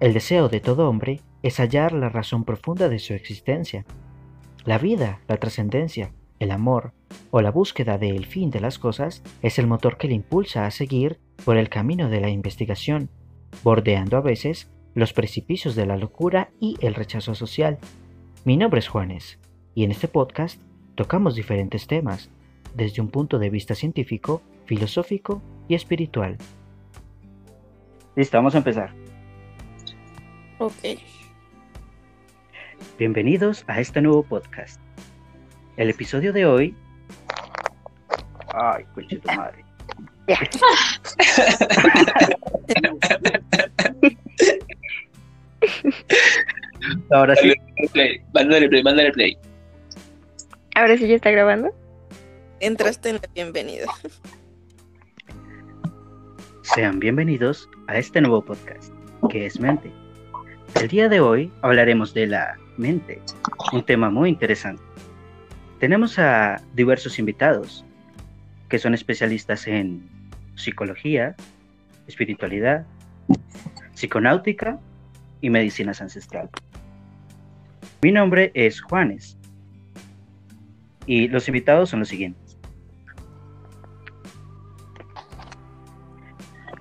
El deseo de todo hombre es hallar la razón profunda de su existencia. La vida, la trascendencia, el amor o la búsqueda del fin de las cosas es el motor que le impulsa a seguir por el camino de la investigación, bordeando a veces los precipicios de la locura y el rechazo social. Mi nombre es Juanes y en este podcast tocamos diferentes temas desde un punto de vista científico, filosófico y espiritual. Listo, vamos a empezar. Ok. Bienvenidos a este nuevo podcast. El episodio de hoy. Ay, coche tu madre. Ahora sí. Play, mándale play, mándale play. Ahora sí ya está grabando. Entraste en la bienvenida. Sean bienvenidos a este nuevo podcast, que es Mente. El día de hoy hablaremos de la mente, un tema muy interesante. Tenemos a diversos invitados que son especialistas en psicología, espiritualidad, psiconáutica y medicinas ancestrales. Mi nombre es Juanes y los invitados son los siguientes.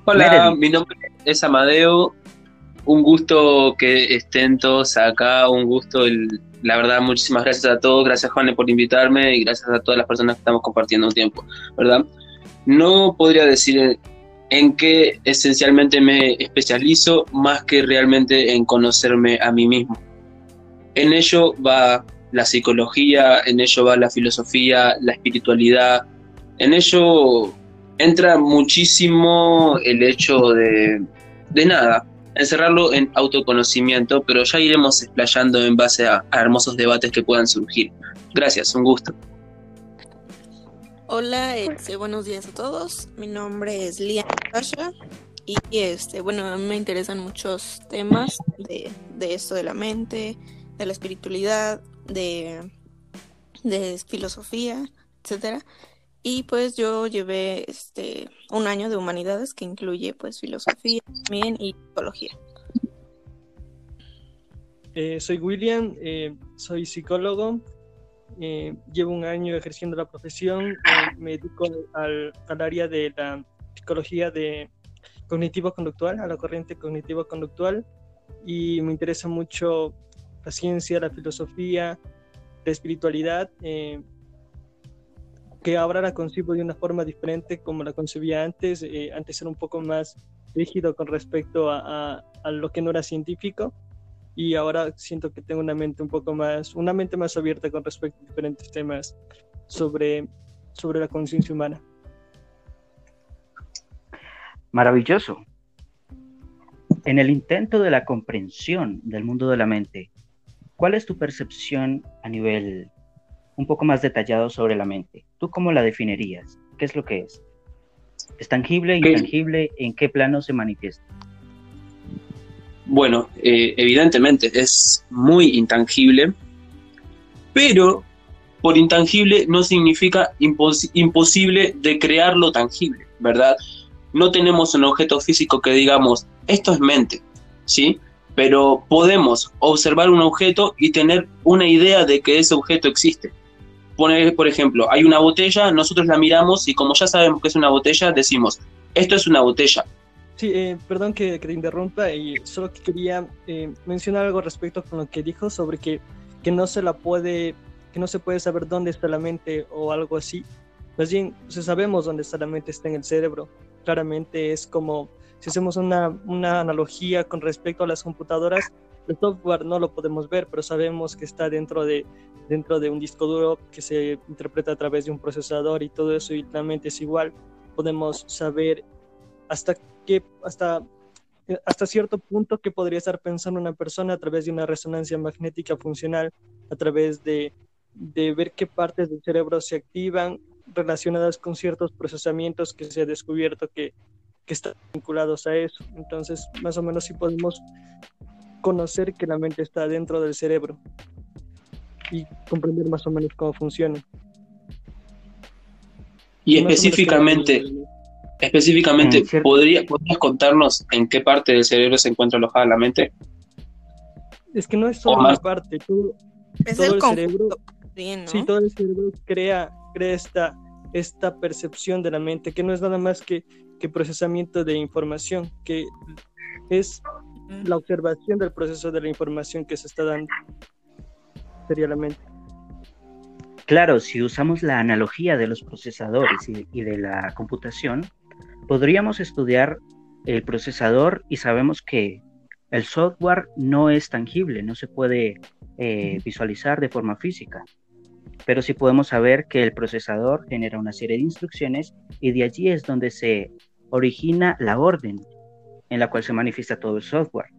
Hola, mi nombre es Amadeo. Un gusto que estén todos acá, un gusto, la verdad, muchísimas gracias a todos, gracias Juanes por invitarme y gracias a todas las personas que estamos compartiendo un tiempo, ¿verdad? No podría decir en qué esencialmente me especializo más que realmente en conocerme a mí mismo. En ello va la psicología, en ello va la filosofía, la espiritualidad, en ello entra muchísimo el hecho de nada, encerrarlo en autoconocimiento, pero ya iremos explayando en base a, hermosos debates que puedan surgir. Gracias, un gusto. Hola, este, buenos días a todos. Mi nombre es Lian Tasha y este, bueno, me interesan muchos temas de, de esto de la mente, de la espiritualidad, de, de filosofía, etcétera. Y pues yo llevé este un año de humanidades que incluye pues filosofía también y psicología. Eh, soy William, eh, soy psicólogo, eh, llevo un año ejerciendo la profesión, me dedico al, al, área de la psicología de cognitivo-conductual, a la corriente cognitivo-conductual, y me interesa mucho la ciencia, la filosofía, la espiritualidad que ahora la concibo de una forma diferente como la concebía antes. Eh, antes era un poco más rígido con respecto a, a, lo que no era científico y ahora siento que tengo una mente un poco más, una mente más abierta con respecto a diferentes temas sobre, sobre la conciencia humana. Maravilloso. En el intento de la comprensión del mundo de la mente, ¿cuál es tu percepción a nivel un poco más detallado sobre la mente. ¿Tú cómo la definirías? ¿Qué es lo que es? ¿Es tangible, intangible? ¿En qué plano se manifiesta? Bueno, eh, evidentemente es muy intangible, pero por intangible no significa imposible de crearlo tangible, ¿verdad? No tenemos un objeto físico que digamos, esto es mente, ¿sí? Pero podemos observar un objeto y tener una idea de que ese objeto existe por ejemplo, hay una botella, nosotros la miramos y como ya sabemos que es una botella, decimos, esto es una botella. Sí, eh, perdón que, te interrumpa y solo quería eh, mencionar algo respecto con lo que dijo sobre que, que no se la puede, que no se puede saber dónde está la mente o algo así. Más bien, si sabemos dónde está la mente, está en el cerebro. Claramente es como si hacemos una, una analogía con respecto a las computadoras, el software no lo podemos ver, pero sabemos que está dentro de, dentro de un disco duro que se interpreta a través de un procesador y todo eso y la es igual. Podemos saber hasta qué, hasta, hasta cierto punto que podría estar pensando una persona a través de una resonancia magnética funcional, a través de, de ver qué partes del cerebro se activan relacionadas con ciertos procesamientos que se ha descubierto que, que están vinculados a eso. Entonces, más o menos sí podemos conocer que la mente está dentro del cerebro y comprender más o menos cómo funciona. Y específicamente, Específicamente, Mm. ¿podría, ¿podrías contarnos en qué parte del cerebro se encuentra alojada la mente? Es que no es solo una parte, todo, Es todo el cerebro, bien, ¿no? sí, todo el cerebro crea, crea esta, esta percepción de la mente, que no es nada más que, que procesamiento de información, que es. La observación del proceso de la información que se está dando. Sería la mente. Claro, si usamos la analogía de los procesadores y, y de la computación, podríamos estudiar el procesador y sabemos que el software no es tangible, no se puede eh, visualizar de forma física. Pero sí podemos saber que el procesador genera una serie de instrucciones y de allí es donde se origina la orden en la cual se manifiesta todo el software.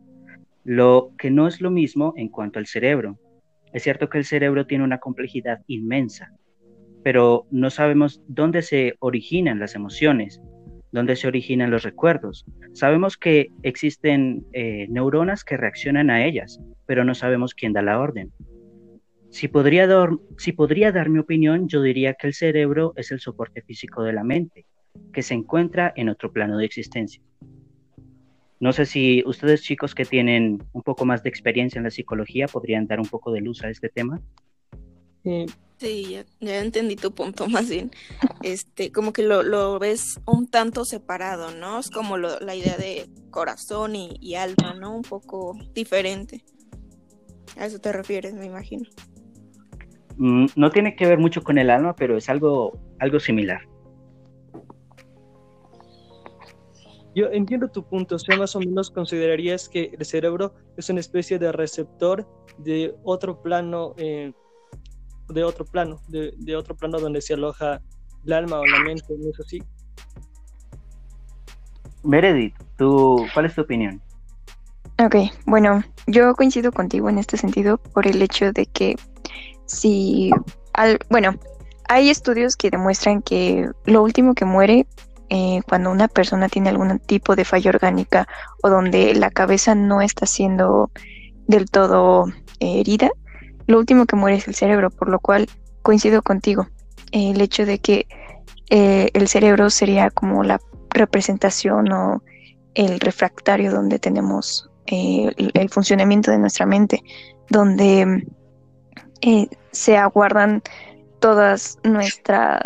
Lo que no es lo mismo en cuanto al cerebro. Es cierto que el cerebro tiene una complejidad inmensa, pero no sabemos dónde se originan las emociones, dónde se originan los recuerdos. Sabemos que existen eh, neuronas que reaccionan a ellas, pero no sabemos quién da la orden. Si podría, dar, si podría dar mi opinión, yo diría que el cerebro es el soporte físico de la mente, que se encuentra en otro plano de existencia. No sé si ustedes chicos que tienen un poco más de experiencia en la psicología podrían dar un poco de luz a este tema. Eh, Sí, ya, ya entendí tu punto más bien. Este, como que lo, lo ves un tanto separado, ¿no? Es como lo- la idea de corazón y, y alma, ¿no? Un poco diferente. A eso te refieres, me imagino. Mm, No tiene que ver mucho con el alma, pero es algo, algo similar. Yo entiendo tu punto, o sea, más o menos considerarías que el cerebro es una especie de receptor de otro plano, eh, de otro plano, de, de otro plano donde se aloja el alma o la mente, ¿no es así? Meredith, ¿tú, ¿cuál es tu opinión? Ok, bueno, yo coincido contigo en este sentido por el hecho de que si, al, bueno, hay estudios que demuestran que lo último que muere eh, cuando una persona tiene algún tipo de falla orgánica o donde la cabeza no está siendo del todo eh, herida, lo último que muere es el cerebro, por lo cual coincido contigo. El hecho de que eh, el cerebro sería como la representación o el refractario donde tenemos eh, el, el funcionamiento de nuestra mente, donde se aguardan todas nuestra,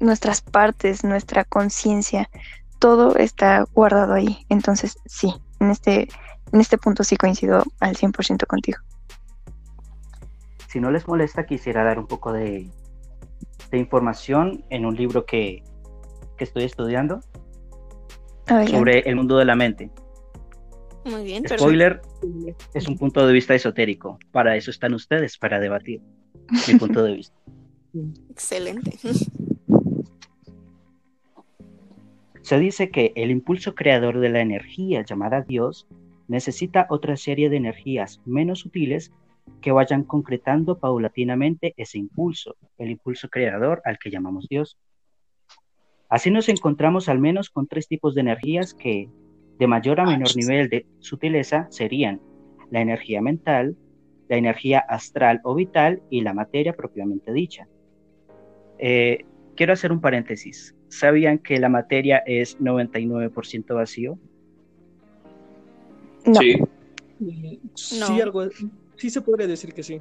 nuestras partes, nuestra conciencia, todo está guardado ahí. Entonces, sí, en este, en este punto sí coincido al 100% contigo. Si no les molesta, quisiera dar un poco de, de información en un libro que, que estoy estudiando Adelante. sobre el mundo de la mente. Muy bien, perfecto. Spoiler, es un punto de vista esotérico. Para eso están ustedes, para debatir mi punto de vista. Excelente. Se dice que el impulso creador de la energía llamada Dios necesita otra serie de energías menos sutiles que vayan concretando paulatinamente ese impulso, el impulso creador al que llamamos Dios. Así nos encontramos al menos con tres tipos de energías que, de mayor a menor nivel de sutileza, serían la energía mental, la energía astral o vital y la materia propiamente dicha. Eh, quiero hacer un paréntesis. ¿Sabían que la materia es 99% vacío? No, Sí. Eh, Sí, algo, sí se podría decir que sí.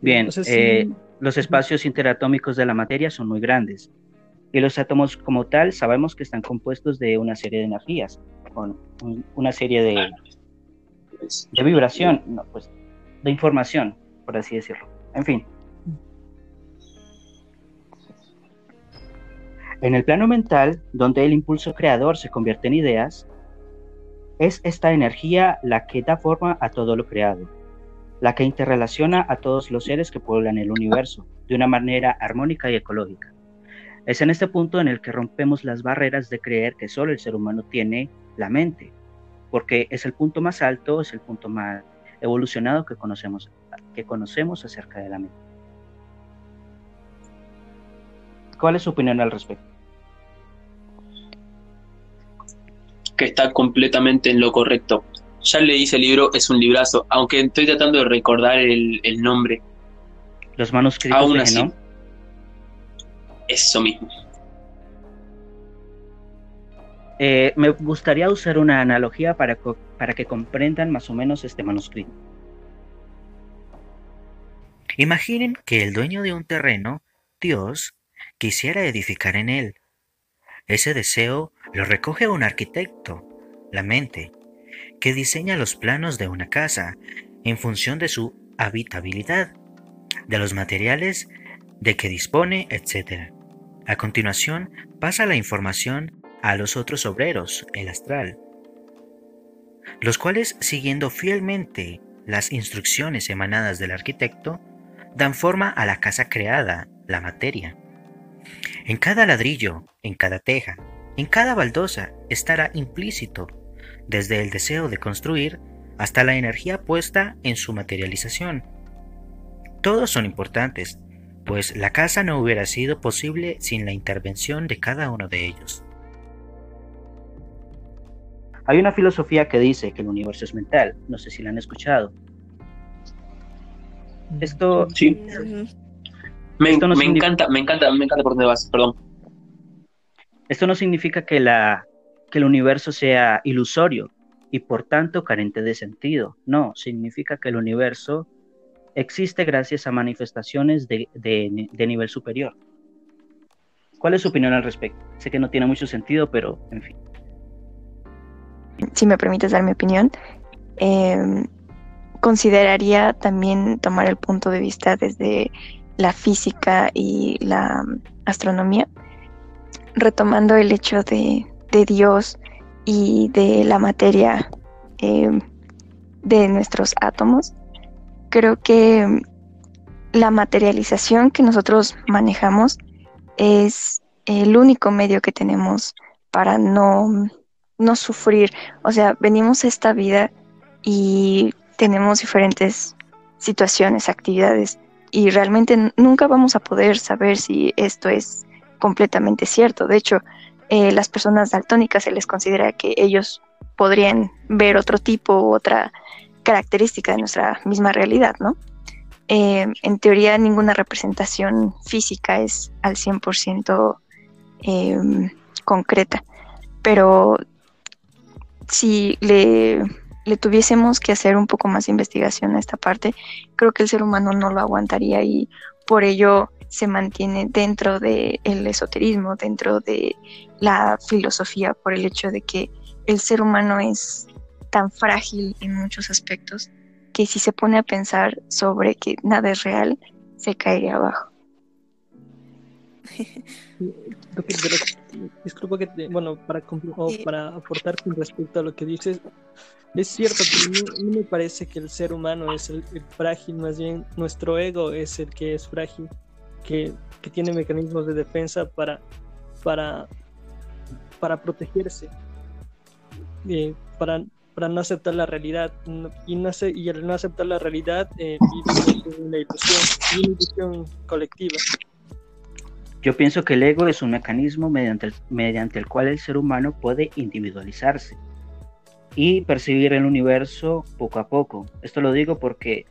Bien, O sea, sí, eh, los espacios interatómicos de la materia son muy grandes y los átomos como tal sabemos que están compuestos de una serie de energías, con un- una serie de, de vibración, no, pues, de información, por así decirlo. En fin. En el plano mental, donde el impulso creador se convierte en ideas, es esta energía la que da forma a todo lo creado, la que interrelaciona a todos los seres que pueblan el universo de una manera armónica y ecológica. Es en este punto en el que rompemos las barreras de creer que solo el ser humano tiene la mente, porque es el punto más alto, es el punto más evolucionado que conocemos, que conocemos acerca de la mente. ¿Cuál es su opinión al respecto? que está completamente en lo correcto. Ya leí ese libro, es un librazo, aunque estoy tratando de recordar el, el nombre. Los manuscritos Aún de así. Genón. Eso mismo. Eh, me gustaría usar una analogía para, para que comprendan más o menos este manuscrito. Imaginen que el dueño de un terreno, Dios, quisiera edificar en él. Ese deseo lo recoge un arquitecto, la mente, que diseña los planos de una casa en función de su habitabilidad, de los materiales de que dispone, etc. A continuación, pasa la información a los otros obreros, el astral, los cuales, siguiendo fielmente las instrucciones emanadas del arquitecto, dan forma a la casa creada, la materia. En cada ladrillo, en cada teja, en cada baldosa estará implícito, desde el deseo de construir hasta la energía puesta en su materialización. Todos son importantes, pues la casa no hubiera sido posible sin la intervención de cada uno de ellos. Hay una filosofía que dice que el universo es mental, no sé si la han escuchado. Esto sí. Me, encanta, me encanta, me encanta por dónde vas, perdón. Esto no significa que, la, que el universo sea ilusorio y por tanto carente de sentido. No, significa que el universo existe gracias a manifestaciones de, nivel superior. ¿Cuál es su opinión al respecto? Sé que no tiene mucho sentido, pero en fin. Si me permites dar mi opinión, em, consideraría también tomar el punto de vista desde la física y la astronomía, retomando el hecho de, Dios y de la materia em, de nuestros átomos creo que la materialización que nosotros manejamos es el único medio que tenemos para no, no sufrir. O sea, venimos a esta vida y tenemos diferentes situaciones, actividades, y realmente nunca vamos a poder saber si esto es completamente cierto. De hecho, eh, las personas daltónicas se les considera que ellos podrían ver otro tipo, otra característica de nuestra misma realidad, ¿no? Eh, en teoría ninguna representación física es al 100% em, concreta, pero si le, le, tuviésemos que hacer un poco más de investigación a esta parte, creo que el ser humano no lo aguantaría y por ello se mantiene dentro del esoterismo, dentro de la filosofía, por el hecho de que el ser humano es tan frágil en muchos aspectos que si se pone a pensar sobre que nada es real, se caería abajo. Disculpa que, bueno, para, para aportar con respecto a lo que dices, es cierto que a mí, me parece que el ser humano es el, frágil, más bien nuestro ego es el que es frágil, que, que tiene mecanismos de defensa para, para, para protegerse, eh, para para no aceptar la realidad y, no y al no aceptar la realidad eh, una ilusión, una ilusión colectiva. Yo pienso que el ego es un mecanismo mediante el, mediante el cual el ser humano puede individualizarse y percibir el universo poco a poco. Esto lo digo porque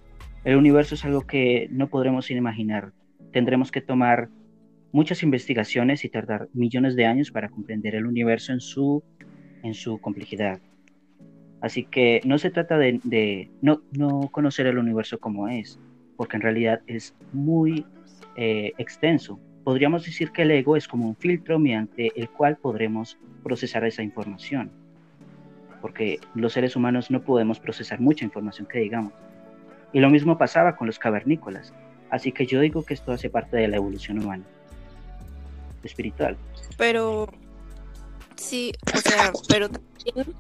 el universo es algo que no podremos imaginar. Tendremos que tomar muchas investigaciones y tardar millones de años para comprender el universo en su, en su complejidad. Así que no se trata de, no, conocer el universo como es, porque en realidad es muy eh, extenso. Podríamos decir que el ego es como un filtro mediante el cual podremos procesar esa información, porque los seres humanos no podemos procesar mucha información que digamos. Y lo mismo pasaba con los cavernícolas. Así que yo digo que esto hace parte de la evolución humana, espiritual. Pero, sí, o sea, pero también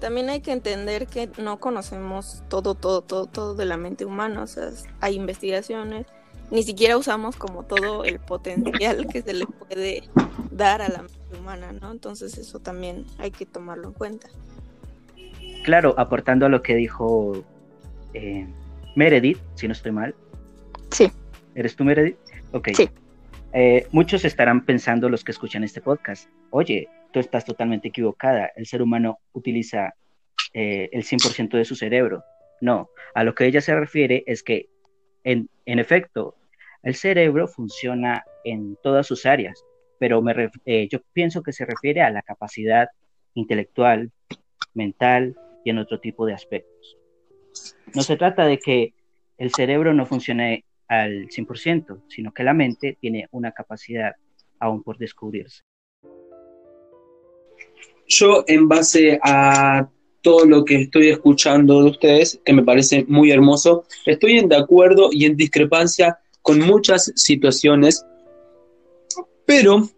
también hay que entender que no conocemos todo, todo, todo, todo de la mente humana. O sea, hay investigaciones, ni siquiera usamos como todo el potencial que se le puede dar a la mente humana, ¿no? Entonces eso también hay que tomarlo en cuenta. Claro, aportando a lo que dijo eh, Meredith, si no estoy mal. Sí. ¿Eres tú Meredith? Ok. Sí. Eh, muchos estarán pensando los que escuchan este podcast, oye, tú estás totalmente equivocada, el ser humano utiliza eh, el 100% de su cerebro. No, a lo que ella se refiere es que, en, efecto, el cerebro funciona en todas sus áreas, pero me eh, yo pienso que se refiere a la capacidad intelectual, mental y en otro tipo de aspectos. No se trata de que el cerebro no funcione al 100%, sino que la mente tiene una capacidad aún por descubrirse. Yo, en base a todo lo que estoy escuchando de ustedes, que me parece muy hermoso, estoy en de acuerdo y en discrepancia con muchas situaciones, pero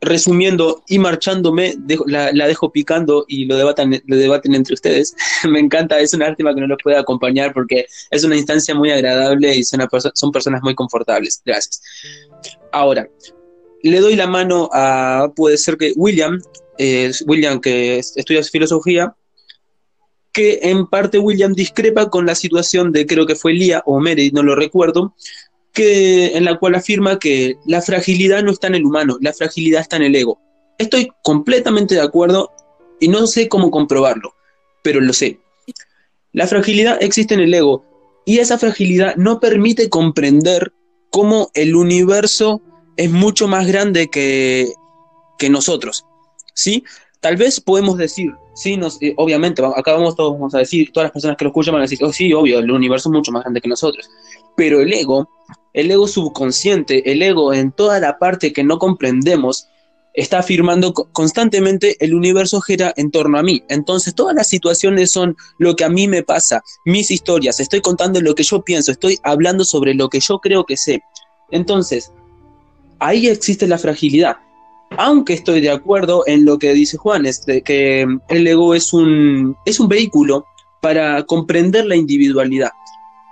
resumiendo y marchándome, la, dejo picando y lo, debatan, lo debaten entre ustedes. Me encanta, es una lástima que no los pueda acompañar porque es una instancia muy agradable y son, son personas muy confortables. Gracias. Ahora, le doy la mano a, puede ser que William, eh, William que estudia filosofía, que en parte William discrepa con la situación de creo que fue Lía o Meredith, no lo recuerdo, que, en la cual afirma que la fragilidad no está en el humano, la fragilidad está en el ego. Estoy completamente de acuerdo y no sé cómo comprobarlo, pero lo sé. La fragilidad existe en el ego y esa fragilidad no permite comprender cómo el universo es mucho más grande que, que nosotros. ¿Sí? Tal vez podemos decir, sí, nos, eh, obviamente, acá vamos todos vamos a decir, todas las personas que lo escuchan van a decir, oh, sí, obvio, el universo es mucho más grande que nosotros. Pero el ego el ego subconsciente, el ego en toda la parte que no comprendemos, está afirmando constantemente el universo gira en torno a mí. Entonces todas las situaciones son lo que a mí me pasa, mis historias, estoy contando lo que yo pienso, estoy hablando sobre lo que yo creo que sé. Entonces, ahí existe la fragilidad. Aunque estoy de acuerdo en lo que dice Juan, es de que el ego es un, es un vehículo para comprender la individualidad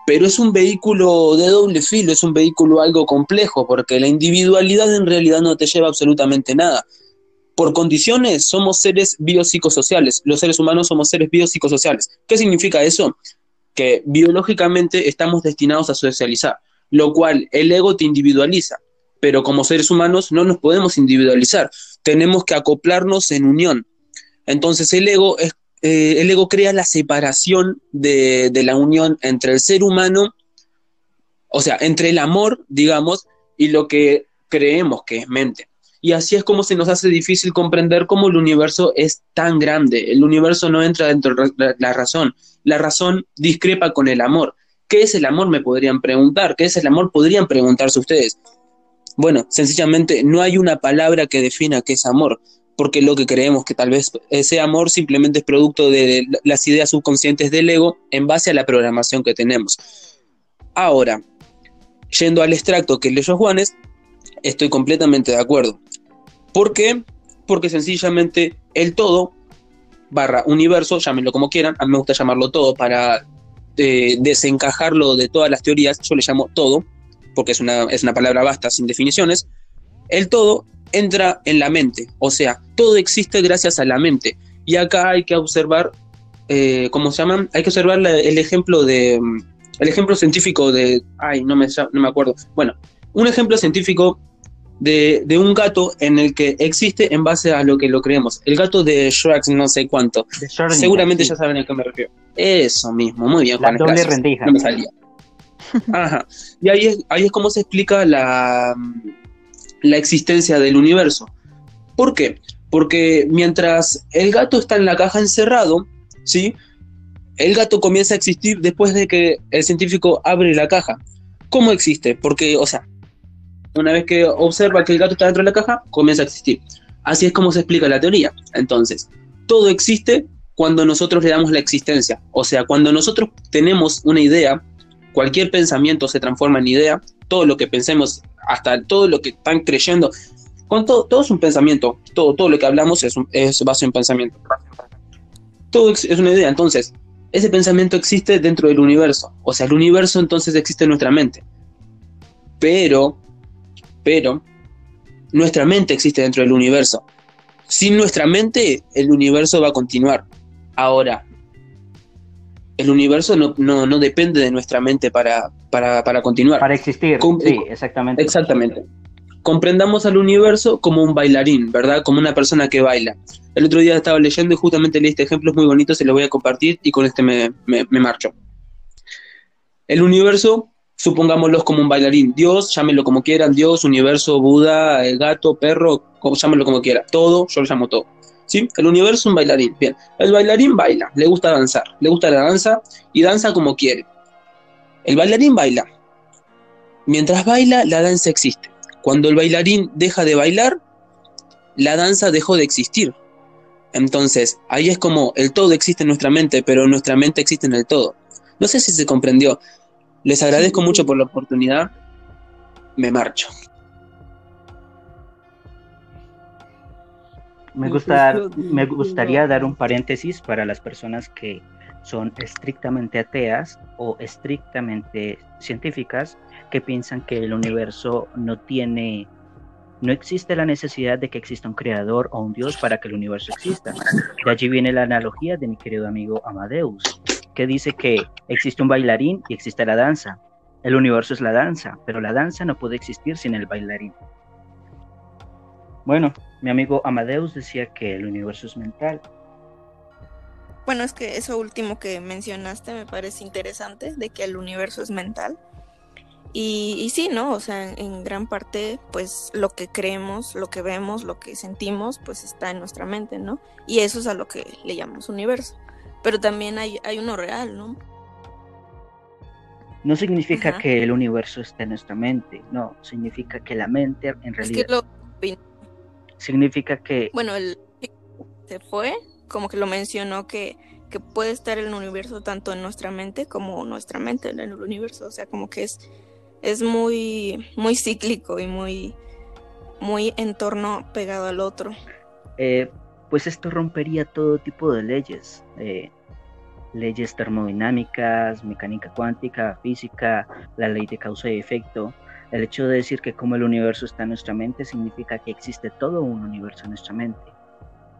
pero es un vehículo de doble filo, es un vehículo algo complejo, porque la individualidad en realidad no te lleva absolutamente nada. Por condiciones somos seres biopsicosociales, los seres humanos somos seres biopsicosociales. ¿Qué significa eso? Que biológicamente estamos destinados a socializar, lo cual el ego te individualiza, pero como seres humanos no nos podemos individualizar, tenemos que acoplarnos en unión. Entonces el ego es eh, el ego crea la separación de, la unión entre el ser humano, o sea, entre el amor, digamos, y lo que creemos que es mente. Y así es como se nos hace difícil comprender cómo el universo es tan grande. El universo no entra dentro de la razón. La razón discrepa con el amor. ¿Qué es el amor? Me podrían preguntar. ¿Qué es el amor? Podrían preguntarse ustedes. Bueno, sencillamente no hay una palabra que defina qué es amor porque lo que creemos que tal vez ese amor simplemente es producto de las ideas subconscientes del ego en base a la programación que tenemos. Ahora, yendo al extracto que leyó Juanes, estoy completamente de acuerdo. ¿Por qué? Porque sencillamente el todo barra universo, llámenlo como quieran, a mí me gusta llamarlo todo para eh, desencajarlo de todas las teorías, yo le llamo todo, porque es una, es una palabra vasta sin definiciones, el todo entra en la mente, o sea, todo existe gracias a la mente. Y acá hay que observar, eh, ¿cómo se llaman? Hay que observar el ejemplo de, mm, el ejemplo científico de, ay, no me, no me acuerdo. Bueno, un ejemplo científico de, un gato en el que existe en base a lo que lo creemos. El gato de Shrek, no sé cuánto. Seguramente ya saben a qué me refiero. Eso mismo, muy bien, Juan. La doble rendija. No me salía. Ajá. Y ahí es, ahí es como se explica la, la existencia del universo. ¿Por qué? Porque mientras el gato está en la caja encerrado, ¿sí? El gato comienza a existir después de que el científico abre la caja. ¿Cómo existe? Porque, o sea, una vez que observa que el gato está dentro de la caja, comienza a existir. Así es como se explica la teoría. Entonces, todo existe cuando nosotros le damos la existencia. O sea, cuando nosotros tenemos una idea, cualquier pensamiento se transforma en idea, todo lo que pensemos hasta todo lo que están creyendo. Con todo, todo es un pensamiento, todo, todo lo que hablamos es, es base en pensamiento. Todo es, una idea, entonces, ese pensamiento existe dentro del universo, o sea, el universo entonces existe en nuestra mente. Pero, pero, nuestra mente existe dentro del universo. Sin nuestra mente, el universo va a continuar. Ahora, el universo no, no, depende de nuestra mente para, para, continuar. Para existir, sí, exactamente. Exactamente. Comprendamos al universo como un bailarín, ¿verdad? Como una persona que baila. El otro día estaba leyendo y justamente leí este ejemplo, es muy bonito, se lo voy a compartir y con este me, me, marcho. El universo, supongámoslo como un bailarín. Dios, llámenlo como quieran, Dios, universo, Buda, el gato, perro, llámenlo como quiera. Todo, yo lo llamo todo. ¿Sí? El universo es un bailarín. Bien, el bailarín baila, le gusta danzar, le gusta la danza y danza como quiere. El bailarín baila. Mientras baila, la danza existe. Cuando el bailarín deja de bailar, la danza dejó de existir. Entonces, ahí es como el todo existe en nuestra mente, pero nuestra mente existe en el todo. No sé si se comprendió. Les agradezco mucho por la oportunidad. Me marcho. Me, gusta, me gustaría dar un paréntesis para las personas que son estrictamente ateas o estrictamente científicas que piensan que el universo no tiene, no existe la necesidad de que exista un creador o un dios para que el universo exista. De allí viene la analogía de mi querido amigo Amadeus, que dice que existe un bailarín y existe la danza. El universo es la danza, pero la danza no puede existir sin el bailarín. Bueno, mi amigo Amadeus decía que el universo es mental. Bueno, es que eso último que mencionaste me parece interesante, de que el universo es mental. Y, sí, ¿no? O sea, en gran parte, pues lo que creemos, lo que vemos, lo que sentimos, pues está en nuestra mente, ¿no? Y eso es a lo que le llamamos universo. Pero también hay, hay uno real, ¿no? No significa que el universo esté en nuestra mente, no, significa que la mente en realidad... Es que lo significa que... Bueno, él se fue, como que lo mencionó que, que puede estar el universo tanto en nuestra mente como nuestra mente en el universo, o sea, como que es, es muy, muy cíclico y muy, muy en torno pegado al otro. Eh, pues esto rompería todo tipo de leyes, eh, leyes termodinámicas, mecánica cuántica, física, la ley de causa y efecto, el hecho de decir que como el universo está en nuestra mente significa que existe todo un universo en nuestra mente.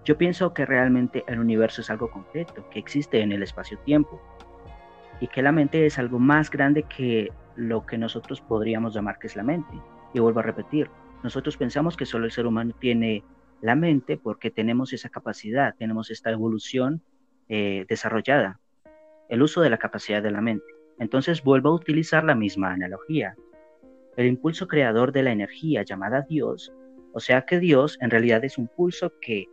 Yo pienso que realmente el universo es algo concreto, que existe en el espacio-tiempo, y que la mente es algo más grande que lo que nosotros podríamos llamar que es la mente. Y vuelvo a repetir, nosotros pensamos que solo el ser humano tiene la mente porque tenemos esa capacidad, tenemos esta evolución eh, desarrollada, el uso de la capacidad de la mente. Entonces vuelvo a utilizar la misma analogía el impulso creador de la energía llamada Dios, o sea que Dios en realidad es un pulso que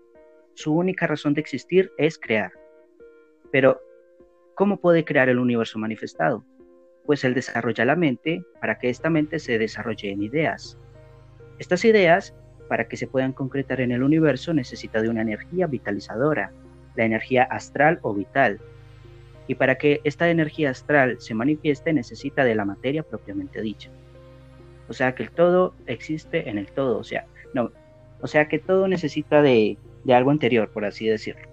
su única razón de existir es crear. Pero, ¿cómo puede crear el universo manifestado? Pues él desarrolla la mente para que esta mente se desarrolle en ideas. Estas ideas, para que se puedan concretar en el universo, necesita de una energía vitalizadora, la energía astral o vital. Y para que esta energía astral se manifieste necesita de la materia propiamente dicha. O sea que el todo existe en el todo. O sea, no, o sea que todo necesita de, algo anterior, por así decirlo.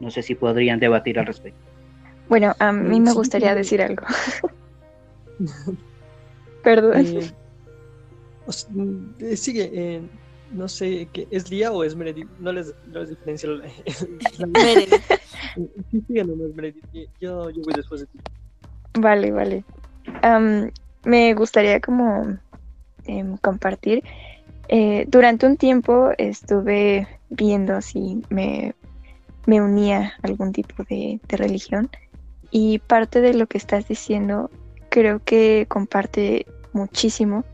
No sé si podrían debatir al respecto. Bueno, a mí me gustaría decir algo. Perdón. Eh, eh, sigue, eh, no sé, ¿qué, ¿es Lía o es Meredith? No les, no les diferencio. Meredith. Sí, no es Meredith. Yo, yo voy después de ti. Vale, vale me gustaría como em, compartir. Eh, durante un tiempo estuve viendo si me, me unía a algún tipo de, religión y parte de lo que estás diciendo creo que comparte muchísimo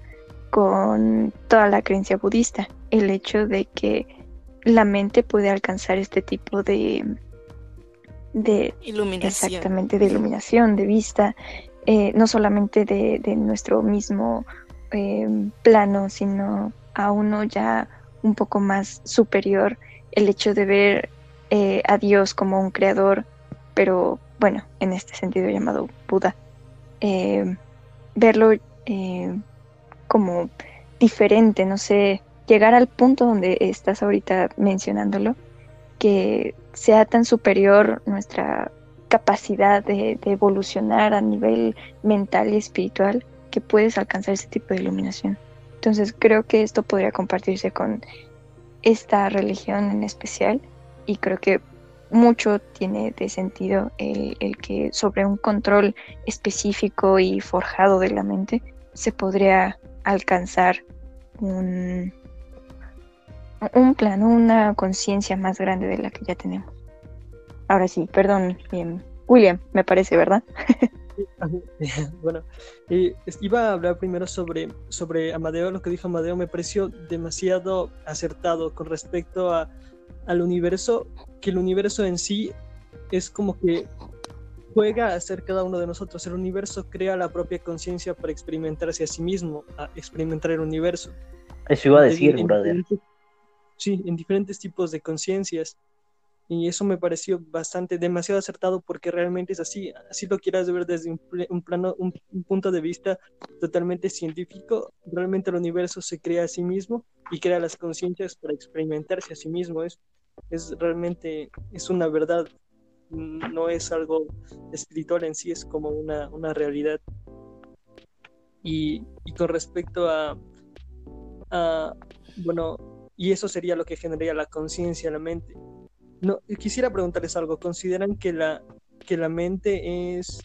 con toda la creencia budista, el hecho de que la mente puede alcanzar este tipo de, de iluminación. Exactamente, de iluminación, de vista, eh, no solamente de, nuestro mismo em, plano, sino a uno ya un poco más superior, el hecho de ver eh, a Dios como un creador, pero bueno, en este sentido llamado Buda, em, verlo em, como diferente, no sé, llegar al punto donde estás ahorita mencionándolo, que sea tan superior nuestra capacidad de, evolucionar a nivel mental y espiritual que puedes alcanzar ese tipo de iluminación. Entonces creo que esto podría compartirse con esta religión en especial y creo que mucho tiene de sentido el, que sobre un control específico y forjado de la mente se podría alcanzar un, un plan, una conciencia más grande de la que ya tenemos. Ahora sí, perdón, bien. William, me parece, ¿verdad? bueno, eh, iba a hablar primero sobre, sobre Amadeo. Lo que dijo Amadeo me pareció demasiado acertado con respecto a, al universo, que el universo en sí es como que juega a ser cada uno de nosotros. El universo crea la propia conciencia para experimentarse a sí mismo, a experimentar el universo. Eso iba a decir, brother. Sí, en diferentes tipos de conciencias. Y eso me pareció bastante, demasiado acertado porque realmente es así. Así lo quieras ver desde un, plano, un, punto de vista totalmente científico. Realmente el universo se crea a sí mismo y crea las conciencias para experimentarse a sí mismo. Es, es realmente, es una verdad. No es algo espiritual en sí, es como una, una realidad. Y, y con respecto a, a, bueno, y eso sería lo que generaría la conciencia, la mente no, quisiera preguntarles algo. ¿Consideran que la, que la mente es,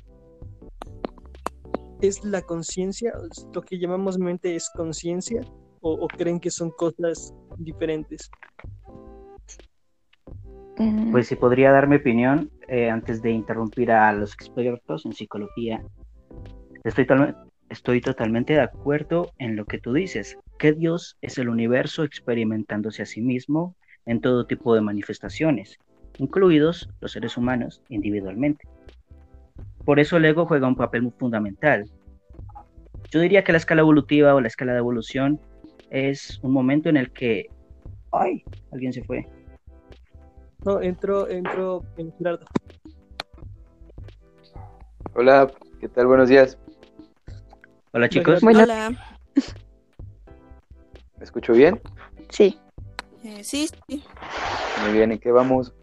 es la conciencia? ¿Lo que llamamos mente es conciencia? O, creen que son cosas diferentes? Mm. Pues si podría dar mi opinión eh, antes de interrumpir a los expertos en psicología. Estoy, estoy totalmente de acuerdo en lo que tú dices, que Dios es el universo experimentándose a sí mismo en todo tipo de manifestaciones, incluidos los seres humanos individualmente. Por eso el ego juega un papel muy fundamental. Yo diría que la escala evolutiva o la escala de evolución es un momento en el que... ¡Ay! Alguien se fue. No, entró, entró en Gerardo. Hola, ¿qué tal? Buenos días. Hola chicos. Hola. ¿Me escucho bien? Sí. Eh, sí, sí. Muy bien, ¿y qué vamos?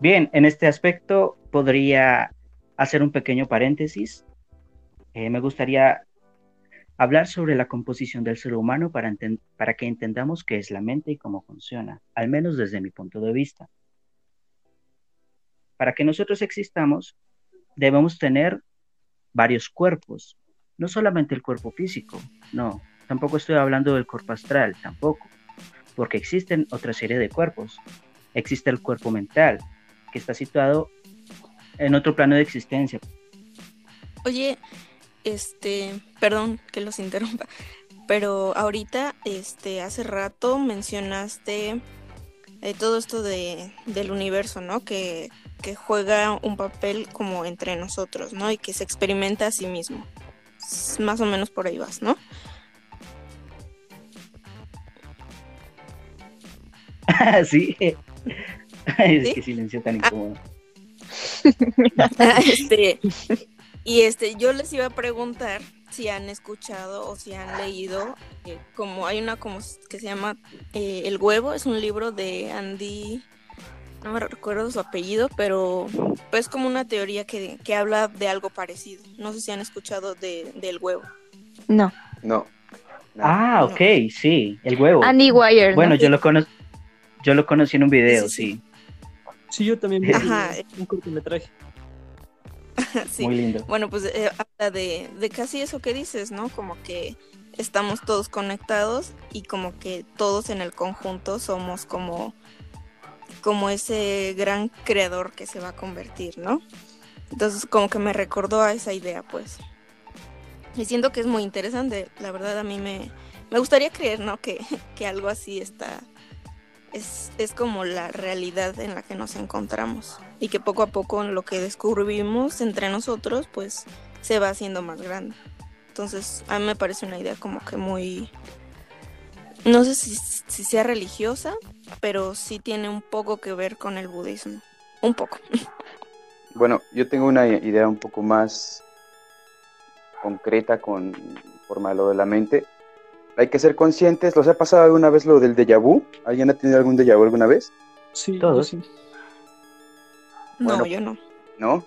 Bien, en este aspecto podría hacer un pequeño paréntesis. Eh, me gustaría hablar sobre la composición del ser humano para, para que entendamos qué es la mente y cómo funciona, al menos desde mi punto de vista. Para que nosotros existamos, debemos tener varios cuerpos, no solamente el cuerpo físico, no, tampoco estoy hablando del cuerpo astral, tampoco porque existen otra serie de cuerpos. Existe el cuerpo mental, que está situado en otro plano de existencia. Oye, este, perdón que los interrumpa, pero ahorita, este, hace rato mencionaste eh, todo esto de, del universo, ¿no? Que, que juega un papel como entre nosotros, ¿no? Y que se experimenta a sí mismo. Más o menos por ahí vas, ¿no? sí. es que silencio tan ah. incómodo. este, y este, yo les iba a preguntar si han escuchado o si han leído, eh, como hay una como que se llama eh, El huevo, es un libro de Andy, no me recuerdo su apellido, pero es como una teoría que, que, habla de algo parecido. No sé si han escuchado de, del huevo. No. No. Ah, ok, sí, el huevo. Andy Wire. Bueno, yo lo conozco. Yo lo conocí en un video, sí. Sí, yo también vi Ajá. un cortometraje. sí. Muy lindo. Bueno, pues eh, habla de, de casi eso que dices, ¿no? Como que estamos todos conectados y como que todos en el conjunto somos como, como ese gran creador que se va a convertir, ¿no? Entonces como que me recordó a esa idea, pues. Y siento que es muy interesante, la verdad a mí me, me gustaría creer, ¿no? Que, que algo así está, es, como la realidad en la que nos encontramos y que poco a poco lo que descubrimos entre nosotros pues se va haciendo más grande. Entonces a mí me parece una idea como que muy, no sé si, si sea religiosa, pero sí tiene un poco que ver con el budismo, un poco. Bueno, yo tengo una idea un poco más concreta con forma de lo de la mente hay que ser conscientes. ¿Los ha pasado alguna vez lo del déjà vu? ¿Alguien ha tenido algún déjà vu alguna vez? Sí, todos. Sí. no, yo no. ¿No?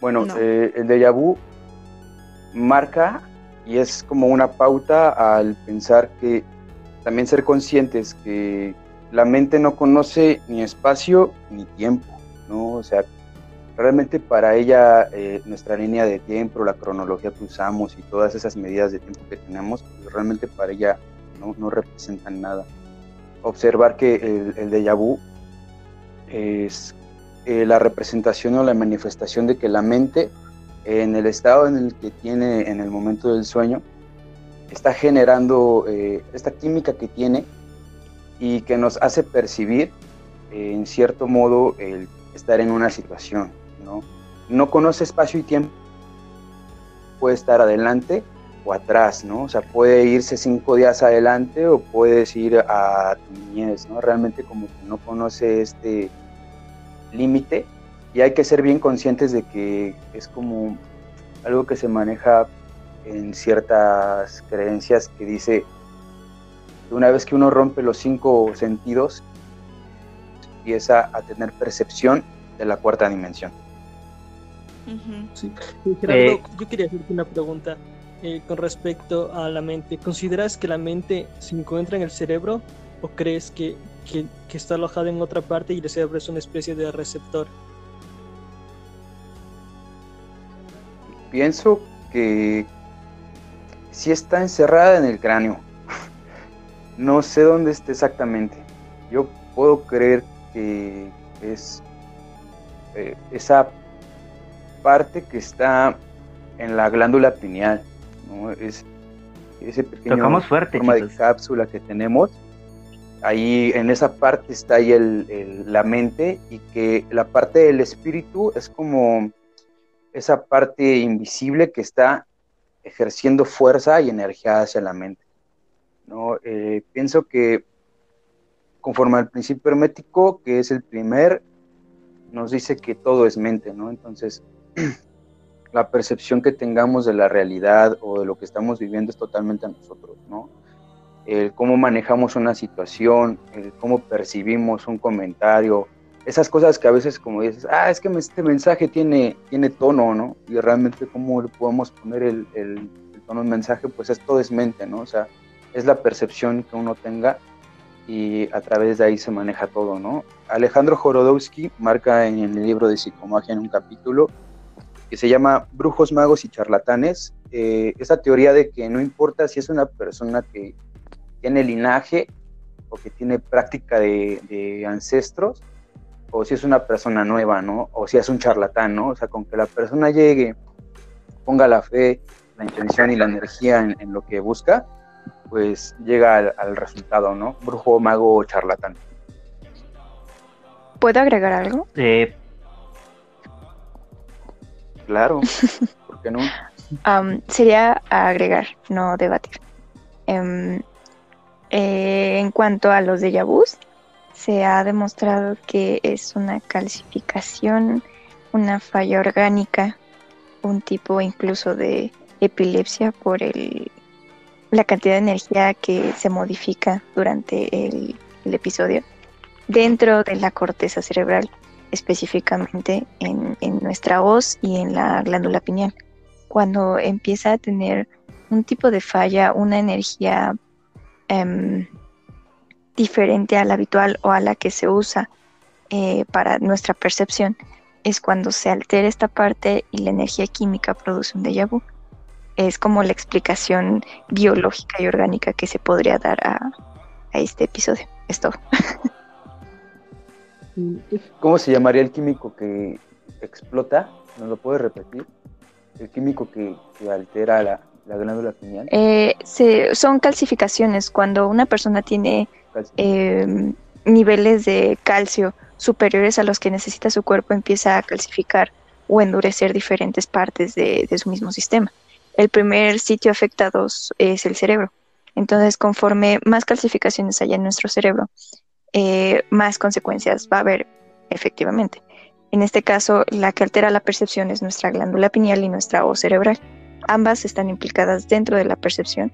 Bueno, eh, el déjà vu marca y es como una pauta al pensar que también ser conscientes que la mente no conoce ni espacio ni tiempo, ¿no? O sea, realmente para ella eh, nuestra línea de tiempo, la cronología que usamos y todas esas medidas de tiempo que tenemos, pues realmente para ella no, representan nada. Observar que el, el déjà vu es eh, la representación o la manifestación de que la mente, en el estado en el que tiene en el momento del sueño, está generando eh, esta química que tiene y que nos hace percibir en cierto modo el estar en una situación, ¿no? No conoce espacio y tiempo, puede estar adelante o atrás, ¿no? O sea, puede irse cinco días adelante o puedes ir a tu niñez, ¿no? Realmente como que no conoce este límite y hay que ser bien conscientes de que es como algo que se maneja en ciertas creencias que dice que una vez que uno rompe los cinco sentidos empieza a tener percepción de la cuarta dimensión. Sí. Eh, yo quería hacerte una pregunta eh, con respecto a la mente. ¿Consideras que la mente se encuentra en el cerebro o crees que, que, que está alojada en otra parte y el cerebro es una especie de receptor? Pienso que sí está encerrada en el cráneo. No sé dónde está exactamente. Yo puedo creer que es eh, esa parte que está en la glándula pineal, ¿no? Es ese pequeño forma de cápsula que tenemos. Ahí en esa parte está ahí la mente y que la parte del espíritu es como esa parte invisible que está ejerciendo fuerza y energía hacia la mente. ¿no? Eh, pienso que conforme al principio hermético, que es el primer, nos dice que todo es mente, ¿no? Entonces, la percepción que tengamos de la realidad o de lo que estamos viviendo es totalmente a nosotros, ¿no? El cómo manejamos una situación, el cómo percibimos un comentario, esas cosas que a veces como dices, ah, es que este mensaje tiene, tiene tono, ¿no? Y realmente cómo le podemos poner el, el, el tono un mensaje, pues esto es mente, ¿no? O sea, es la percepción que uno tenga y a través de ahí se maneja todo, ¿no? Alejandro Jorodowski marca en el libro de psicomagia en un capítulo que se llama Brujos, Magos y Charlatanes, eh, esa teoría de que no importa si es una persona que tiene linaje o que tiene práctica de, ancestros, o si es una persona nueva, ¿no? O si es un charlatán, ¿no? O sea, con que la persona llegue, ponga la fe, la intención y la energía en lo que busca, pues llega al, resultado, ¿no? Brujo, mago o charlatán. ¿Puedo agregar algo? Eh... Claro, ¿por qué no? sería agregar, no debatir. Em, eh, en cuanto a los de vus, se ha demostrado que es una calcificación, una falla orgánica, un tipo incluso de epilepsia por el la cantidad de energía que se modifica durante el, episodio dentro de la corteza cerebral, específicamente en, nuestra voz y en la glándula pineal. Cuando empieza a tener un tipo de falla, una energía em, diferente a la habitual o a la que se usa eh, para nuestra percepción, es cuando se altera esta parte y la energía química produce un déjà vu es como la explicación biológica y orgánica que se podría dar a, este episodio. Es. ¿Cómo se llamaría el químico que explota? ¿No lo puedes repetir? El químico que, altera la, glándula pineal. Eh, son calcificaciones. Cuando una persona tiene em, niveles de calcio superiores a los que necesita su cuerpo, empieza a calcificar o endurecer diferentes partes de su mismo sistema el primer sitio afectado es el cerebro. Entonces, conforme más calcificaciones haya en nuestro cerebro, eh, más consecuencias va a haber efectivamente. En este caso, la que altera la percepción es nuestra glándula pineal y nuestra voz cerebral. Ambas están implicadas dentro de la percepción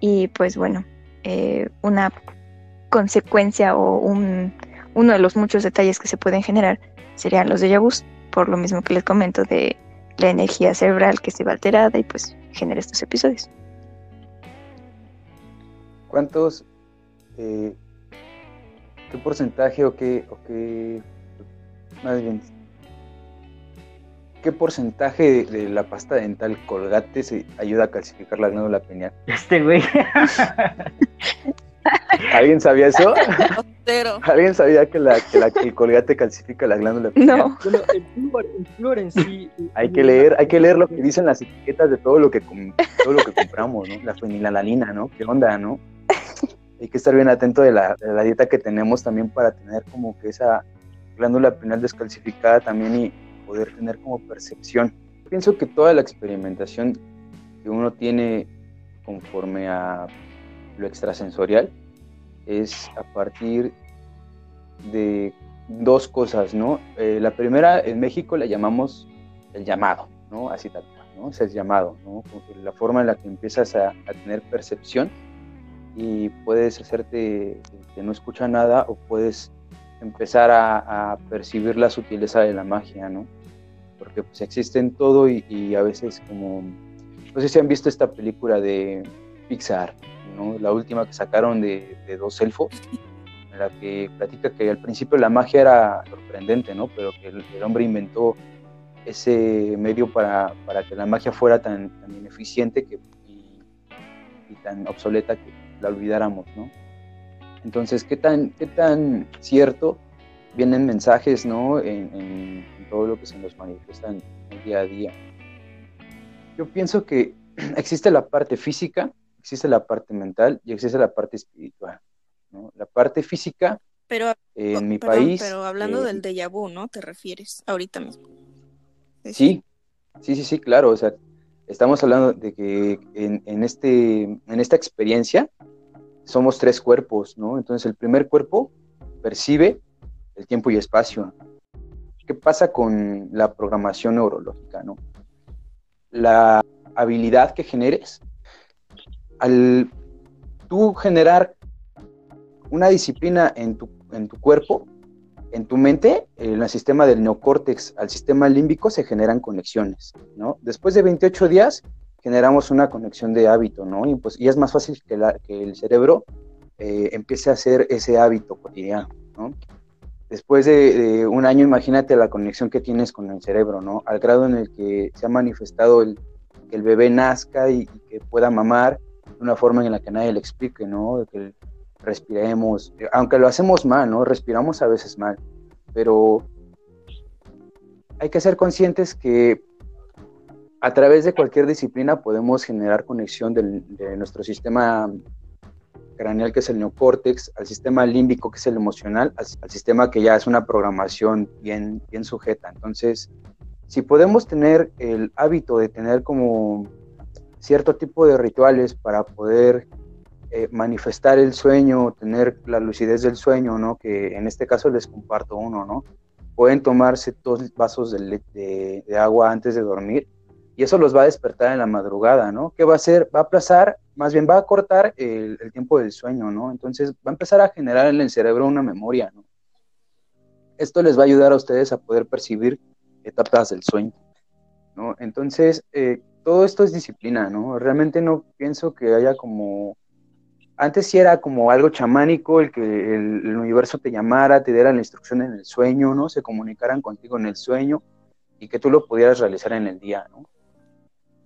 y pues bueno, eh, una consecuencia o un, uno de los muchos detalles que se pueden generar serían los de vus, por lo mismo que les comento de la energía cerebral que se va alterada y pues genera estos episodios. ¿Cuántos, eh, qué porcentaje o qué, o qué, más bien, qué porcentaje de, la pasta dental colgate se ayuda a calcificar la glándula pineal? Este güey. ¿Alguien sabía eso? ¿Alguien sabía que, la, que, el colgate calcifica la glándula pineal? No. el flúor, en sí. Hay que leer, hay que leer lo que dicen las etiquetas de todo lo que todo lo que compramos, ¿no? La fenilalanina, ¿no? ¿Qué onda, no? Hay que estar bien atento de la, de la dieta que tenemos también para tener como que esa glándula pineal descalcificada también y poder tener como percepción. Pienso que toda la experimentación que uno tiene conforme a lo extrasensorial es a partir de dos cosas, ¿no? Eh, la primera, en México la llamamos el llamado, ¿no? Así tal cual, ¿no? Es el llamado, ¿no? La forma en la que empiezas a, tener percepción y puedes hacerte que no escucha nada o puedes empezar a, percibir la sutileza de la magia, ¿no? Porque pues existe en todo y, a veces como, no sé si han visto esta película de Pixar, ¿no? La última que sacaron de, dos elfos la que platica que al principio la magia era sorprendente, ¿no? Pero que el, hombre inventó ese medio para, para, que la magia fuera tan, tan ineficiente que, y, tan obsoleta que la olvidáramos, ¿no? Entonces, ¿qué tan, qué tan cierto vienen mensajes, ¿no? En, en, todo lo que se nos manifiesta en el día a día. Yo pienso que existe la parte física, existe la parte mental y existe la parte espiritual. La parte física pero, en mi país. Pero hablando del eh, déjà vu, ¿no? ¿Te refieres ahorita mismo? Sí, sí, sí, sí, claro. O sea, estamos hablando de que en, este, en esta experiencia somos tres cuerpos, ¿no? Entonces el primer cuerpo percibe el tiempo y espacio. ¿Qué pasa con la programación neurológica, no? La habilidad que generes al tú generar una disciplina en tu, en tu cuerpo, en tu mente, en el sistema del neocórtex al sistema límbico se generan conexiones, ¿no? Después de 28 días generamos una conexión de hábito, ¿no? Y, pues, es más fácil que, el cerebro eh, empiece a hacer ese hábito cotidiano, ¿no? Después de, un año, imagínate la conexión que tienes con el cerebro, ¿no? Al grado en el que se ha manifestado el, que el bebé nazca y, que pueda mamar de una forma en la que nadie le explique, ¿no? Respiremos, aunque lo hacemos mal, ¿no? Respiramos a veces mal, pero hay que ser conscientes que a través de cualquier disciplina podemos generar conexión de nuestro sistema craneal, que es el neocórtex, al sistema límbico, que es el emocional, al, sistema que ya es una programación bien, bien sujeta. Entonces, si podemos tener el hábito de tener como cierto tipo de rituales para poder eh, manifestar el sueño, tener la lucidez del sueño, ¿no? Que en este caso les comparto uno, ¿no? Pueden tomarse dos vasos de, agua antes de dormir y eso los va a despertar en la madrugada, ¿no? ¿Qué va a hacer? Va a aplazar, más bien va a cortar el, tiempo del sueño, ¿no? Entonces va a empezar a generar en el cerebro una memoria, ¿no? Esto les va a ayudar a ustedes a poder percibir etapas del sueño, ¿no? Entonces, eh, todo esto es disciplina, ¿no? Realmente no pienso que haya como antes sí era como algo chamánico, el que el, universo te llamara, te diera la instrucción en el sueño, ¿no? Se comunicaran contigo en el sueño y que tú lo pudieras realizar en el día, ¿no?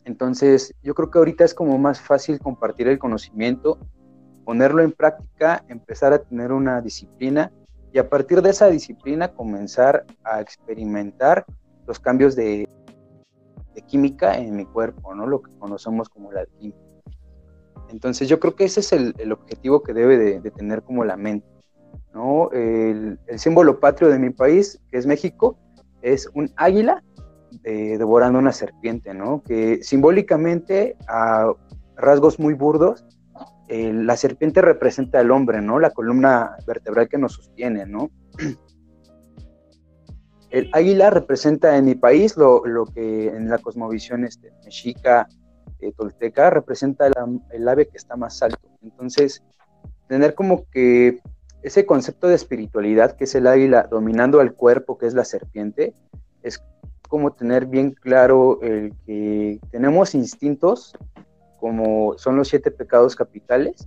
Entonces, yo creo que ahorita es como más fácil compartir el conocimiento, ponerlo en práctica, empezar a tener una disciplina y a partir de esa disciplina comenzar a experimentar los cambios de, química en mi cuerpo, ¿no? Lo que conocemos como la química. Entonces yo creo que ese es el, objetivo que debe de, tener como la mente. ¿no? El, símbolo patrio de mi país, que es México, es un águila eh, devorando una serpiente, ¿no? que simbólicamente a rasgos muy burdos, la serpiente representa al hombre, ¿no? la columna vertebral que nos sostiene. ¿no? El águila representa en mi país lo, que en la cosmovisión este, mexica, eh, tolteca representa el, ave que está más alto. Entonces, tener como que ese concepto de espiritualidad que es el águila dominando al cuerpo, que es la serpiente, es como tener bien claro el que tenemos instintos como son los siete pecados capitales,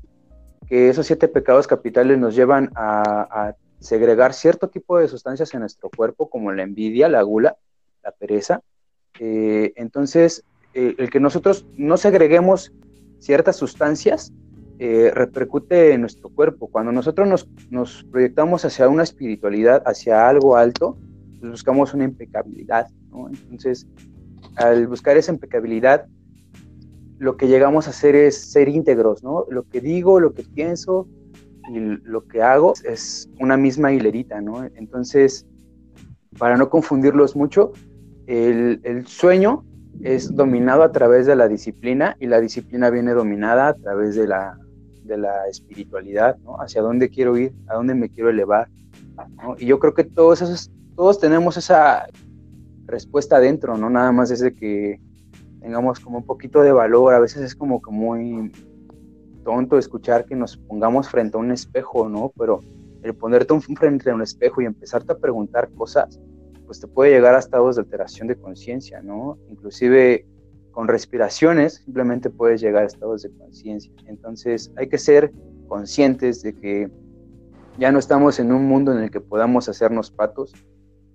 que esos siete pecados capitales nos llevan a, segregar cierto tipo de sustancias en nuestro cuerpo, como la envidia, la gula, la pereza. Eh, entonces, eh, el que nosotros no segreguemos ciertas sustancias eh, repercute en nuestro cuerpo. Cuando nosotros nos, proyectamos hacia una espiritualidad, hacia algo alto, pues buscamos una impecabilidad. Entonces, al buscar esa impecabilidad, lo que llegamos a hacer es ser íntegros, ¿no? Lo que digo, lo que pienso, y lo que hago es una misma hilerita, ¿no? Entonces, para no confundirlos mucho, el sueño es dominado a través de la disciplina y la disciplina viene dominada a través de la, de la espiritualidad, ¿no? Hacia dónde quiero ir, a dónde me quiero elevar. Y yo creo que todos esos, todos tenemos esa respuesta adentro, ¿no? Nada más desde que tengamos como un poquito de valor, a veces es como que muy tonto escuchar que nos pongamos frente a un espejo, ¿no? Pero el ponerte frente a un espejo y empezarte a preguntar cosas, pues te puede llegar a estados de alteración de conciencia, ¿no? Inclusive con respiraciones simplemente puedes llegar a estados de conciencia. Entonces hay que ser conscientes de que ya no estamos en un mundo en el que podamos hacernos patos,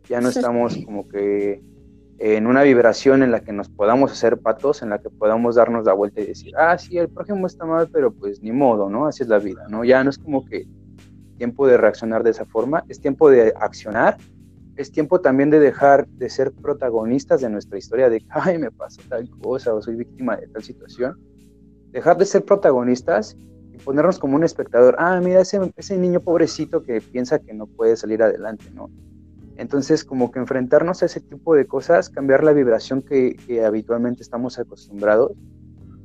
ya no estamos como que en una vibración en la que nos podamos hacer patos, en la que podamos darnos la vuelta y decir, ah, sí, el prójimo está mal, pero pues ni modo, ¿no? Así es la vida, ¿no? Ya no es como que tiempo de reaccionar de esa forma, es tiempo de accionar es tiempo también de dejar de ser protagonistas de nuestra historia, de, ay, me pasó tal cosa o soy víctima de tal situación. Dejar de ser protagonistas y ponernos como un espectador, ah, mira ese, ese niño pobrecito que piensa que no puede salir adelante, ¿no? Entonces, como que enfrentarnos a ese tipo de cosas, cambiar la vibración que, habitualmente estamos acostumbrados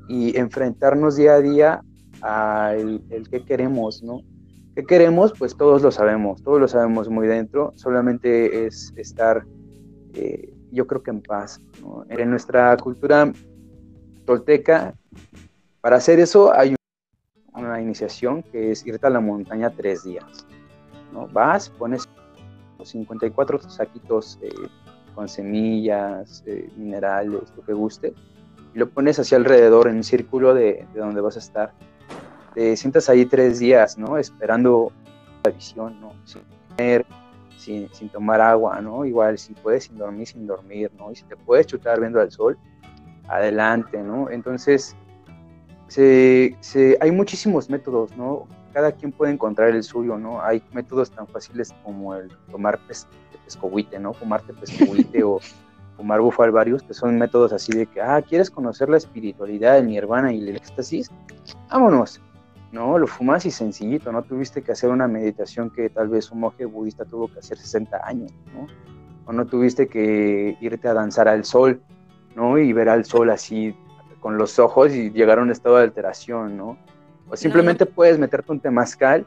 y enfrentarnos día a día al el que queremos, ¿no? ¿Qué queremos? Pues todos lo sabemos, todos lo sabemos muy dentro, solamente es estar, eh, yo creo que en paz. En nuestra cultura tolteca, para hacer eso hay una iniciación que es irte a la montaña tres días. ¿no? Vas, pones los 54 saquitos eh, con semillas, eh, minerales, lo que guste, y lo pones hacia alrededor en un círculo de donde vas a estar te sientas ahí tres días, ¿no? Esperando la visión, ¿no? Sin comer, sin, tomar agua, ¿no? Igual, si puedes, sin dormir, sin dormir, ¿no? Y si te puedes chutar viendo al sol, adelante, ¿no? Entonces, se, hay muchísimos métodos, ¿no? Cada quien puede encontrar el suyo, ¿no? Hay métodos tan fáciles como el tomar pes, pescohuite, ¿no? Fumarte pescohuite o fumar bufalvarius, que son métodos así de que, ah, ¿quieres conocer la espiritualidad, el nirvana y el éxtasis? Vámonos, ¿no? Lo fumas y sencillito, no tuviste que hacer una meditación que tal vez un monje budista tuvo que hacer 60 años, ¿no? O no tuviste que irte a danzar al sol, ¿no? Y ver al sol así con los ojos y llegar a un estado de alteración, ¿no? O simplemente puedes meterte un temazcal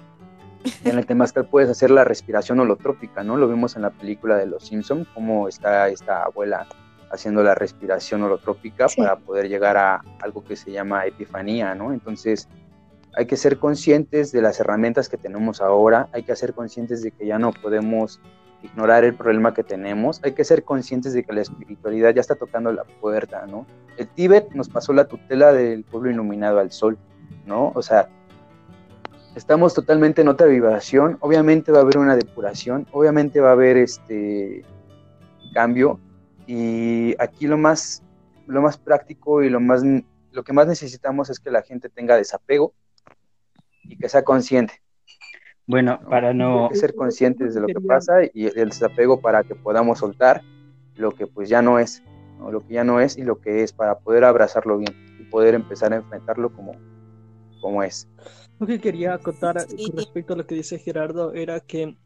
y en el temazcal puedes hacer la respiración holotrópica, ¿no? Lo vimos en la película de Los Simpson, cómo está esta abuela haciendo la respiración holotrópica para poder llegar a algo que se llama epifanía, ¿no? Entonces, hay que ser conscientes de las herramientas que tenemos ahora, hay que ser conscientes de que ya no podemos ignorar el problema que tenemos, hay que ser conscientes de que la espiritualidad ya está tocando la puerta, ¿no? El Tíbet nos pasó la tutela del pueblo iluminado al sol, ¿no? O sea, estamos totalmente en otra vibración, obviamente va a haber una depuración, obviamente va a haber este cambio y aquí lo más lo más práctico y lo más lo que más necesitamos es que la gente tenga desapego, y que sea consciente. Bueno, para no... ser conscientes de lo que pasa y el desapego para que podamos soltar lo que pues ya no es, lo que ya no es y lo que es para poder abrazarlo bien y poder empezar a enfrentarlo como, como es. Lo que quería acotar con respecto a lo que dice Gerardo era que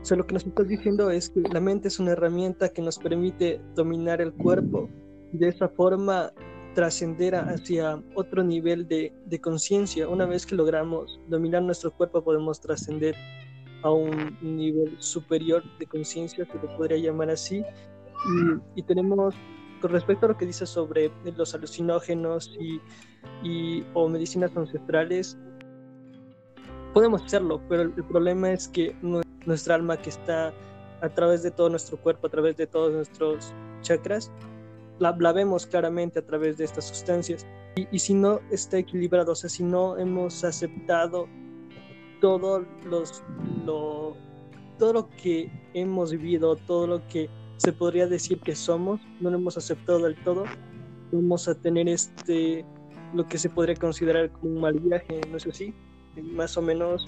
o sea, lo que nos estás diciendo es que la mente es una herramienta que nos permite dominar el cuerpo. De esa forma trascender hacia otro nivel de, de conciencia. Una vez que logramos dominar nuestro cuerpo, podemos trascender a un nivel superior de conciencia, se lo podría llamar así. Y, tenemos, con respecto a lo que dice sobre los alucinógenos y, y, o medicinas ancestrales, podemos hacerlo, pero el, problema es que nuestra alma que está a través de todo nuestro cuerpo, a través de todos nuestros chakras, la, vemos claramente a través de estas sustancias. Y, si no está equilibrado, o sea, si no hemos aceptado todo, los, lo, todo lo que hemos vivido, todo lo que se podría decir que somos, no lo hemos aceptado del todo, vamos a tener este, lo que se podría considerar como un mal viaje, ¿no es así? Más o menos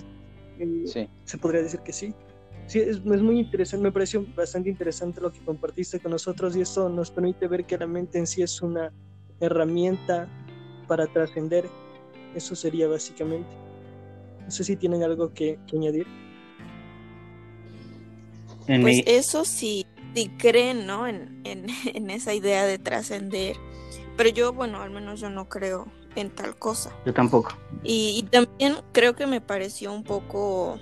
eh, se podría decir que sí sí, es, muy interesante, me pareció bastante interesante lo que compartiste con nosotros y eso nos permite ver que la mente en sí es una herramienta para trascender. Eso sería básicamente. No sé si tienen algo que, añadir. pues eso sí, sí creen, ¿no? En, en, esa idea de trascender. Pero yo, bueno, al menos yo no creo en tal cosa. Yo tampoco. Y, y, también creo que me pareció un poco,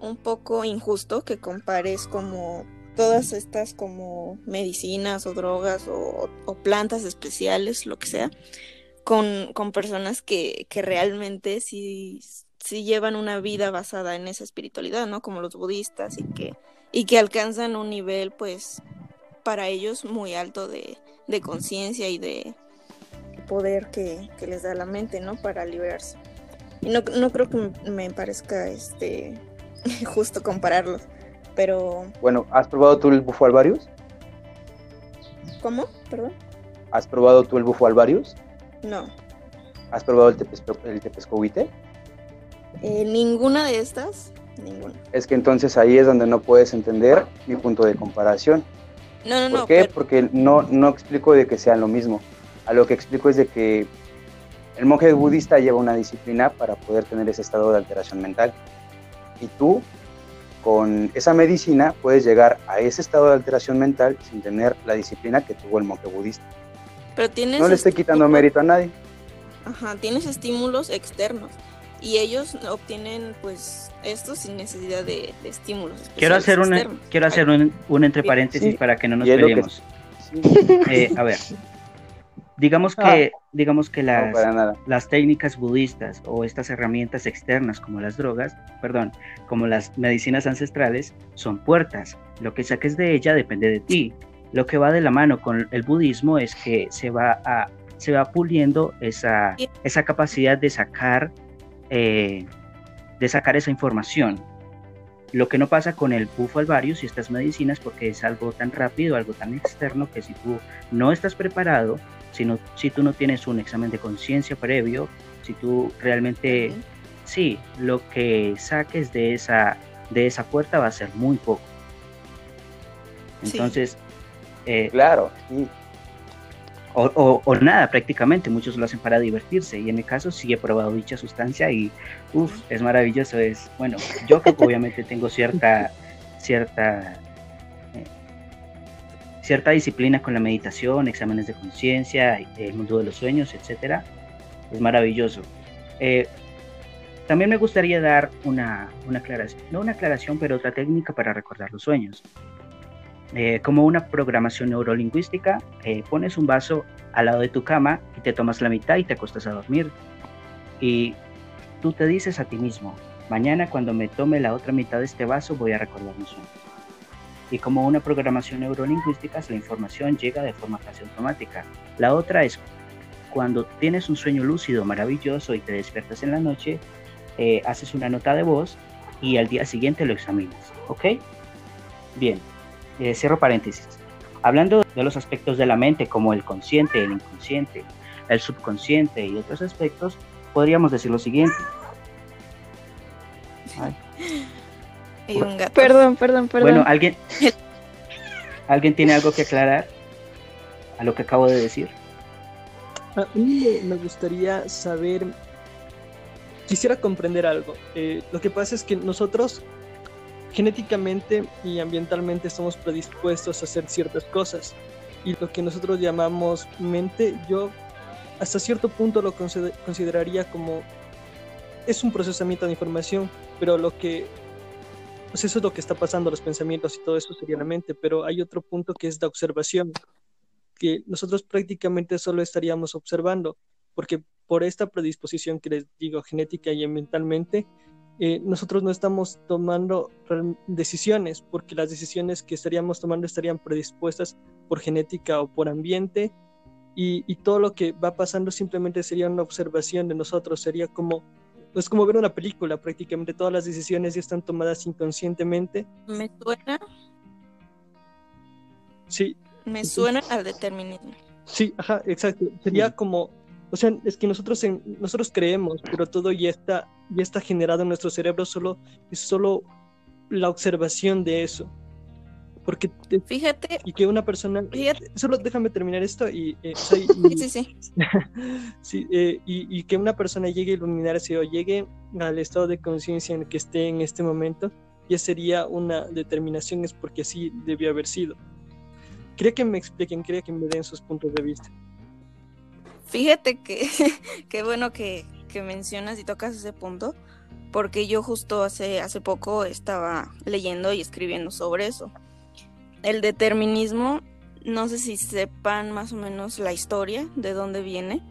un poco injusto que compares como todas estas como medicinas o drogas o, plantas especiales, lo que sea, con, con personas que, que, realmente sí, llevan una vida basada en esa espiritualidad, ¿no? Como los budistas y que, y que alcanzan un nivel, pues, para ellos muy alto de, de conciencia y de poder que, que, les da la mente, ¿no? Para liberarse. Y no, no creo que me parezca este justo compararlos pero... Bueno, ¿has probado tú el bufo alvarius? ¿Cómo? Perdón. ¿Has probado tú el bufo alvarius? No. ¿Has probado el, tepesco, el tepescohuite? Eh, ninguna de estas, ninguna. Es que entonces ahí es donde no puedes entender mi punto de comparación. No, no, ¿Por qué? Porque no, no explico de que sean lo mismo. A lo que explico es de que el monje budista lleva una disciplina para poder tener ese estado de alteración mental. Y tú con esa medicina puedes llegar a ese estado de alteración mental sin tener la disciplina que tuvo el monje budista. Pero tienes no le estoy quitando mérito a nadie. Ajá, tienes estímulos externos y ellos obtienen pues esto sin necesidad de, estímulos. Quiero hacer un quiero hacer un, entre paréntesis para que no nos peleemos. Eh, a ver, Digamos ah. que, digamos que las, las técnicas budistas o estas herramientas externas como las drogas, perdón, como las medicinas ancestrales, son puertas. Lo que saques de ella depende de ti. Lo que va de la mano con el budismo es que se va, a, se va puliendo esa, esa capacidad de sacar, eh, de sacar esa información. Lo que no pasa con el bufo alvarius y estas medicinas porque es algo tan rápido, algo tan externo que si tú no estás preparado, si, si tú no tienes un examen de conciencia previo, si tú realmente, sí, lo que saques de esa, de esa puerta va a ser muy poco. Entonces, eh, claro, o, nada prácticamente, muchos lo hacen para divertirse y en mi caso sí he probado dicha sustancia y uff, es maravilloso, es bueno, yo que obviamente tengo cierta, cierta cierta disciplina con la meditación, exámenes de conciencia, el mundo de los sueños, etcétera, es maravilloso. Eh, también me gustaría dar una, aclaración, no una aclaración, pero otra técnica para recordar los sueños. Eh, como una programación neurolingüística, eh, pones un vaso al lado de tu cama y te tomas la mitad y te acostas a dormir. Y tú te dices a ti mismo, mañana cuando me tome la otra mitad de este vaso voy a recordar mis sueños y como una programación neurolingüística, la información llega de forma casi automática. La otra es cuando tienes un sueño lúcido maravilloso y te despiertas en la noche, eh, haces una nota de voz y al día siguiente lo examinas. ¿Ok? Bien, eh, cierro paréntesis. Hablando de los aspectos de la mente como el consciente, el inconsciente, el subconsciente y otros aspectos, podríamos decir lo siguiente. Perdón, perdón, perdón. Bueno, ¿alguien, ¿alguien tiene algo que aclarar a lo que acabo de decir? A mí me gustaría saber, quisiera comprender algo. Eh, lo que pasa es que nosotros genéticamente y ambientalmente estamos predispuestos a hacer ciertas cosas. Y lo que nosotros llamamos mente, yo hasta cierto punto lo consideraría como es un procesamiento de información, pero lo que pues eso es lo que está pasando, los pensamientos y todo eso sería la mente, pero hay otro punto que es la observación, que nosotros prácticamente solo estaríamos observando, porque por esta predisposición que les digo genética y mentalmente, eh, nosotros no estamos tomando decisiones, porque las decisiones que estaríamos tomando estarían predispuestas por genética o por ambiente, y, y todo lo que va pasando simplemente sería una observación de nosotros, sería como es como ver una película, prácticamente todas las decisiones ya están tomadas inconscientemente. ¿Me suena? Sí. Me suena al determinismo. Sí, ajá, exacto. Sería como, o sea, es que nosotros nosotros creemos, pero todo ya está ya está generado en nuestro cerebro, solo es solo la observación de eso. Porque fíjate. Y que una persona. Solo déjame terminar esto y. Eh, sí, sí, sí. sí eh, y, y, que una persona llegue a iluminarse o llegue al estado de conciencia en el que esté en este momento, ya sería una determinación, es porque así debió haber sido. Quería que me expliquen, quería que me den sus puntos de vista. Fíjate que, qué bueno que, que mencionas y tocas ese punto, porque yo justo hace, hace poco estaba leyendo y escribiendo sobre eso. El determinismo, no sé si sepan más o menos la historia de dónde viene,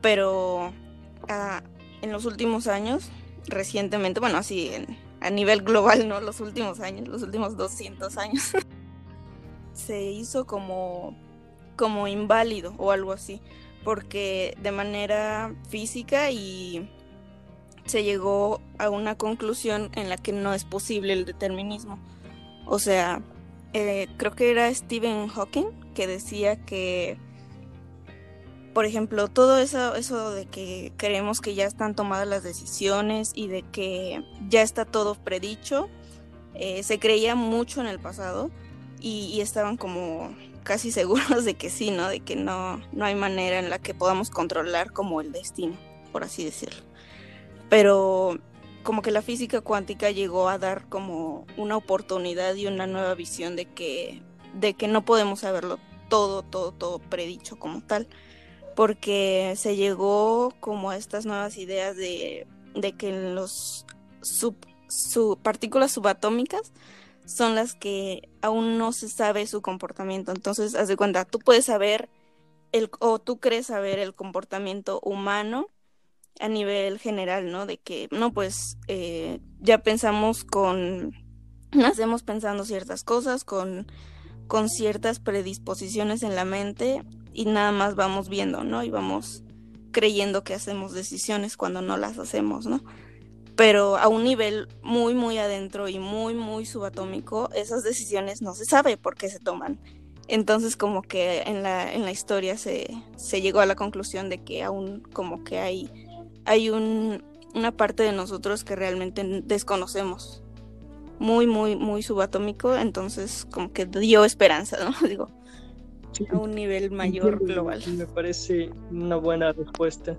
pero ah, en los últimos años, recientemente, bueno, así a nivel global, ¿no? Los últimos años, los últimos 200 años, se hizo como, como inválido o algo así porque de manera física y se llegó a una conclusión en la que no es posible el determinismo. O sea, eh, creo que era Stephen Hawking que decía que, por ejemplo, todo eso, eso de que creemos que ya están tomadas las decisiones y de que ya está todo predicho, eh, se creía mucho en el pasado y estaban como casi seguros de que sí, ¿no? De que no, no hay manera en la que podamos controlar como el destino, por así decirlo. Pero como que la física cuántica llegó a dar como una oportunidad y una nueva visión de que, de que no podemos saberlo todo, todo, todo predicho como tal, porque se llegó como a estas nuevas ideas de, de que los sub, partículas subatómicas son las que aún no se sabe su comportamiento. Entonces, haz de cuenta, tú puedes saber el, o tú crees saber el comportamiento humano a nivel general, ¿no? De que, no, pues eh, ya pensamos con, nacemos pensando ciertas cosas, con, con ciertas predisposiciones en la mente y nada más vamos viendo, ¿no? Y vamos creyendo que hacemos decisiones cuando no las hacemos, ¿no? pero a un nivel muy, muy adentro y muy, muy subatómico, esas decisiones no se sabe por qué se toman. Entonces como que en la, en la historia se, se llegó a la conclusión de que aún como que hay, hay un, una parte de nosotros que realmente desconocemos. Muy, muy, muy subatómico, entonces como que dio esperanza, ¿no? Digo, a un nivel mayor global. Me parece una buena respuesta.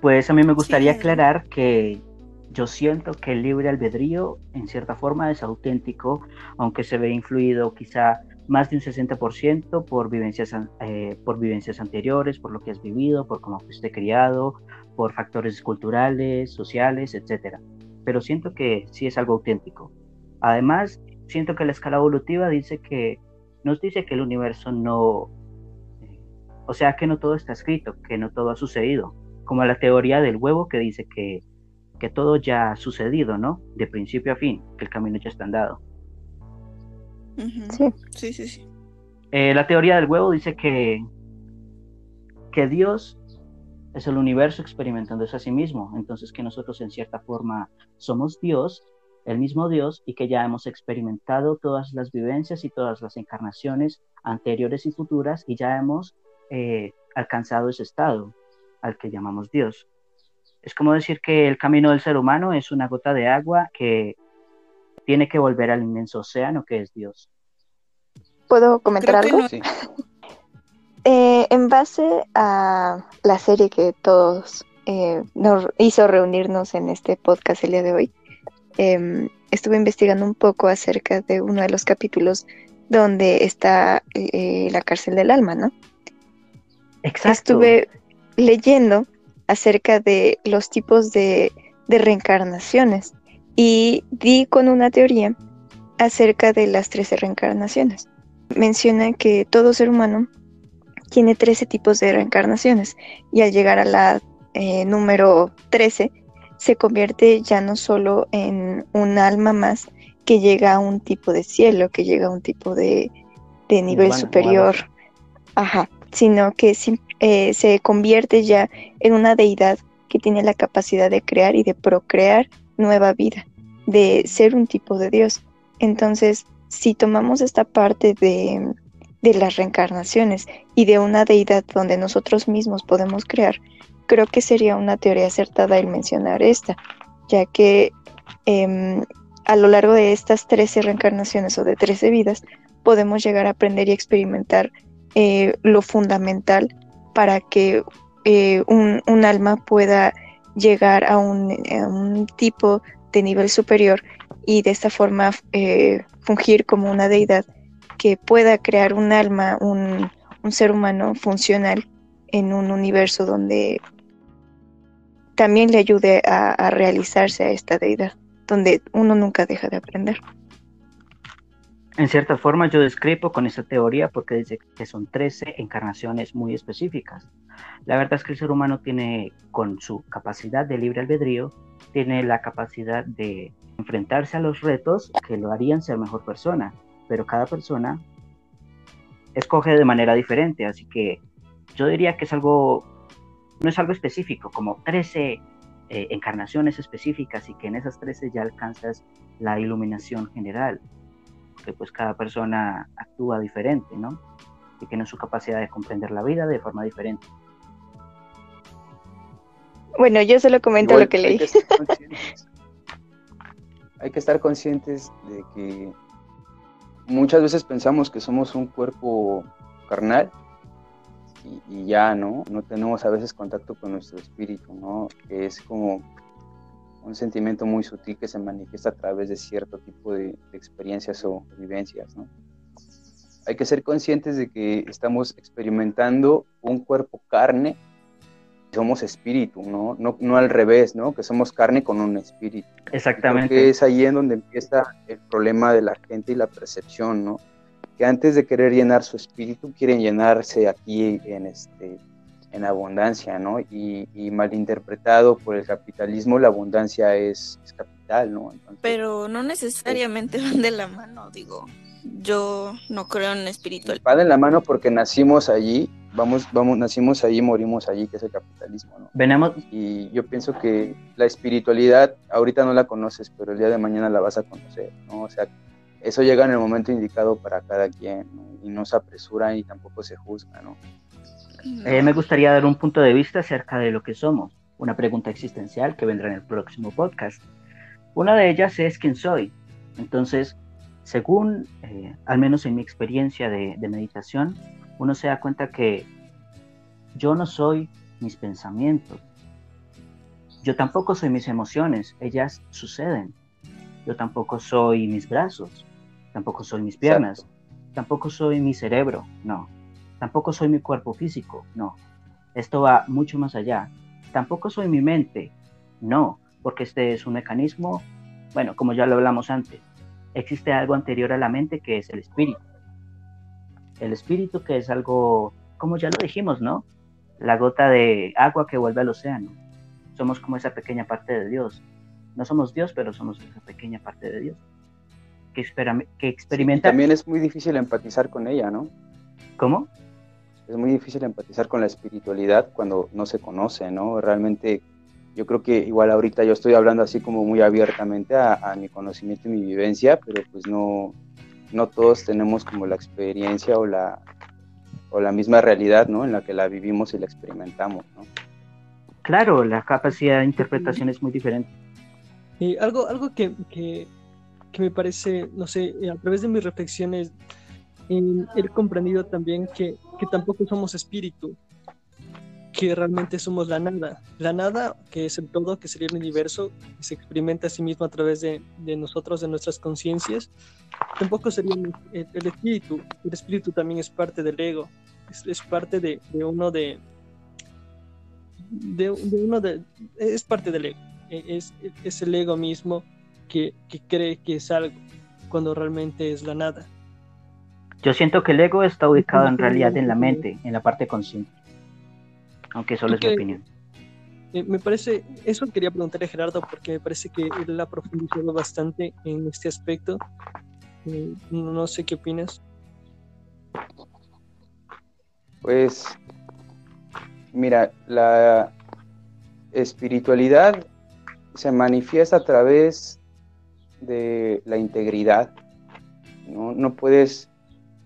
Pues a mí me gustaría aclarar que yo siento que el libre albedrío en cierta forma es auténtico, aunque se ve influido quizá más de un 60% por vivencias, eh, por vivencias anteriores, por lo que has vivido, por cómo fuiste criado, por factores culturales, sociales, etc. Pero siento que sí es algo auténtico. Además, siento que la escala evolutiva dice que nos dice que el universo no, eh, o sea, que no todo está escrito, que no todo ha sucedido, como la teoría del huevo que dice que, que todo ya ha sucedido, ¿no? De principio a fin, que el camino ya está andado. Sí, sí, sí. sí. Eh, la teoría del huevo dice que, que Dios es el universo experimentándose a sí mismo, entonces que nosotros en cierta forma somos Dios, el mismo Dios, y que ya hemos experimentado todas las vivencias y todas las encarnaciones anteriores y futuras y ya hemos eh, alcanzado ese estado al que llamamos Dios. Es como decir que el camino del ser humano es una gota de agua que tiene que volver al inmenso océano que es Dios. ¿Puedo comentar algo? Sí. Eh, en base a la serie que todos eh, nos hizo reunirnos en este podcast el día de hoy, em, estuve investigando un poco acerca de uno de los capítulos donde está eh, la cárcel del alma, ¿no? Exacto. Estuve leyendo acerca de los tipos de, reencarnaciones y di con una teoría acerca de las 13 reencarnaciones. Menciona que todo ser humano tiene 13 tipos de reencarnaciones y al llegar a la eh, número 13 se convierte ya no solo en un alma más que llega a un tipo de cielo, que llega a un tipo de, nivel superior, ajá, sino que eh, se convierte ya en una deidad que tiene la capacidad de crear y de procrear nueva vida, de ser un tipo de Dios. Entonces, si tomamos esta parte de, las reencarnaciones y de una deidad donde nosotros mismos podemos crear, creo que sería una teoría acertada el mencionar esta, ya que em, a lo largo de estas 13 reencarnaciones o de 13 vidas, podemos llegar a aprender y experimentar eh, lo fundamental para que eh, un, alma pueda llegar a un, tipo de nivel superior y de esta forma eh, fungir como una deidad que pueda crear un alma, un, ser humano funcional en un universo donde también le ayude a realizarse a esta deidad donde uno nunca deja de aprender. En cierta forma yo describo con esta teoría porque dice que son 13 encarnaciones muy específicas. La verdad es que el ser humano tiene, con su capacidad de libre albedrío, tiene la capacidad de enfrentarse a los retos que lo harían ser mejor persona, pero cada persona escoge de manera diferente, así que yo diría que es algo, no es algo específico, como 13 eh, encarnaciones específicas y que en esas 13 ya alcanzas la iluminación general, porque pues cada persona actúa diferente, ¿no? Y tiene su capacidad de comprender la vida de forma diferente. Bueno, yo solo comento lo que leí. hay que estar conscientes de que muchas veces pensamos que somos un cuerpo carnal y, ya, ¿no? No tenemos a veces contacto con nuestro espíritu, ¿no? Que es como un sentimiento muy sutil que se manifiesta a través de cierto tipo de, experiencias o vivencias, ¿no? Hay que ser conscientes de que estamos experimentando un cuerpo carne y somos espíritu, ¿no? ¿no? No al revés, ¿no? Que somos carne con un espíritu. Exactamente. Que es ahí en donde empieza el problema de la gente y la percepción, ¿no? que antes de querer llenar su espíritu, quieren llenarse aquí en, este, en abundancia, ¿no? Y, malinterpretado por el capitalismo, la abundancia es, capital, ¿no? Pero no necesariamente van de la mano, digo. Yo no creo en espiritual. Van de la mano porque nacimos allí, vamos, vamos, nacimos allí, morimos allí, que es el capitalismo, ¿no? Venemos. Y yo pienso que la espiritualidad ahorita no la conoces, pero el día de mañana la vas a conocer, ¿no? O sea, eso llega en el momento indicado para cada quien y no se apresura y tampoco se juzga, ¿no? Eh, me gustaría dar un punto de vista acerca de lo que somos, una pregunta existencial que vendrá en el próximo podcast. Una de ellas es quién soy. Entonces, según, eh, al menos en mi experiencia de, de meditación, uno se da cuenta que yo no soy mis pensamientos, yo tampoco soy mis emociones, ellas suceden. Yo tampoco soy mis brazos, tampoco soy mis piernas, tampoco soy mi cerebro, no, tampoco soy mi cuerpo físico, no. Esto va mucho más allá. Tampoco soy mi mente, no, porque este es un mecanismo, bueno, como ya lo hablamos antes, existe algo anterior a la mente que es el espíritu. El espíritu que es algo, como ya lo dijimos, ¿no? La gota de agua que vuelve al océano. Somos como esa pequeña parte de Dios. No somos Dios, pero somos esa pequeña parte de Dios que, que experimenta. también es muy difícil empatizar con ella, ¿no? ¿Cómo? Es muy difícil empatizar con la espiritualidad cuando no se conoce, ¿no? Realmente yo creo que igual ahorita yo estoy hablando así como muy abiertamente a, mi conocimiento y mi vivencia, pero pues no, no todos tenemos como la experiencia o la, o la misma realidad, ¿no? En la que la vivimos y la experimentamos, ¿no? Claro, la capacidad de interpretación es muy diferente. Y algo, algo que, que me parece, no sé, a través de mis reflexiones, he comprendido también que, que tampoco somos espíritu, que realmente somos la nada. La nada, que es el todo, que sería el universo, que se experimenta a sí mismo a través de, de nosotros, de nuestras conciencias, tampoco sería el, espíritu. El espíritu también es parte del ego, es, parte de, de, uno de, de, uno de, es parte del ego, es, es el ego mismo que, cree que es algo, cuando realmente es la nada. Yo siento que el ego está ubicado en realidad en la mente, en la parte consciente, aunque solo es mi opinión. Eh, me parece, eso quería preguntarle a Gerardo porque me parece que él ha profundizado bastante en este aspecto. Eh, no sé qué opinas. Pues, mira, la espiritualidad se manifiesta a través de la integridad. ¿no? no puedes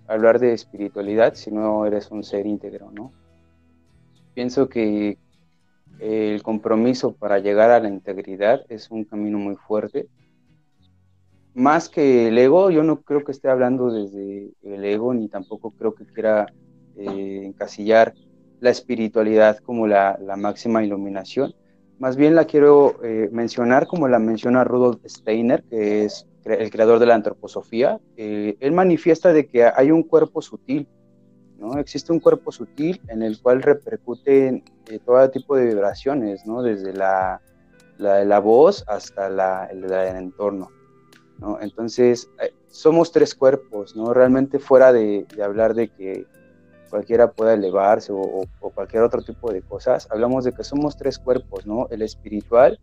hablar de espiritualidad si no eres un ser íntegro, ¿no? Pienso que el compromiso para llegar a la integridad es un camino muy fuerte más que el ego, yo no creo que esté hablando desde el ego, ni tampoco creo que quiera eh, encasillar la espiritualidad como la, máxima iluminación. Más bien la quiero eh, mencionar como la menciona Rudolf Steiner, que es el creador de la antroposofía. Eh, él manifiesta de que hay un cuerpo sutil, ¿no? Existe un cuerpo sutil en el cual repercuten todo tipo de vibraciones, ¿no? Desde la, la, voz hasta la, el, entorno. ¿no? Entonces, eh, somos tres cuerpos, ¿no? Realmente fuera de, hablar de que cualquiera pueda elevarse o, cualquier otro tipo de cosas, hablamos de que somos tres cuerpos, ¿no? El espiritual,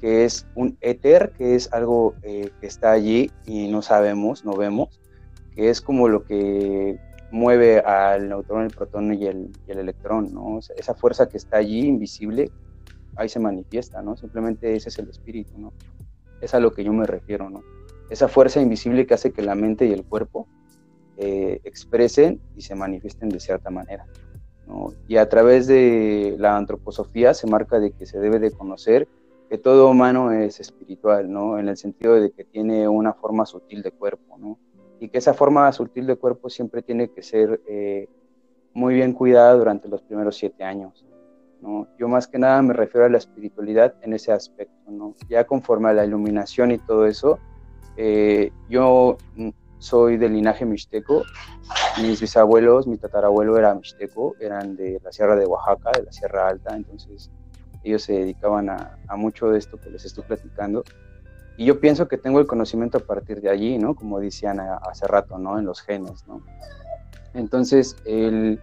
que es un éter, que es algo eh, que está allí y no sabemos, no vemos, que es como lo que mueve al neutrón, el protón y el, electrón, ¿no? esa fuerza que está allí, invisible, ahí se manifiesta, ¿no? Simplemente ese es el espíritu, ¿no? Es a lo que yo me refiero, ¿no? esa fuerza invisible que hace que la mente y el cuerpo eh, expresen y se manifiesten de cierta manera. Y a través de la antroposofía se marca de que se debe de conocer que todo humano es espiritual, ¿no? En el sentido de que tiene una forma sutil de cuerpo, ¿no? Y que esa forma sutil de cuerpo siempre tiene que ser eh, muy bien cuidada durante los primeros siete años. ¿no? Yo más que nada me refiero a la espiritualidad en ese aspecto, ¿no? Ya conforme a la iluminación y todo eso, eh, yo soy de linaje mixteco. Mis bisabuelos, mi tatarabuelo era mixteco, eran de la Sierra de Oaxaca, de la Sierra Alta, entonces ellos se dedicaban a, mucho de esto que les estoy platicando. Y yo pienso que tengo el conocimiento a partir de allí, ¿no? Como decían hace rato, ¿no? En los genes, ¿no? Entonces, el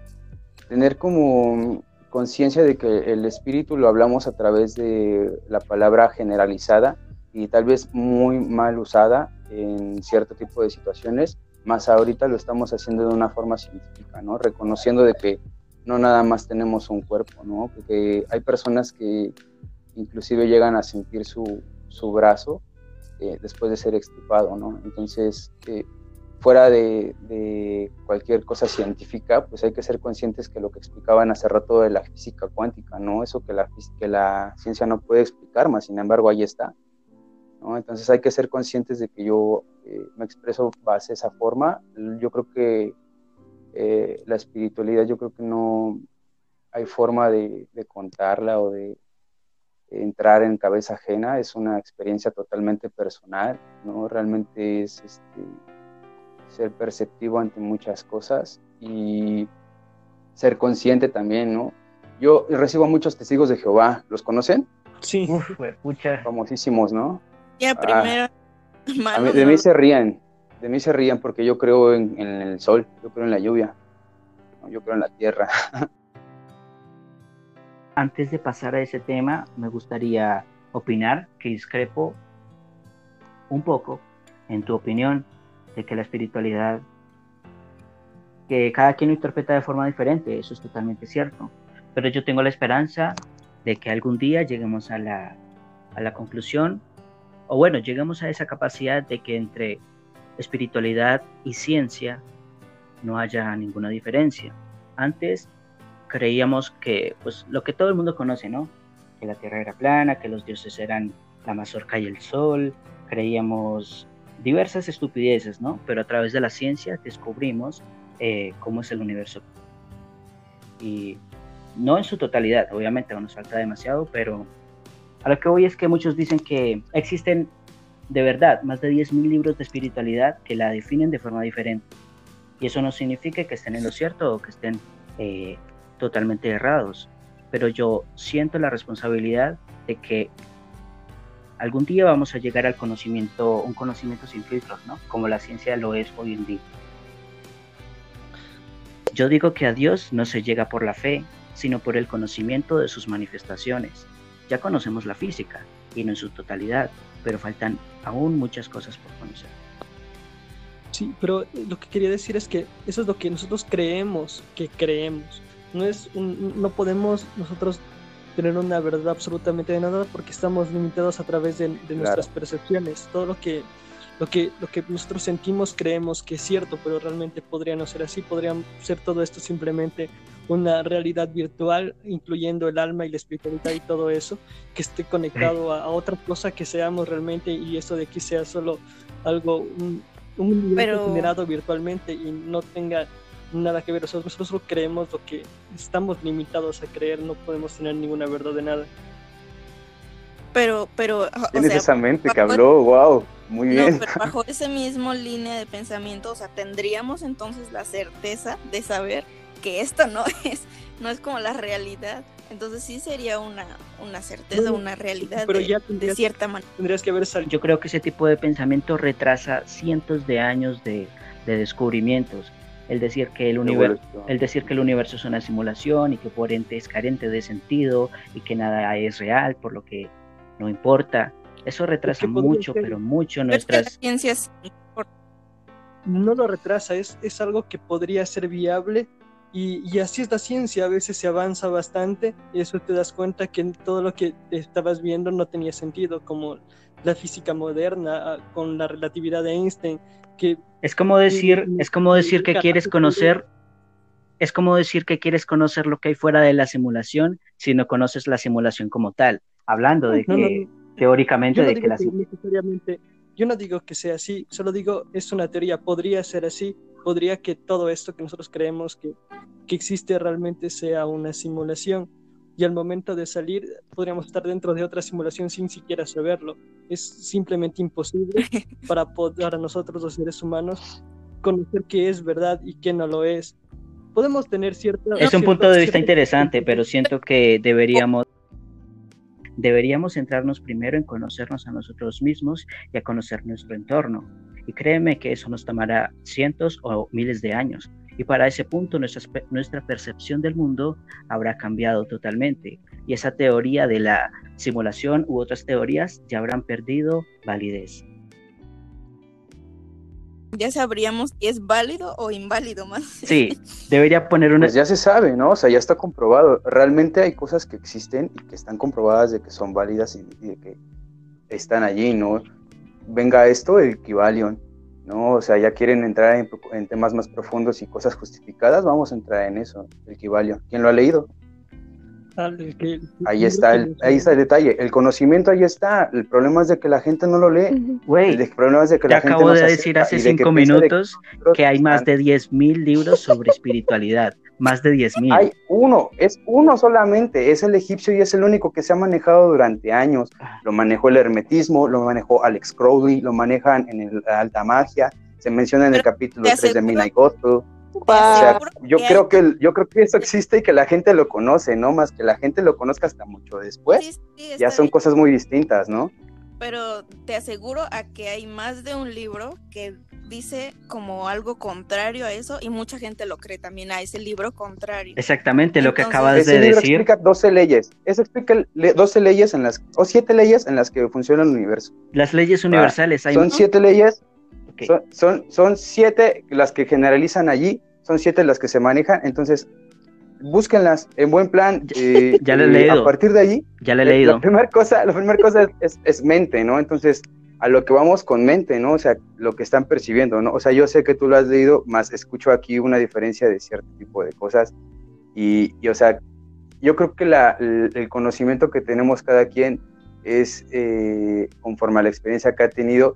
tener como conciencia de que el espíritu lo hablamos a través de la palabra generalizada, y tal vez muy mal usada en cierto tipo de situaciones, más ahorita lo estamos haciendo de una forma científica, ¿no? Reconociendo de que no nada más tenemos un cuerpo, ¿no? Porque hay personas que inclusive llegan a sentir su, su brazo eh, después de ser extirpado, ¿no? Entonces, eh, fuera de, de, cualquier cosa científica, pues hay que ser conscientes que lo que explicaban hace rato de la física cuántica, ¿no? Eso que la, ciencia no puede explicar, más sin embargo ahí está. Entonces hay que ser conscientes de que yo eh, me expreso base esa forma. Yo creo que eh, la espiritualidad, yo creo que no hay forma de, contarla o de entrar en cabeza ajena. Es una experiencia totalmente personal, ¿no? Realmente es este, ser perceptivo ante muchas cosas y ser consciente también, ¿no? Yo recibo muchos testigos de Jehová, ¿los conocen? Sí, famosísimos, ¿no? Ya, primero. de mí se rían, de mí se rían porque yo creo en, el sol, yo creo en la lluvia, yo creo en la tierra. Antes de pasar a ese tema, me gustaría opinar que discrepo un poco en tu opinión de que la espiritualidad, que cada quien lo interpreta de forma diferente, eso es totalmente cierto, pero yo tengo la esperanza de que algún día lleguemos a la, a la conclusión o bueno, llegamos a esa capacidad de que entre espiritualidad y ciencia no haya ninguna diferencia. Antes creíamos que, pues lo que todo el mundo conoce, ¿no? Que la Tierra era plana, que los dioses eran la mazorca y el sol, creíamos diversas estupideces, ¿no? Pero a través de la ciencia descubrimos eh, cómo es el universo. Y no en su totalidad, obviamente nos falta demasiado, pero a lo que voy es que muchos dicen que existen de verdad más de 10.000 libros de espiritualidad que la definen de forma diferente. Y eso no significa que estén en lo cierto o que estén eh, totalmente errados. Pero yo siento la responsabilidad de que algún día vamos a llegar al conocimiento, un conocimiento sin filtros, ¿no? Como la ciencia lo es hoy en día. Yo digo que a Dios no se llega por la fe, sino por el conocimiento de sus manifestaciones. Ya conocemos la física, y no en su totalidad, pero faltan aún muchas cosas por conocer. Sí, pero lo que quería decir es que eso es lo que nosotros creemos que creemos. No, es no podemos nosotros tener una verdad absolutamente de nada porque estamos limitados a través de, nuestras percepciones. Todo lo que lo que, lo que nosotros sentimos creemos que es cierto, pero realmente podría no ser así, podría ser todo esto simplemente una realidad virtual, incluyendo el alma y la espiritualidad y todo eso, que esté conectado a, otra cosa que seamos realmente y eso de que sea solo algo, un, un generado virtualmente y no tenga nada que ver. Nosotros, nosotros creemos lo que estamos limitados a creer, no podemos tener ninguna verdad de nada. Pero, pero. Tienes esa mente que habló, wow, muy bien. pero bajo ese mismo línea de pensamiento, o sea, tendríamos entonces la certeza de saber que esto no es, no es como la realidad. Entonces sí sería una, una certeza, una realidad pero de, ya de, cierta manera. Tendrías que haber Yo creo que ese tipo de pensamiento retrasa cientos de años de, de descubrimientos el decir que el universo, el decir que el universo es una simulación y que por ende es carente de sentido y que nada es real, por lo que no importa. Eso retrasa mucho, pero mucho nuestras ciencias. No lo retrasa, es, es algo que podría ser viable y, y, así es la ciencia, a veces se avanza bastante y eso te das cuenta que todo lo que estabas viendo no tenía sentido, como la física moderna con la relatividad de Einstein, que es como decir, es como decir que quieres conocer, es como decir que quieres conocer lo que hay fuera de la simulación si no conoces la simulación como tal. Hablando de que teóricamente de que la necesariamente, yo no digo que sea así, solo digo es una teoría, podría ser así, podría que todo esto que nosotros creemos que, que existe realmente sea una simulación y al momento de salir podríamos estar dentro de otra simulación sin siquiera saberlo. Es simplemente imposible para poder a nosotros los seres humanos conocer qué es verdad y qué no lo es. Podemos tener cierta... Es un punto de vista interesante, pero siento que deberíamos deberíamos centrarnos primero en conocernos a nosotros mismos y a conocer nuestro entorno. Y créeme que eso nos tomará cientos o miles de años, y para ese punto nuestra, nuestra percepción del mundo habrá cambiado totalmente y esa teoría de la simulación u otras teorías ya habrán perdido validez. Ya sabríamos si es válido o inválido más. Sí, debería poner una... Pues ya se sabe, ¿no? O sea, ya está comprobado. Realmente hay cosas que existen y que están comprobadas de que son válidas y de que están allí, ¿no? Venga esto, el Kibalion ¿no? O sea, ya quieren entrar en, temas más profundos y cosas justificadas, vamos a entrar en eso, el equivalio. ¿Quién lo ha leído? Ahí está el, ahí está el detalle. El conocimiento ahí está. El problema es de que la gente no lo lee. el problema es de que la gente acabo de decir hace cinco minutos que, hay más de 10.000 libros sobre espiritualidad. Más de 10.000. Hay uno, es uno solamente, es el egipcio y es el único que se ha manejado durante años. Ah. Lo manejó el hermetismo, lo manejó Alex Crowley, lo manejan en el alta magia, se menciona en el capítulo 3 de Midnight Gospel yo creo que yo creo que eso existe y que la gente lo conoce, no más que la gente lo conozca hasta mucho después. ya son cosas muy distintas, ¿no? Pero te aseguro a que hay más de un libro que dice como algo contrario a eso y mucha gente lo cree también a ese libro contrario. Exactamente lo que acabas de decir. explica 12 leyes. Eso explica 12 leyes en las o 7 leyes en las que funciona el universo. Las leyes universales. Son 7 leyes son, son, siete las que generalizan allí, son siete las que se manejan, entonces búsquenlas en buen plan. Eh, ya le he leído. A partir de allí, ya le he leído. La primera cosa, la primera cosa es, es, mente, ¿no? Entonces, a lo que vamos con mente, ¿no? O sea, lo que están percibiendo, ¿no? O sea, yo sé que tú lo has leído, más escucho aquí una diferencia de cierto tipo de cosas. Y, y o sea, yo creo que la, el, conocimiento que tenemos cada quien es eh, conforme a la experiencia que ha tenido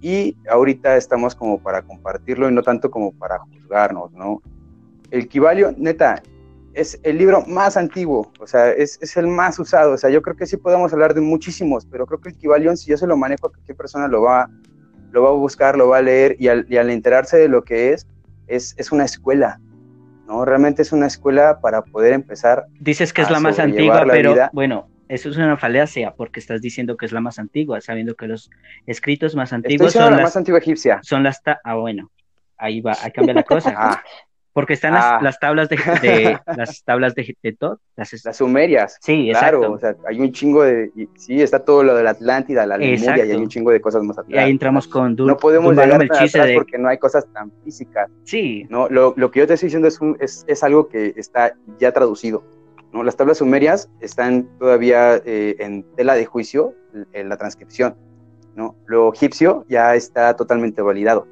y ahorita estamos como para compartirlo y no tanto como para juzgarnos, ¿no? El Kivalio, neta, es el libro más antiguo, o sea, es, es, el más usado, o sea, yo creo que sí podemos hablar de muchísimos, pero creo que el Kibalion, si yo se lo manejo, cualquier persona lo va, lo va a buscar, lo va a leer y al, y al enterarse de lo que es, es, es una escuela, ¿no? Realmente es una escuela para poder empezar. Dices que es la más antigua, pero bueno, eso es una falacia porque estás diciendo que es la más antigua, sabiendo que los escritos más antiguos son la más antigua egipcia. Son las ah bueno, ahí va, ahí cambia la cosa. Ah. Porque están las, ah. las, tablas de, las tablas de, de todo, las, sumerias. Sí, claro, o sea, hay un chingo de sí, está todo lo de la Atlántida, la Lemuria y hay un chingo de cosas más atrás. Y ahí entramos con No podemos llegar tan atrás porque no hay cosas tan físicas. Sí. No, lo, lo que yo te estoy diciendo es, un, es, es algo que está ya traducido. Las tablas sumerias están todavía eh, en tela de juicio, en la transcripción. ¿no? Lo egipcio ya está totalmente validado.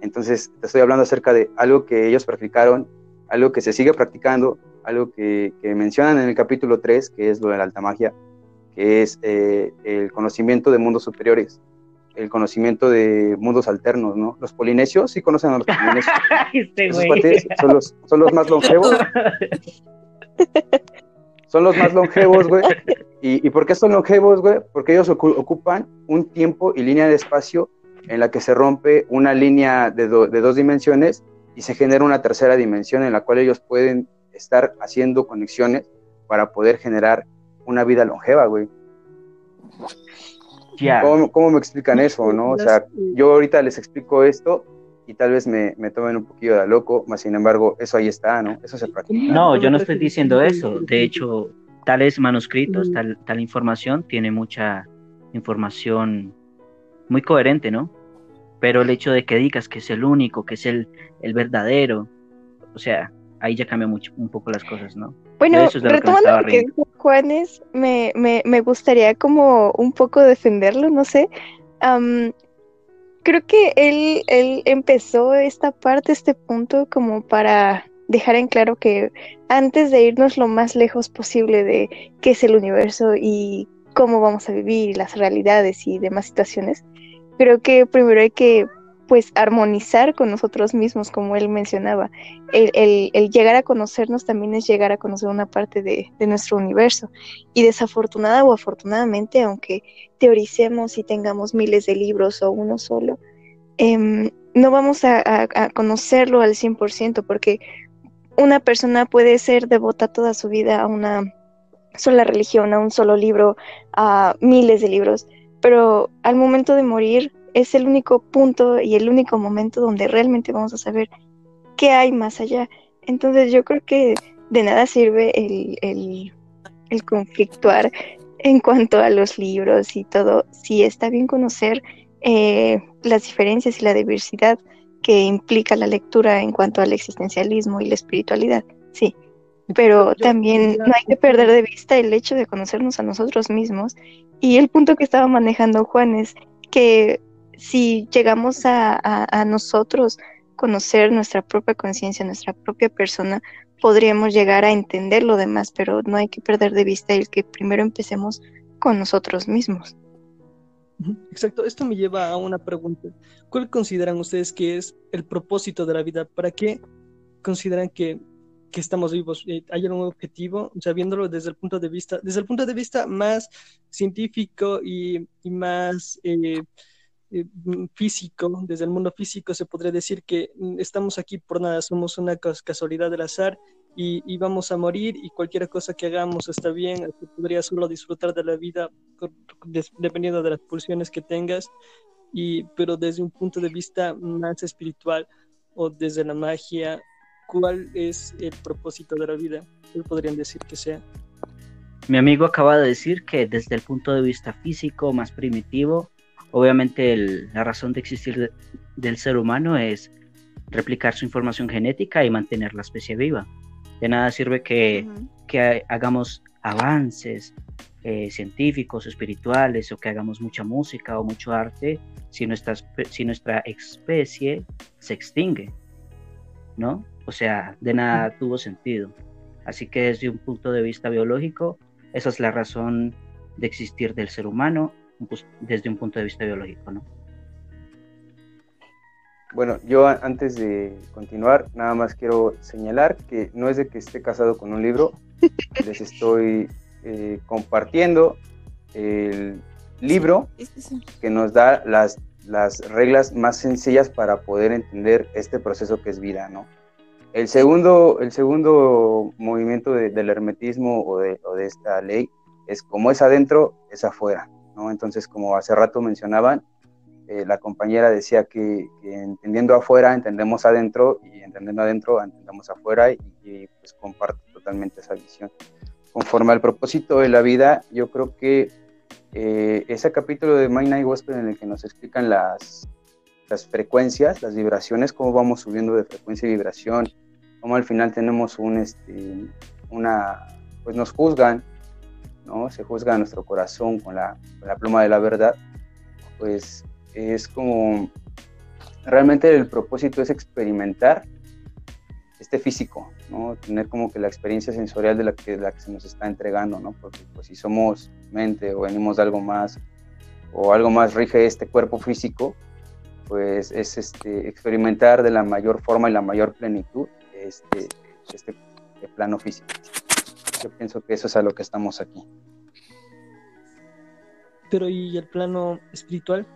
Entonces, te estoy hablando acerca de algo que ellos practicaron, algo que se sigue practicando, algo que, mencionan en el capítulo 3, que es lo de la alta magia, que es eh, el conocimiento de mundos superiores, el conocimiento de mundos alternos, ¿no? Los polinesios, ¿sí conocen a los polinesios? Este son, los, son los más longevos. son los más longevos, güey. ¿Y, ¿Y por qué son longevos, güey? Porque ellos ocupan un tiempo y línea de espacio en la que se rompe una línea de, de dos dimensiones y se genera una tercera dimensión en la cual ellos pueden estar haciendo conexiones para poder generar una vida longeva, güey. ¿Cómo, me explican eso, no? O sea, yo ahorita les explico esto y tal vez me, me tomen un poquillo de loco, más sin embargo, eso ahí está, ¿no? Eso se practica. No, yo no estoy diciendo eso. De hecho, tales manuscritos, tal, tal información tiene mucha información muy coherente, ¿no? Pero el hecho de que digas que es el único, que es el, el verdadero, o sea, ahí ya cambia mucho, un poco las cosas, ¿no? Bueno, retomando lo que dijo Juanes, me, me, me, gustaría como un poco defenderlo, no sé. Creo que él, él empezó esta parte, este punto, como para dejar en claro que antes de irnos lo más lejos posible de qué es el universo y cómo vamos a vivir, las realidades y demás situaciones, creo que primero hay que pues armonizar con nosotros mismos, como él mencionaba. El, llegar a conocernos también es llegar a conocer una parte de, nuestro universo. Y desafortunada o afortunadamente, aunque teoricemos y tengamos miles de libros o uno solo, em, no vamos a, a, conocerlo al 100% porque una persona puede ser devota toda su vida a una sola religión, a un solo libro, a miles de libros, pero al momento de morir es el único punto y el único momento donde realmente vamos a saber qué hay más allá. Entonces yo creo que de nada sirve el, conflictuar en cuanto a los libros y todo. Sí está bien conocer eh, las diferencias y la diversidad que implica la lectura en cuanto al existencialismo y la espiritualidad, sí. Pero también no hay que perder de vista el hecho de conocernos a nosotros mismos. Y el punto que estaba manejando Juan es que si llegamos a, nosotros conocer nuestra propia conciencia, nuestra propia persona, podríamos llegar a entender lo demás, pero no hay que perder de vista el que primero empecemos con nosotros mismos. Exacto, esto me lleva a una pregunta. ¿Cuál consideran ustedes que es el propósito de la vida? ¿Para qué consideran que, estamos vivos? Eh, ¿Hay algún objetivo? O sea, viéndolo desde el punto de vista, desde el punto de vista más científico y, más eh, eh, mm, físico, desde el mundo físico, se podría decir que mm, estamos aquí por nada, somos una casualidad del azar y, vamos a morir y cualquier cosa que hagamos está bien, podrías solo disfrutar de la vida dependiendo de las pulsiones que tengas, y, pero desde un punto de vista más espiritual o desde la magia, ¿cuál es el propósito de la vida? ¿Qué podrían decir que sea? Mi amigo acaba de decir que desde el punto de vista físico más primitivo, Obviamente la razón de existir del ser humano es replicar su información genética y mantener la especie viva. De nada sirve que, hagamos avances eh, científicos, espirituales, o que hagamos mucha música o mucho arte si nuestra, si nuestra especie se extingue, ¿no? O sea, de nada tuvo sentido. Así que desde un punto de vista biológico, esa es la razón de existir del ser humano desde un punto de vista biológico, ¿no? Bueno, yo antes de continuar, nada más quiero señalar que no es de que esté casado con un libro, les estoy eh, compartiendo el libro que nos da las, las reglas más sencillas para poder entender este proceso que es vida, ¿no? El segundo, el segundo movimiento del hermetismo o de, o de esta ley es como es adentro, es afuera. Entonces, como hace rato mencionaban, eh, la compañera decía que, entendiendo afuera entendemos adentro y entendiendo adentro entendemos afuera y, pues comparto totalmente esa visión. Conforme al propósito de la vida, yo creo que eh, ese capítulo de Mind Night Gospel en el que nos explican las, las frecuencias, las vibraciones, cómo vamos subiendo de frecuencia y vibración, cómo al final tenemos un, este, una, pues nos juzgan se juzga nuestro corazón con la, pluma de la verdad. pues es como, realmente el propósito es experimentar este físico. Tener como que la experiencia sensorial de la que, la que se nos está entregando. Porque pues si somos mente o venimos de algo más, o algo más rige este cuerpo físico, pues es este, experimentar de la mayor forma y la mayor plenitud este, este plano físico. Yo pienso que eso es a lo que estamos aquí. Pero ¿y el plano espiritual?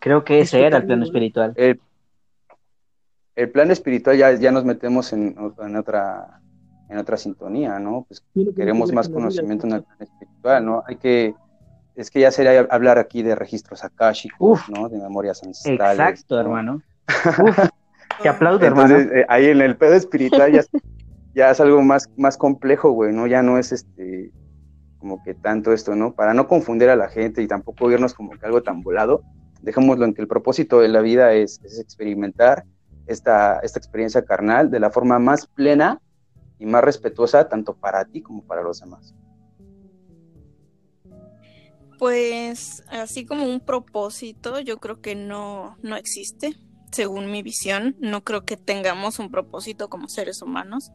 Creo que ese era el plano espiritual. El, el plano espiritual ya, ya nos metemos en, en, otra en otra sintonía, ¿no? Pues queremos más conocimiento en el plano espiritual, ¿no? Hay que es que ya sería hablar aquí de registros akáshicos, ¿no? De memorias ancestrales. Exacto, hermano. Uf, te aplaudo, hermano. Eh, ahí en el pedo espiritual ya, ya es algo más, más complejo, güey, ¿no? Ya no es este como que tanto esto, ¿no? Para no confundir a la gente y tampoco irnos como que algo tan volado, dejémoslo en que el propósito de la vida es, experimentar esta, esta experiencia carnal de la forma más plena y más respetuosa tanto para ti como para los demás. Pues así como un propósito, yo creo que no, no existe, según mi visión. No creo que tengamos un propósito como seres humanos.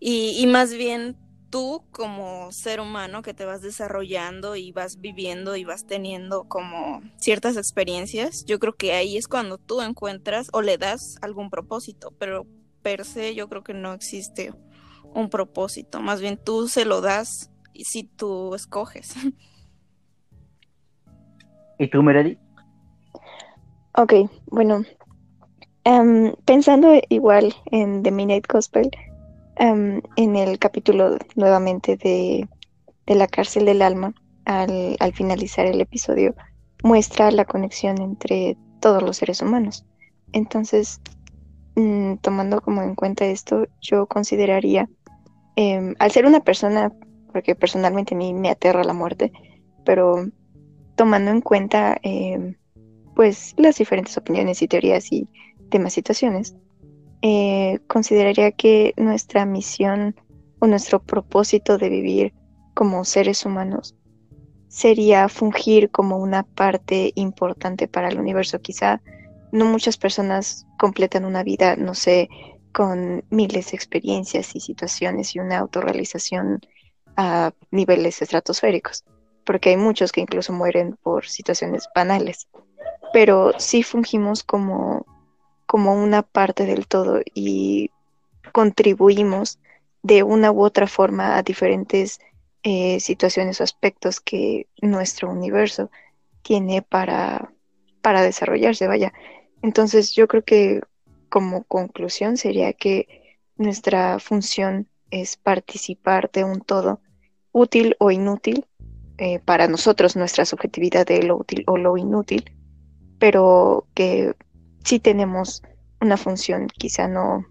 Y, más bien tú como ser humano que te vas desarrollando y vas viviendo y vas teniendo como ciertas experiencias, yo creo que ahí es cuando tú encuentras o le das algún propósito, pero per se yo creo que no existe un propósito, más bien tú se lo das si tú escoges. ¿Y tú, Meredi? Ok, bueno, em, pensando igual en The Midnight Gospel, Em, en el capítulo nuevamente de, la cárcel del alma, al, finalizar el episodio, muestra la conexión entre todos los seres humanos. Entonces, mm, tomando como en cuenta esto, yo consideraría, em, al ser una persona, porque personalmente a mí me aterra la muerte, pero tomando en cuenta em, pues las diferentes opiniones y teorías y demás situaciones, eh, consideraría que nuestra misión o nuestro propósito de vivir como seres humanos sería fungir como una parte importante para el universo. Quizá no muchas personas completan una vida, no sé, con miles de experiencias y situaciones y una autorrealización a niveles estratosféricos, porque hay muchos que incluso mueren por situaciones banales, pero sí fungimos como como una parte del todo y contribuimos de una u otra forma a diferentes eh, situaciones o aspectos que nuestro universo tiene para, para desarrollarse, vaya. Entonces yo creo que como conclusión sería que nuestra función es participar de un todo útil o inútil, eh, para nosotros nuestra subjetividad de lo útil o lo inútil, pero que sí tenemos una función, quizá no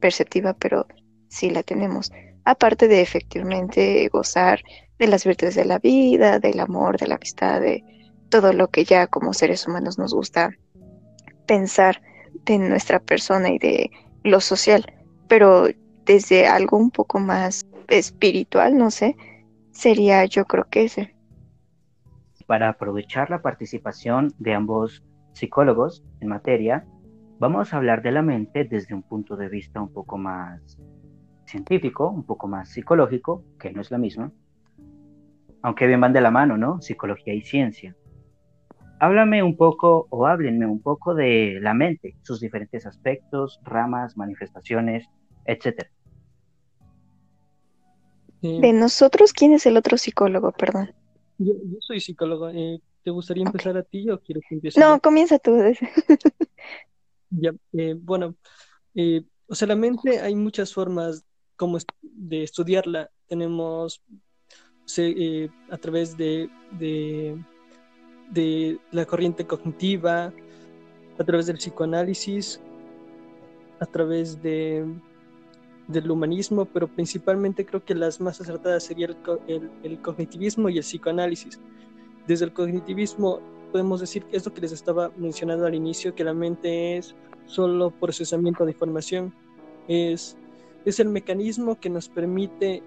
perceptiva, pero sí la tenemos. Aparte de efectivamente gozar de las virtudes de la vida, del amor, de la amistad, de todo lo que ya como seres humanos nos gusta pensar de nuestra persona y de lo social, pero desde algo un poco más espiritual, no sé, sería yo creo que ese. Para aprovechar la participación de ambos psicólogos en materia, vamos a hablar de la mente desde un punto de vista un poco más científico, un poco más psicológico, que no es la misma, aunque bien van de la mano, ¿no? Psicología y ciencia. Háblame un poco o háblenme un poco de la mente, sus diferentes aspectos, ramas, manifestaciones, etc. De nosotros, ¿quién es el otro psicólogo? Perdón. Yo, soy psicólogo. Eh, ¿Te gustaría empezar a ti o quieres que empiece? No, comienza tú. ya, eh, bueno, eh, o sea, la mente hay muchas formas como de estudiarla. Tenemos eh, a través de, de, de, la corriente cognitiva, a través del psicoanálisis, a través de, del humanismo, pero principalmente creo que las más acertadas serían el, el cognitivismo y el psicoanálisis desde el cognitivismo podemos decir que esto que les estaba mencionando al inicio, que la mente es solo procesamiento de información, es, es el mecanismo que nos permite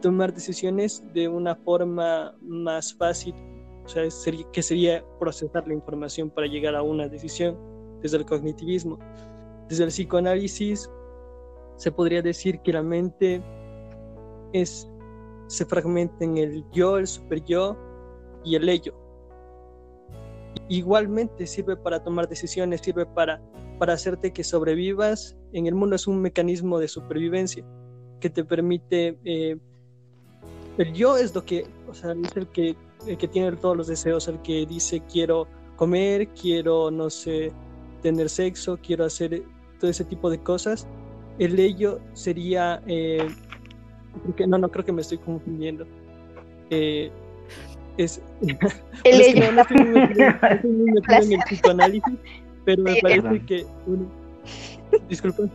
tomar decisiones de una forma más fácil sea, sería, que sería procesar la información para llegar a una decisión desde el cognitivismo. Desde el psicoanálisis se podría decir que la mente es, se fragmenta en el yo, el super yo y el ello. Igualmente sirve para tomar decisiones, sirve para, para hacerte que sobrevivas. En el mundo es un mecanismo de supervivencia que te permite... Eh, el yo es lo que, o sea, es el que, el que tiene todos los deseos, el que dice quiero comer, quiero, no sé, tener sexo, quiero hacer todo ese tipo de cosas. El ello sería, eh, no, no creo que me estoy confundiendo. Eh, es, el ello. No, estoy muy metido, en el psicoanálisis, pero me parece que... disculpen.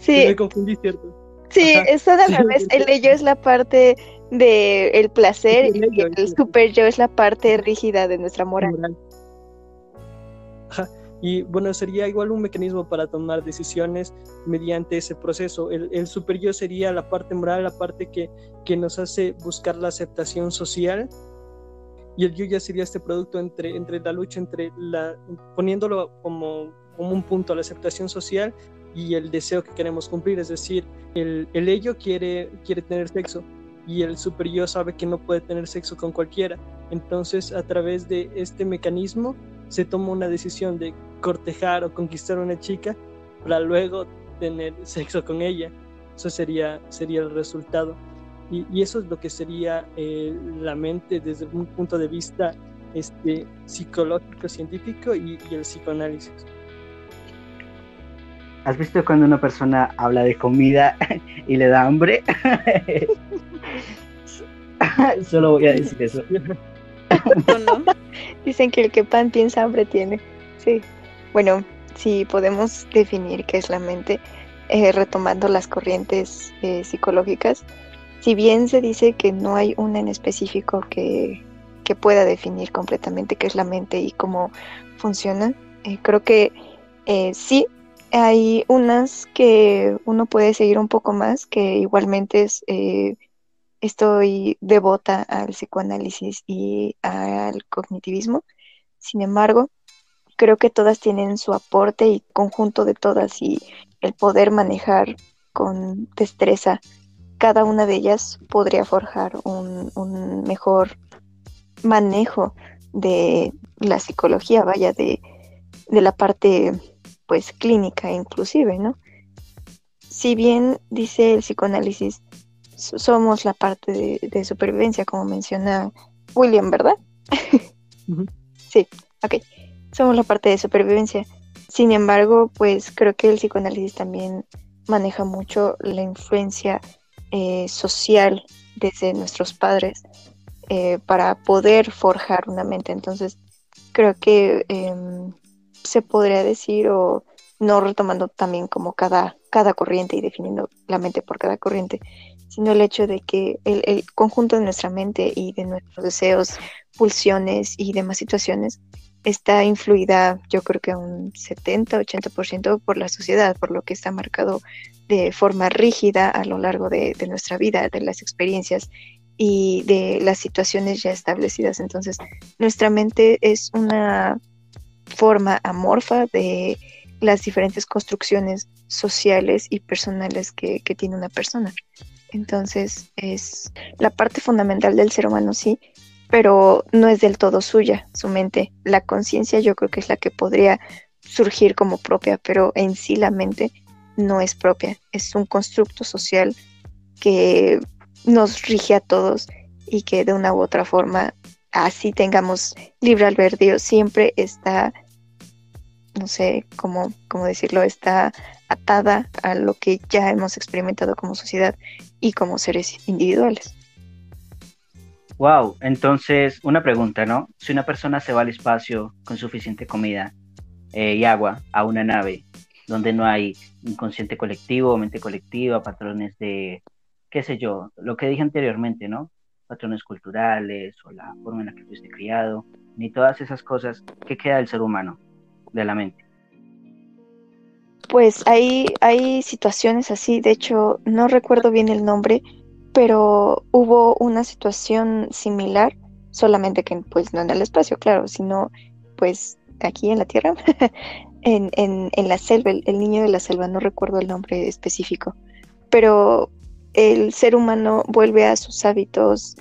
Sí. Me confundí, ¿cierto? Sí, eso al revés. El ello es la parte del el placer y el, super yo es la parte rígida de nuestra moral. Y bueno, sería igual un mecanismo para tomar decisiones mediante ese proceso. El, el super sería la parte moral, la parte que, que nos hace buscar la aceptación social. Y el yo ya sería este producto entre, entre la lucha, entre la, poniéndolo como, como un punto a la aceptación social y el deseo que queremos cumplir. Es decir, el, el ello quiere, quiere tener sexo y el super sabe que no puede tener sexo con cualquiera. Entonces, a través de este mecanismo, se toma una decisión de cortejar o conquistar a una chica para luego tener sexo con ella. Eso sería, sería el resultado. Y, y eso es lo que sería eh, la mente desde un punto de vista este, psicológico, científico y, y el psicoanálisis. ¿Has visto cuando una persona habla de comida y le da hambre? Solo voy a decir eso. Dicen que el que pan piensa hambre tiene. Sí. Bueno, si podemos definir qué es la mente, eh, retomando las corrientes eh, psicológicas, si bien se dice que no hay una en específico que, que pueda definir completamente qué es la mente y cómo funciona, eh, creo que sí hay unas que uno puede seguir un poco más, que igualmente es estoy devota al psicoanálisis y al cognitivismo. Sin embargo, creo que todas tienen su aporte y conjunto de todas y el poder manejar con destreza cada una de ellas podría forjar un, un mejor manejo de la psicología, vaya, de, de la parte pues clínica inclusive, ¿no? Si bien dice el psicoanálisis somos la parte de, supervivencia, como menciona William, ¿verdad? Sí, ok. Somos la parte de supervivencia. Sin embargo, pues creo que el psicoanálisis también maneja mucho la influencia eh, social desde nuestros padres eh, para poder forjar una mente. Entonces, creo que em, se podría decir, o no retomando también como cada, cada corriente y definiendo la mente por cada corriente, sino el hecho de que el, conjunto de nuestra mente y de nuestros deseos, pulsiones y demás situaciones está influida, yo creo que un 70-80% por la sociedad, por lo que está marcado de forma rígida a lo largo de, nuestra vida, de las experiencias y de las situaciones ya establecidas. Entonces, nuestra mente es una forma amorfa de las diferentes construcciones sociales y personales que tiene una persona. Entonces es la parte fundamental del ser humano, sí, pero no es del todo suya, su mente. La conciencia yo creo que es la que podría surgir como propia, pero en sí la mente no es propia, es un constructo social que nos rige a todos y que de una u otra forma, así tengamos libre albedrío, siempre está, no sé cómo, cómo decirlo, está atada a lo que ya hemos experimentado como sociedad y como seres individuales. Wow, entonces una pregunta, ¿no? Si una persona se va al espacio con suficiente comida eh, y agua a una nave donde no hay inconsciente colectivo, mente colectiva, patrones de, qué sé yo, lo que dije anteriormente, ¿no? Patrones culturales o la forma en la que fuiste criado, ni todas esas cosas, ¿qué queda del ser humano, de la mente? Pues hay, hay situaciones así, de hecho no recuerdo bien el nombre, pero hubo una situación similar, solamente que pues no en el espacio, claro, sino pues aquí en la Tierra, en, en, la selva, el, niño de la selva, no recuerdo el nombre específico, pero el ser humano vuelve a sus hábitos,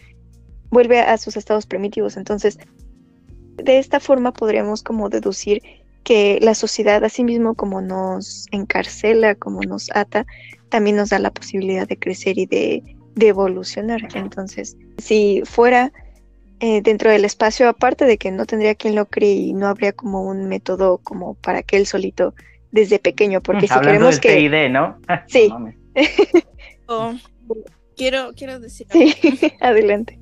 vuelve a sus estados primitivos, entonces de esta forma podríamos como deducir que la sociedad, así mismo como nos encarcela, como nos ata, también nos da la posibilidad de crecer y de, evolucionar. Entonces, si fuera eh, dentro del espacio, aparte de que no tendría quien lo cree y no habría como un método como para que él solito desde pequeño, porque si queremos que... ¿no? Sí. Oh, quiero, quiero decir... Sí, adelante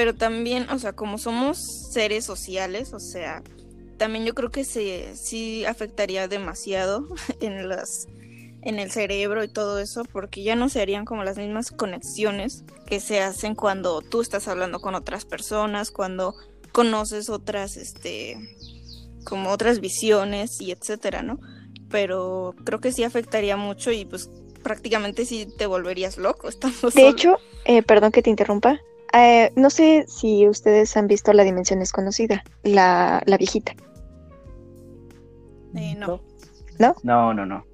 pero también, o sea, como somos seres sociales, o sea, también yo creo que se, sí afectaría demasiado en las en el cerebro y todo eso, porque ya no se harían como las mismas conexiones que se hacen cuando tú estás hablando con otras personas, cuando conoces otras, este, como otras visiones y etcétera, ¿no? Pero creo que sí afectaría mucho y pues prácticamente sí te volverías loco estando De hecho, eh, perdón que te interrumpa, eh, no sé si ustedes han visto La Dimensión Desconocida, la, la viejita. Eh, no. ¿No? No, no, no.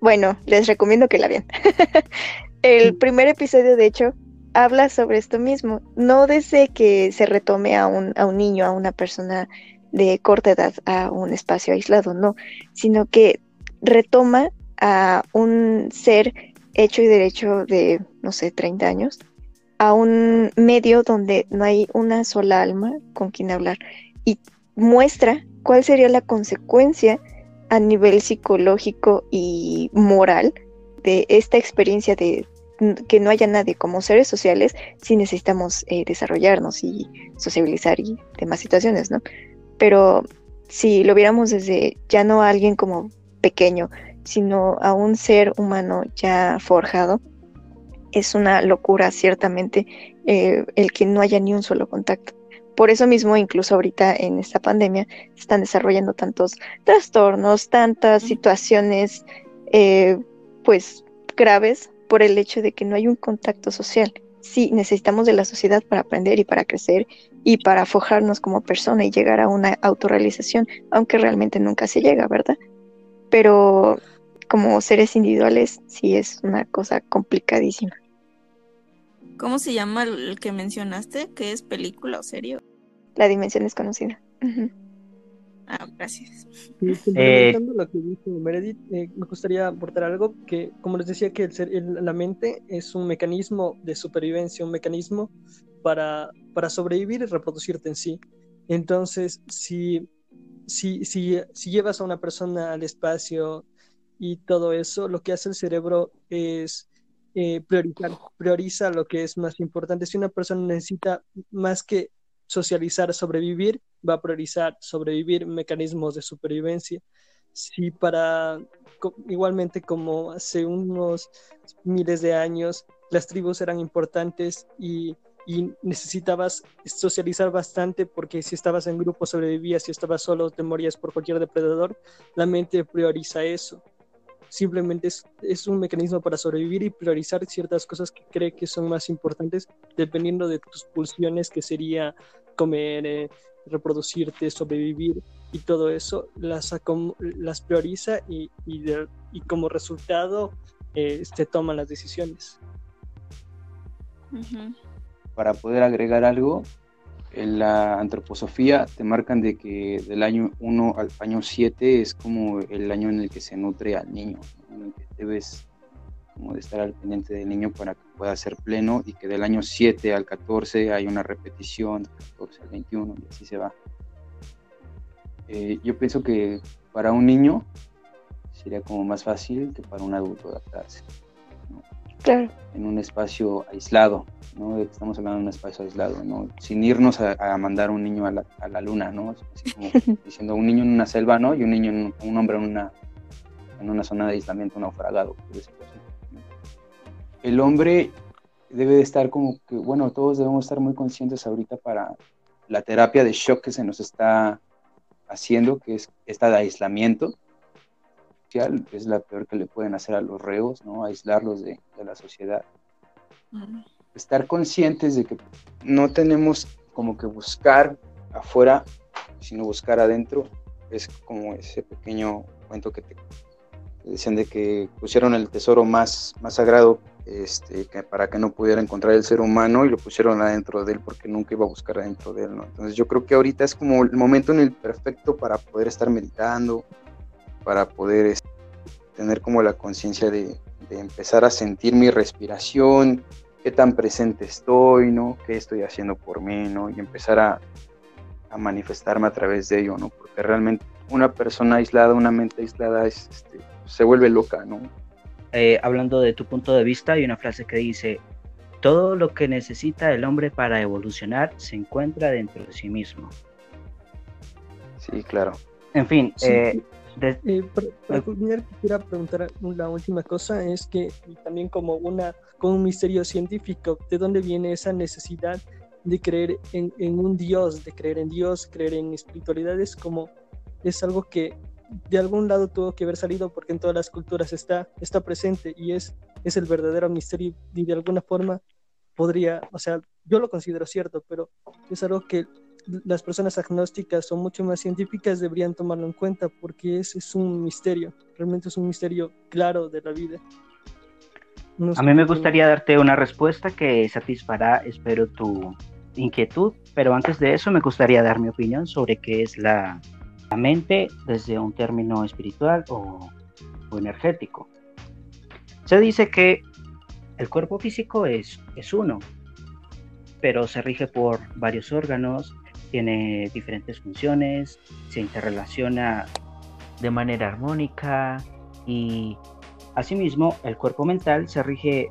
Bueno, les recomiendo que la vean. El primer episodio, de hecho, habla sobre esto mismo. No desde que se retome a un, a un niño, a una persona de corta edad, a un espacio aislado, no, sino que retoma a un ser hecho y derecho de, no sé, 30 años, a un medio donde no hay una sola alma con quien hablar y muestra cuál sería la consecuencia a nivel psicológico y moral de esta experiencia de que no haya nadie como seres sociales si necesitamos eh, desarrollarnos y sociabilizar y demás situaciones, ¿no? Pero si lo viéramos desde ya no a alguien como pequeño, sino a un ser humano ya forjado, es una locura ciertamente eh, el que no haya ni un solo contacto. Por eso mismo, incluso ahorita en esta pandemia, se están desarrollando tantos trastornos, tantas situaciones, eh, pues, graves por el hecho de que no hay un contacto social. Sí, necesitamos de la sociedad para aprender y para crecer y para forjarnos como persona y llegar a una autorrealización, aunque realmente nunca se llega, ¿verdad? Pero como seres individuales sí es una cosa complicadísima. ¿Cómo se llama el que mencionaste? ¿Qué es película o serie? La dimensión desconocida. Ah, gracias. Eh, lo que dijo Meredith, eh, me gustaría aportar algo que, como les decía, que el la mente es un mecanismo de supervivencia, un mecanismo para, para sobrevivir y reproducirte en sí. Entonces, si, si, si, si llevas a una persona al espacio y todo eso, lo que hace el cerebro es eh, priorizar, prioriza lo que es más importante. Si una persona necesita más que socializar, sobrevivir, va a priorizar sobrevivir mecanismos de supervivencia. Si para, igualmente como hace unos miles de años, las tribus eran importantes y, y necesitabas socializar bastante porque si estabas en grupo sobrevivías, si estabas solo te morías por cualquier depredador, la mente prioriza eso simplemente es, un mecanismo para sobrevivir y priorizar ciertas cosas que cree que son más importantes dependiendo de tus pulsiones, que sería comer, eh, reproducirte, sobrevivir y todo eso, las, las prioriza y, y, como resultado eh, se toman las decisiones. Para poder agregar algo, en la antroposofía te marcan de que del año 1 al año 7 es como el año en el que se nutre al niño, en el que debes como de estar al pendiente del niño para que pueda ser pleno y que del año 7 al 14 hay una repetición, del 14 al 21 y así se va. Eh, yo pienso que para un niño sería como más fácil que para un adulto adaptarse. Claro. En un espacio aislado, ¿no? Estamos hablando de un espacio aislado, ¿no? Sin irnos a, mandar un niño a la, a la luna, ¿no? diciendo un niño en una selva, ¿no? Y un niño, en, un hombre en una, en una zona de aislamiento naufragado. El hombre debe de estar como que, bueno, todos debemos estar muy conscientes ahorita para la terapia de shock que se nos está haciendo, que es esta de aislamiento, es la peor que le pueden hacer a los reos, ¿no? aislarlos de, de la sociedad. estar conscientes de que no tenemos como que buscar afuera, sino buscar adentro. Es como ese pequeño cuento que te decían de que pusieron el tesoro más, más sagrado este, que para que no pudiera encontrar el ser humano y lo pusieron adentro de él porque nunca iba a buscar adentro de él. ¿no? Entonces yo creo que ahorita es como el momento en el perfecto para poder estar meditando, para poder este, tener como la conciencia de, de, empezar a sentir mi respiración, qué tan presente estoy, ¿no? qué estoy haciendo por mí, ¿no? y empezar a, a manifestarme a través de ello, ¿no? porque realmente una persona aislada, una mente aislada es, este, se vuelve loca, ¿no? Eh, hablando de tu punto de vista, hay una frase que dice, todo lo que necesita el hombre para evolucionar se encuentra dentro de sí mismo. Sí, claro. En fin, eh, eh, para, culminar, quisiera preguntar la última cosa, es que también como, una, como un misterio científico, ¿de dónde viene esa necesidad de creer en, en un Dios, de creer en Dios, creer en espiritualidades, como es algo que de algún lado tuvo que haber salido porque en todas las culturas está, está presente y es, es el verdadero misterio y de alguna forma podría, o sea, yo lo considero cierto, pero es algo que las personas agnósticas o mucho más científicas deberían tomarlo en cuenta porque es, es un misterio, realmente es un misterio claro de la vida. A mí me gustaría darte una respuesta que satisfará, espero, tu inquietud, pero antes de eso me gustaría dar mi opinión sobre qué es la la mente desde un término espiritual o, energético. Se dice que el cuerpo físico es, es uno, pero se rige por varios órganos, tiene diferentes funciones, se interrelaciona de manera armónica y asimismo el cuerpo mental se rige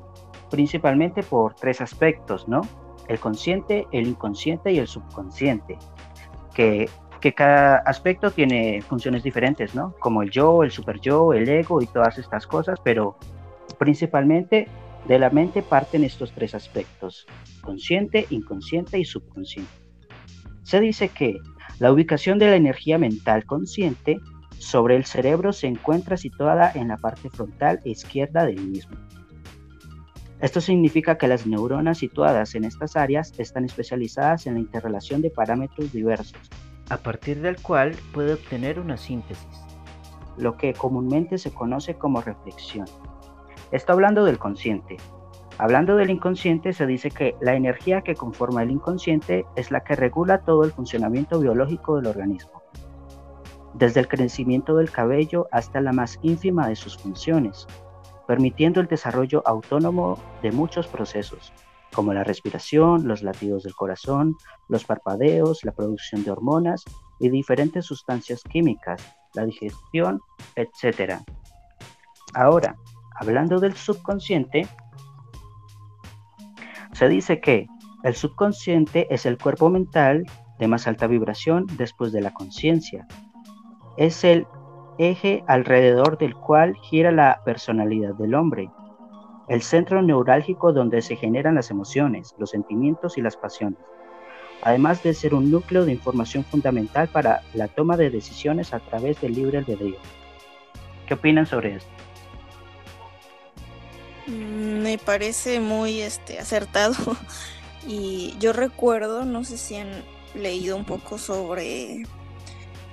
principalmente por tres aspectos, ¿no? El consciente, el inconsciente y el subconsciente, que que cada aspecto tiene funciones diferentes, ¿no? Como el yo, el super yo, el ego y todas estas cosas, pero principalmente de la mente parten estos tres aspectos, consciente, inconsciente y subconsciente. Se dice que la ubicación de la energía mental consciente sobre el cerebro se encuentra situada en la parte frontal izquierda del mismo. Esto significa que las neuronas situadas en estas áreas están especializadas en la interrelación de parámetros diversos, a partir del cual puede obtener una síntesis, lo que comúnmente se conoce como reflexión. Esto hablando del consciente. Hablando del inconsciente, se dice que la energía que conforma el inconsciente es la que regula todo el funcionamiento biológico del organismo, desde el crecimiento del cabello hasta la más ínfima de sus funciones, permitiendo el desarrollo autónomo de muchos procesos, como la respiración, los latidos del corazón, los parpadeos, la producción de hormonas y diferentes sustancias químicas, la digestión, etc. Ahora, hablando del subconsciente, se dice que el subconsciente es el cuerpo mental de más alta vibración después de la conciencia. Es el eje alrededor del cual gira la personalidad del hombre el centro neurálgico donde se generan las emociones, los sentimientos y las pasiones, además de ser un núcleo de información fundamental para la toma de decisiones a través del libre albedrío. ¿Qué opinan sobre esto? Mm, me parece muy este, acertado y yo recuerdo, no sé si han leído un poco sobre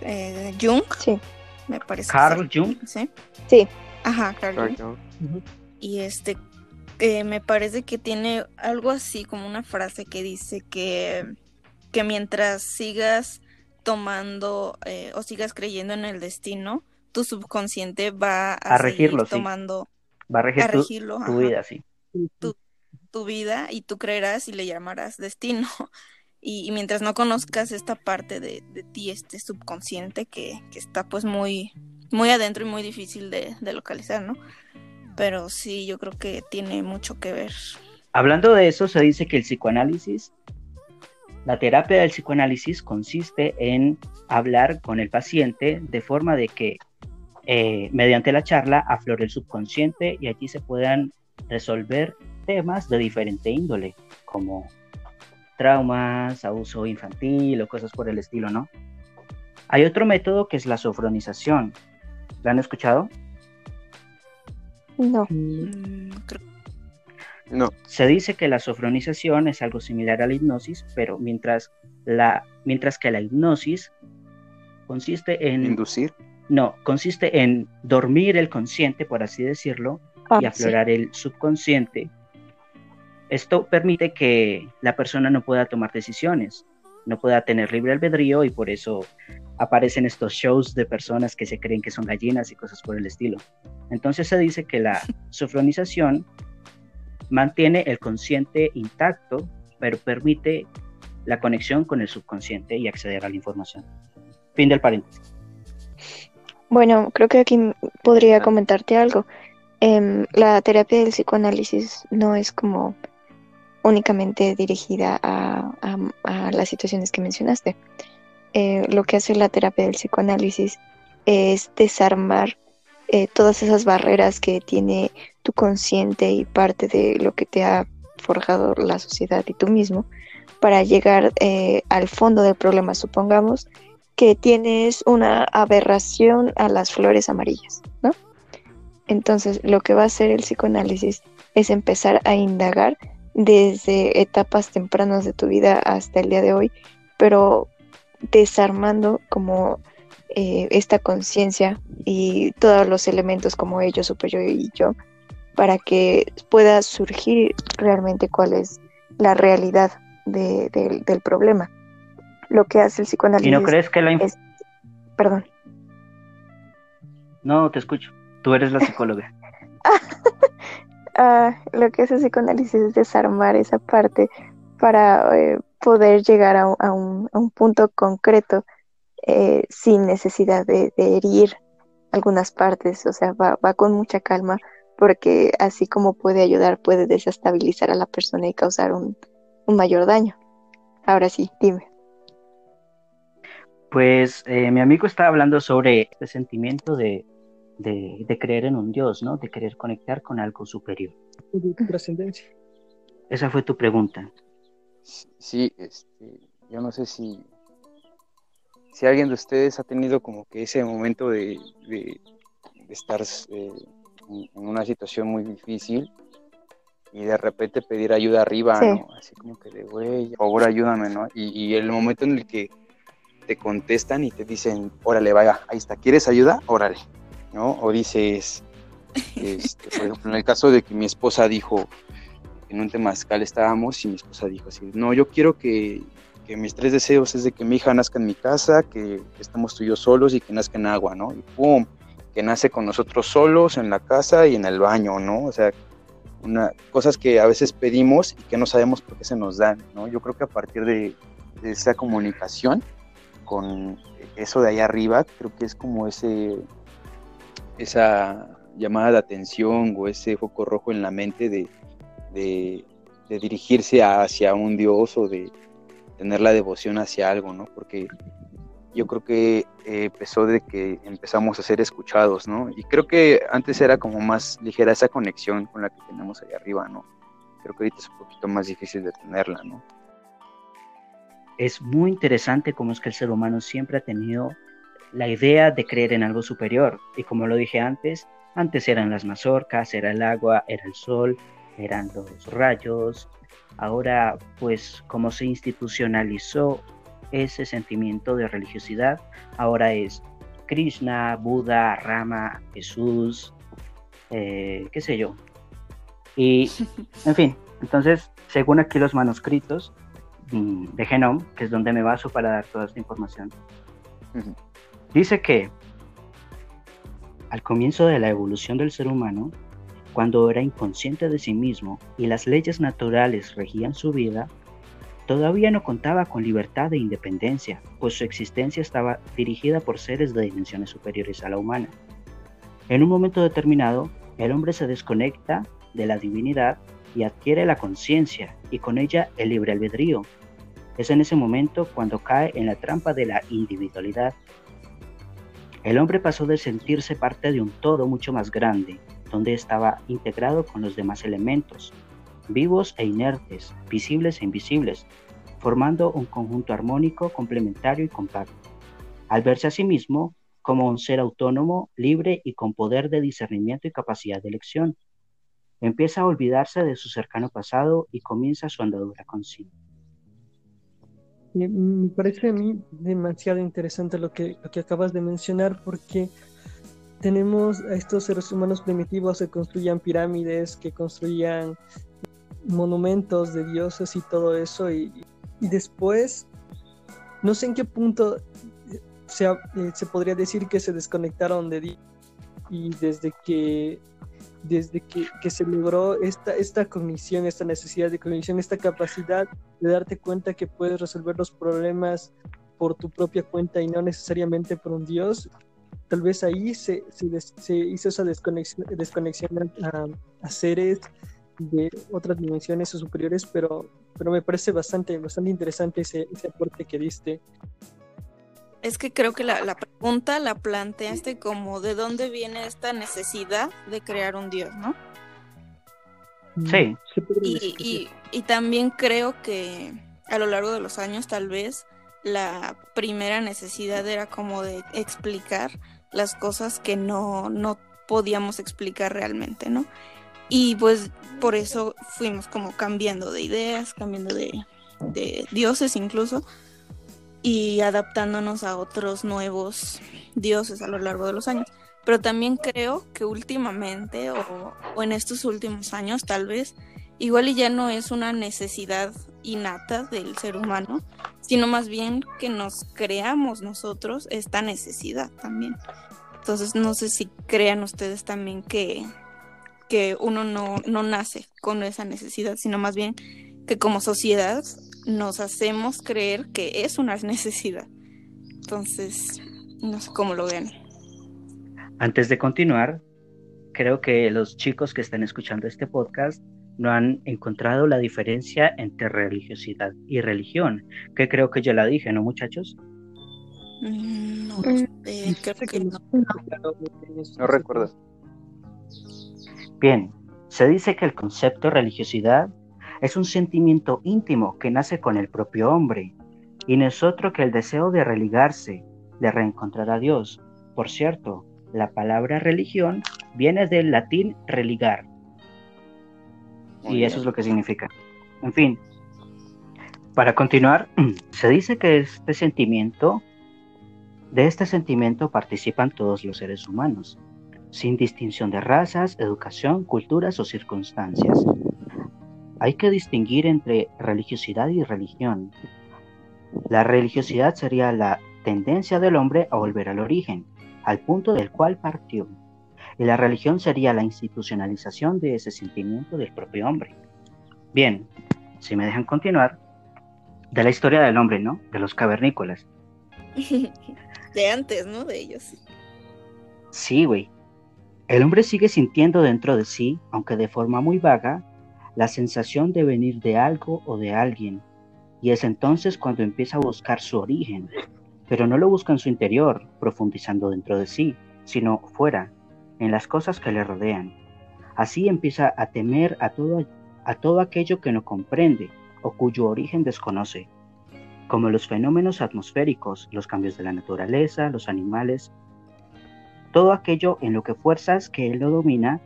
eh, Jung. Sí. Me parece. Carl Jung. Sí. Sí. Ajá, Carl, Jung y este eh, me parece que tiene algo así como una frase que dice que, que mientras sigas tomando eh, o sigas creyendo en el destino, tu subconsciente va a, regirlo, tomando, va a, regir tu, vida, sí. Tu, vida y tú creerás y le llamarás destino. Y, mientras no conozcas esta parte de, de ti, este subconsciente que, que, está pues muy, muy adentro y muy difícil de, de localizar, ¿no? pero sí, yo creo que tiene mucho que ver. Hablando de eso, se dice que el psicoanálisis, la terapia del psicoanálisis consiste en hablar con el paciente de forma de que eh, mediante la charla aflore el subconsciente y allí se puedan resolver temas de diferente índole, como traumas, abuso infantil o cosas por el estilo, ¿no? Hay otro método que es la sofronización. ¿La han escuchado? No. Mm, No. Se dice que la sofronización es algo similar a la hipnosis, pero mientras, la, mientras que la hipnosis consiste en... Inducir. No, consiste en dormir el consciente, por así decirlo, ah, y aflorar el subconsciente. Esto permite que la persona no pueda tomar decisiones, no pueda tener libre albedrío y por eso aparecen estos shows de personas que se creen que son gallinas y cosas por el estilo. Entonces se dice que la sofronización mantiene el consciente intacto, pero permite la conexión con el subconsciente y acceder a la información. Fin del paréntesis. Bueno, creo que aquí podría comentarte algo. Em, la terapia del psicoanálisis no es como únicamente dirigida a, las situaciones que mencionaste. Eh, lo que hace la terapia del psicoanálisis es desarmar eh, todas esas barreras que tiene tu consciente y parte de lo que te ha forjado la sociedad y tú mismo para llegar eh, al fondo del problema. Supongamos que tienes una aberración a las flores amarillas, ¿no? Entonces, lo que va a hacer el psicoanálisis es empezar a indagar desde etapas tempranas de tu vida hasta el día de hoy, pero desarmando como eh, esta conciencia y todos los elementos como ellos, superior y yo, para que pueda surgir realmente cuál es la realidad del problema. Lo que hace el psicoanálisis. ¿Y no crees que la... Perdón. No, te escucho. Tú eres la psicóloga. Ah, lo que hace el psicoanálisis es desarmar esa parte para eh, poder llegar a, un, punto concreto eh, sin necesidad de, herir algunas partes, o sea, va, con mucha calma porque así como puede ayudar, puede desestabilizar a la persona y causar un, mayor daño. Ahora sí, dime. Pues eh, mi amigo estaba hablando sobre este sentimiento de, de, creer en un Dios, ¿no? De querer conectar con algo superior. Trascendencia. Esa fue tu pregunta. Sí, este, yo no sé si, si alguien de ustedes ha tenido como que ese momento de, de, estar eh, en una situación muy difícil y de repente pedir ayuda arriba, ¿no? Así como que de, güey, por favor ayúdame, ¿no? Y, y, el momento en el que te contestan y te dicen, órale, vaya, ahí está, ¿quieres ayuda? Órale, ¿no? O dices, este, por ejemplo, en el caso de que mi esposa dijo, en un temazcal estábamos y mi esposa dijo así, no, yo quiero que, mis tres deseos es de que mi hija nazca en mi casa, que estemos tú y yo solos y que nazca en agua, ¿no? Y pum, que nace con nosotros solos en la casa y en el baño, ¿no? O sea, una, cosas que a veces pedimos y que no sabemos por qué se nos dan, ¿no? Yo creo que a partir de, de esa comunicación con eso de ahí arriba, creo que es como ese esa llamada de atención o ese foco rojo en la mente de, dirigirse hacia un Dios o de tener la devoción hacia algo, ¿no? Porque yo creo que eh, empezó de que empezamos a ser escuchados, ¿no? Y creo que antes era como más ligera esa conexión con la que tenemos ahí arriba, ¿no? Creo que ahorita es un poquito más difícil de tenerla, ¿no? Es muy interesante cómo es que el ser humano siempre ha tenido la idea de creer en algo superior. Y como lo dije antes, antes eran las mazorcas, era el agua, era el sol, eran los rayos. Ahora, pues como se institucionalizó ese sentimiento de religiosidad, ahora es Krishna, Buda, Rama, Jesús, eh, qué sé yo. Y, en fin, entonces, según aquí los manuscritos de Genome, que es donde me baso para dar toda esta información, Dice que al comienzo de la evolución del ser humano, cuando era inconsciente de sí mismo y las leyes naturales regían su vida, todavía no contaba con libertad e independencia, pues su existencia estaba dirigida por seres de dimensiones superiores a la humana. En un momento determinado, el hombre se desconecta de la divinidad y adquiere la conciencia y con ella el libre albedrío. Es en ese momento cuando cae en la trampa de la individualidad el hombre pasó de sentirse parte de un todo mucho más grande, donde estaba integrado con los demás elementos, vivos e inertes, visibles e invisibles, formando un conjunto armónico, complementario y compacto. Al verse a sí mismo como un ser autónomo, libre y con poder de discernimiento y capacidad de elección. empieza a olvidarse de su cercano pasado y comienza su andadura consciente. Me parece a mí demasiado interesante lo que, lo que acabas de mencionar porque tenemos a estos seres humanos primitivos que construían pirámides, que construían monumentos de dioses y todo eso y, después no sé en qué punto se, eh, se podría decir que se desconectaron de Dios y desde que desde que, que, se logró esta, esta cognición, esta necesidad de cognición, esta capacidad de darte cuenta que puedes resolver los problemas por tu propia cuenta y no necesariamente por un Dios, tal vez ahí se, se, se hizo esa desconexión, desconexión a, a, seres de otras dimensiones o superiores, pero, pero me parece bastante, bastante interesante ese, ese aporte que diste. Es que creo que la, la, pregunta la planteaste como de dónde viene esta necesidad de crear un Dios, ¿no? Mm, sí. Y, y, y, también creo que a lo largo de los años tal vez la primera necesidad era como de explicar las cosas que no, no podíamos explicar realmente, ¿no? Y pues por eso fuimos como cambiando de ideas, cambiando de, de dioses incluso, y adaptándonos a otros nuevos dioses a lo largo de los años. Pero también creo que últimamente o, en estos últimos años tal vez, igual y ya no es una necesidad innata del ser humano, sino más bien que nos creamos nosotros esta necesidad también. Entonces no sé si crean ustedes también que, que uno no, no nace con esa necesidad, sino más bien que como sociedad nos hacemos creer que es una necesidad. Entonces, no sé cómo lo ven. Antes de continuar, creo que los chicos que están escuchando este podcast no han encontrado la diferencia entre religiosidad y religión, que creo que ya la dije, ¿no, muchachos? Mm, no, eh, creo que no. No recuerdo. Bien, se dice que el concepto religiosidad es un sentimiento íntimo que nace con el propio hombre y no es otro que el deseo de religarse, de reencontrar a Dios. Por cierto, la palabra religión viene del latín religar. y eso es lo que significa. En fin, para continuar, se dice que este sentimiento, de este sentimiento participan todos los seres humanos, sin distinción de razas, educación, culturas o circunstancias. Hay que distinguir entre religiosidad y religión. La religiosidad sería la tendencia del hombre a volver al origen, al punto del cual partió. Y la religión sería la institucionalización de ese sentimiento del propio hombre. Bien, si me dejan continuar, de la historia del hombre, ¿no? De los cavernícolas. De antes, ¿no? De ellos. Sí, güey. El hombre sigue sintiendo dentro de sí, aunque de forma muy vaga, la sensación de venir de algo o de alguien, y es entonces cuando empieza a buscar su origen, pero no lo busca en su interior, profundizando dentro de sí, sino fuera, en las cosas que le rodean. Así empieza a temer a todo, a todo aquello que no comprende o cuyo origen desconoce, como los fenómenos atmosféricos, los cambios de la naturaleza, los animales, todo aquello en lo que fuerzas que él lo domina,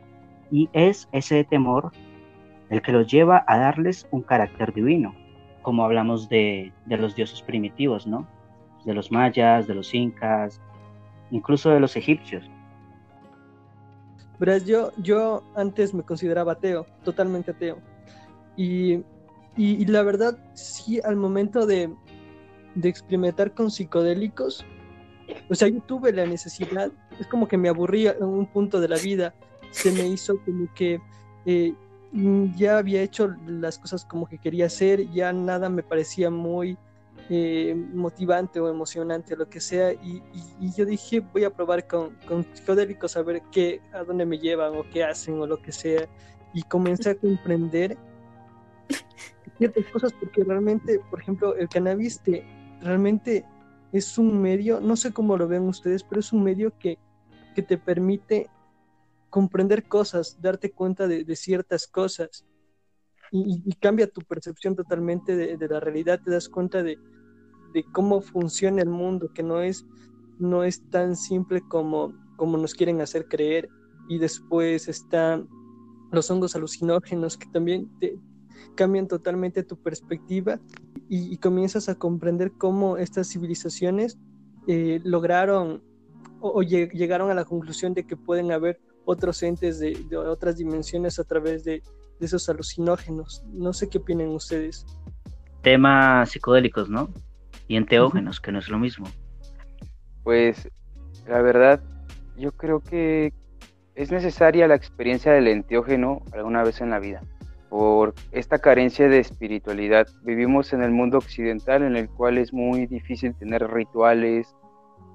y es ese temor el que los lleva a darles un carácter divino, como hablamos de, de los dioses primitivos, ¿no? De los mayas, de los incas, incluso de los egipcios. Verás, yo, yo antes me consideraba ateo, totalmente ateo. Y, y, la verdad, sí, al momento de, de, experimentar con psicodélicos, o sea, yo tuve la necesidad, es como que me aburría en un punto de la vida, se me hizo como que eh, ya había hecho las cosas como que quería hacer, ya nada me parecía muy eh, motivante o emocionante o lo que sea, y, y, y, yo dije, voy a probar con, con psicodélicos a ver qué, a dónde me llevan o qué hacen o lo que sea, y comencé a comprender ciertas cosas porque realmente, por ejemplo, el cannabis te, realmente es un medio, no sé cómo lo ven ustedes, pero es un medio que, que te permite comprender cosas, darte cuenta de, ciertas cosas y, cambia tu percepción totalmente de, la realidad, te das cuenta de, cómo funciona el mundo, que no es, no es tan simple como, como nos quieren hacer creer. Y después está los hongos alucinógenos que también te cambian totalmente tu perspectiva y, comienzas a comprender cómo estas civilizaciones eh, lograron o, llegaron a la conclusión de que pueden haber otros entes de, otras dimensiones a través de, esos alucinógenos. No sé qué opinan ustedes. Temas psicodélicos, ¿no? Y enteógenos, que no es lo mismo. Pues la verdad, yo creo que es necesaria la experiencia del enteógeno alguna vez en la vida. Por esta carencia de espiritualidad, vivimos en el mundo occidental en el cual es muy difícil tener rituales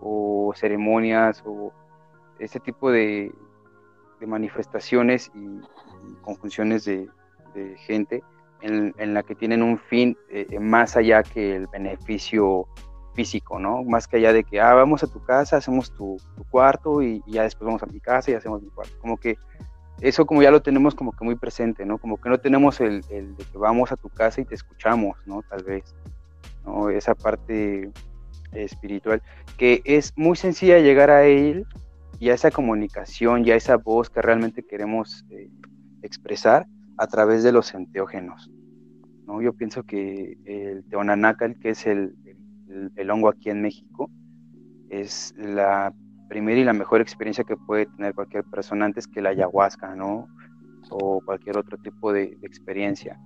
o ceremonias o ese tipo de, manifestaciones y, conjunciones de, gente en, la que tienen un fin eh, más allá que el beneficio físico, ¿no? Más que allá de que, ah, vamos a tu casa, hacemos tu, cuarto y, ya después vamos a mi casa y hacemos mi cuarto. Como que eso como ya lo tenemos como que muy presente, ¿no? Como que no tenemos el, el de que vamos a tu casa y te escuchamos, ¿no? Tal vez, ¿no? Esa parte espiritual, que es muy sencilla llegar a él y a esa comunicación y esa voz que realmente queremos eh, expresar a través de los enteógenos. ¿no? Yo pienso que el teonanacal, que es el, el, hongo aquí en México, es la primera y la mejor experiencia que puede tener cualquier persona antes que la ayahuasca, ¿no? O cualquier otro tipo de, experiencia.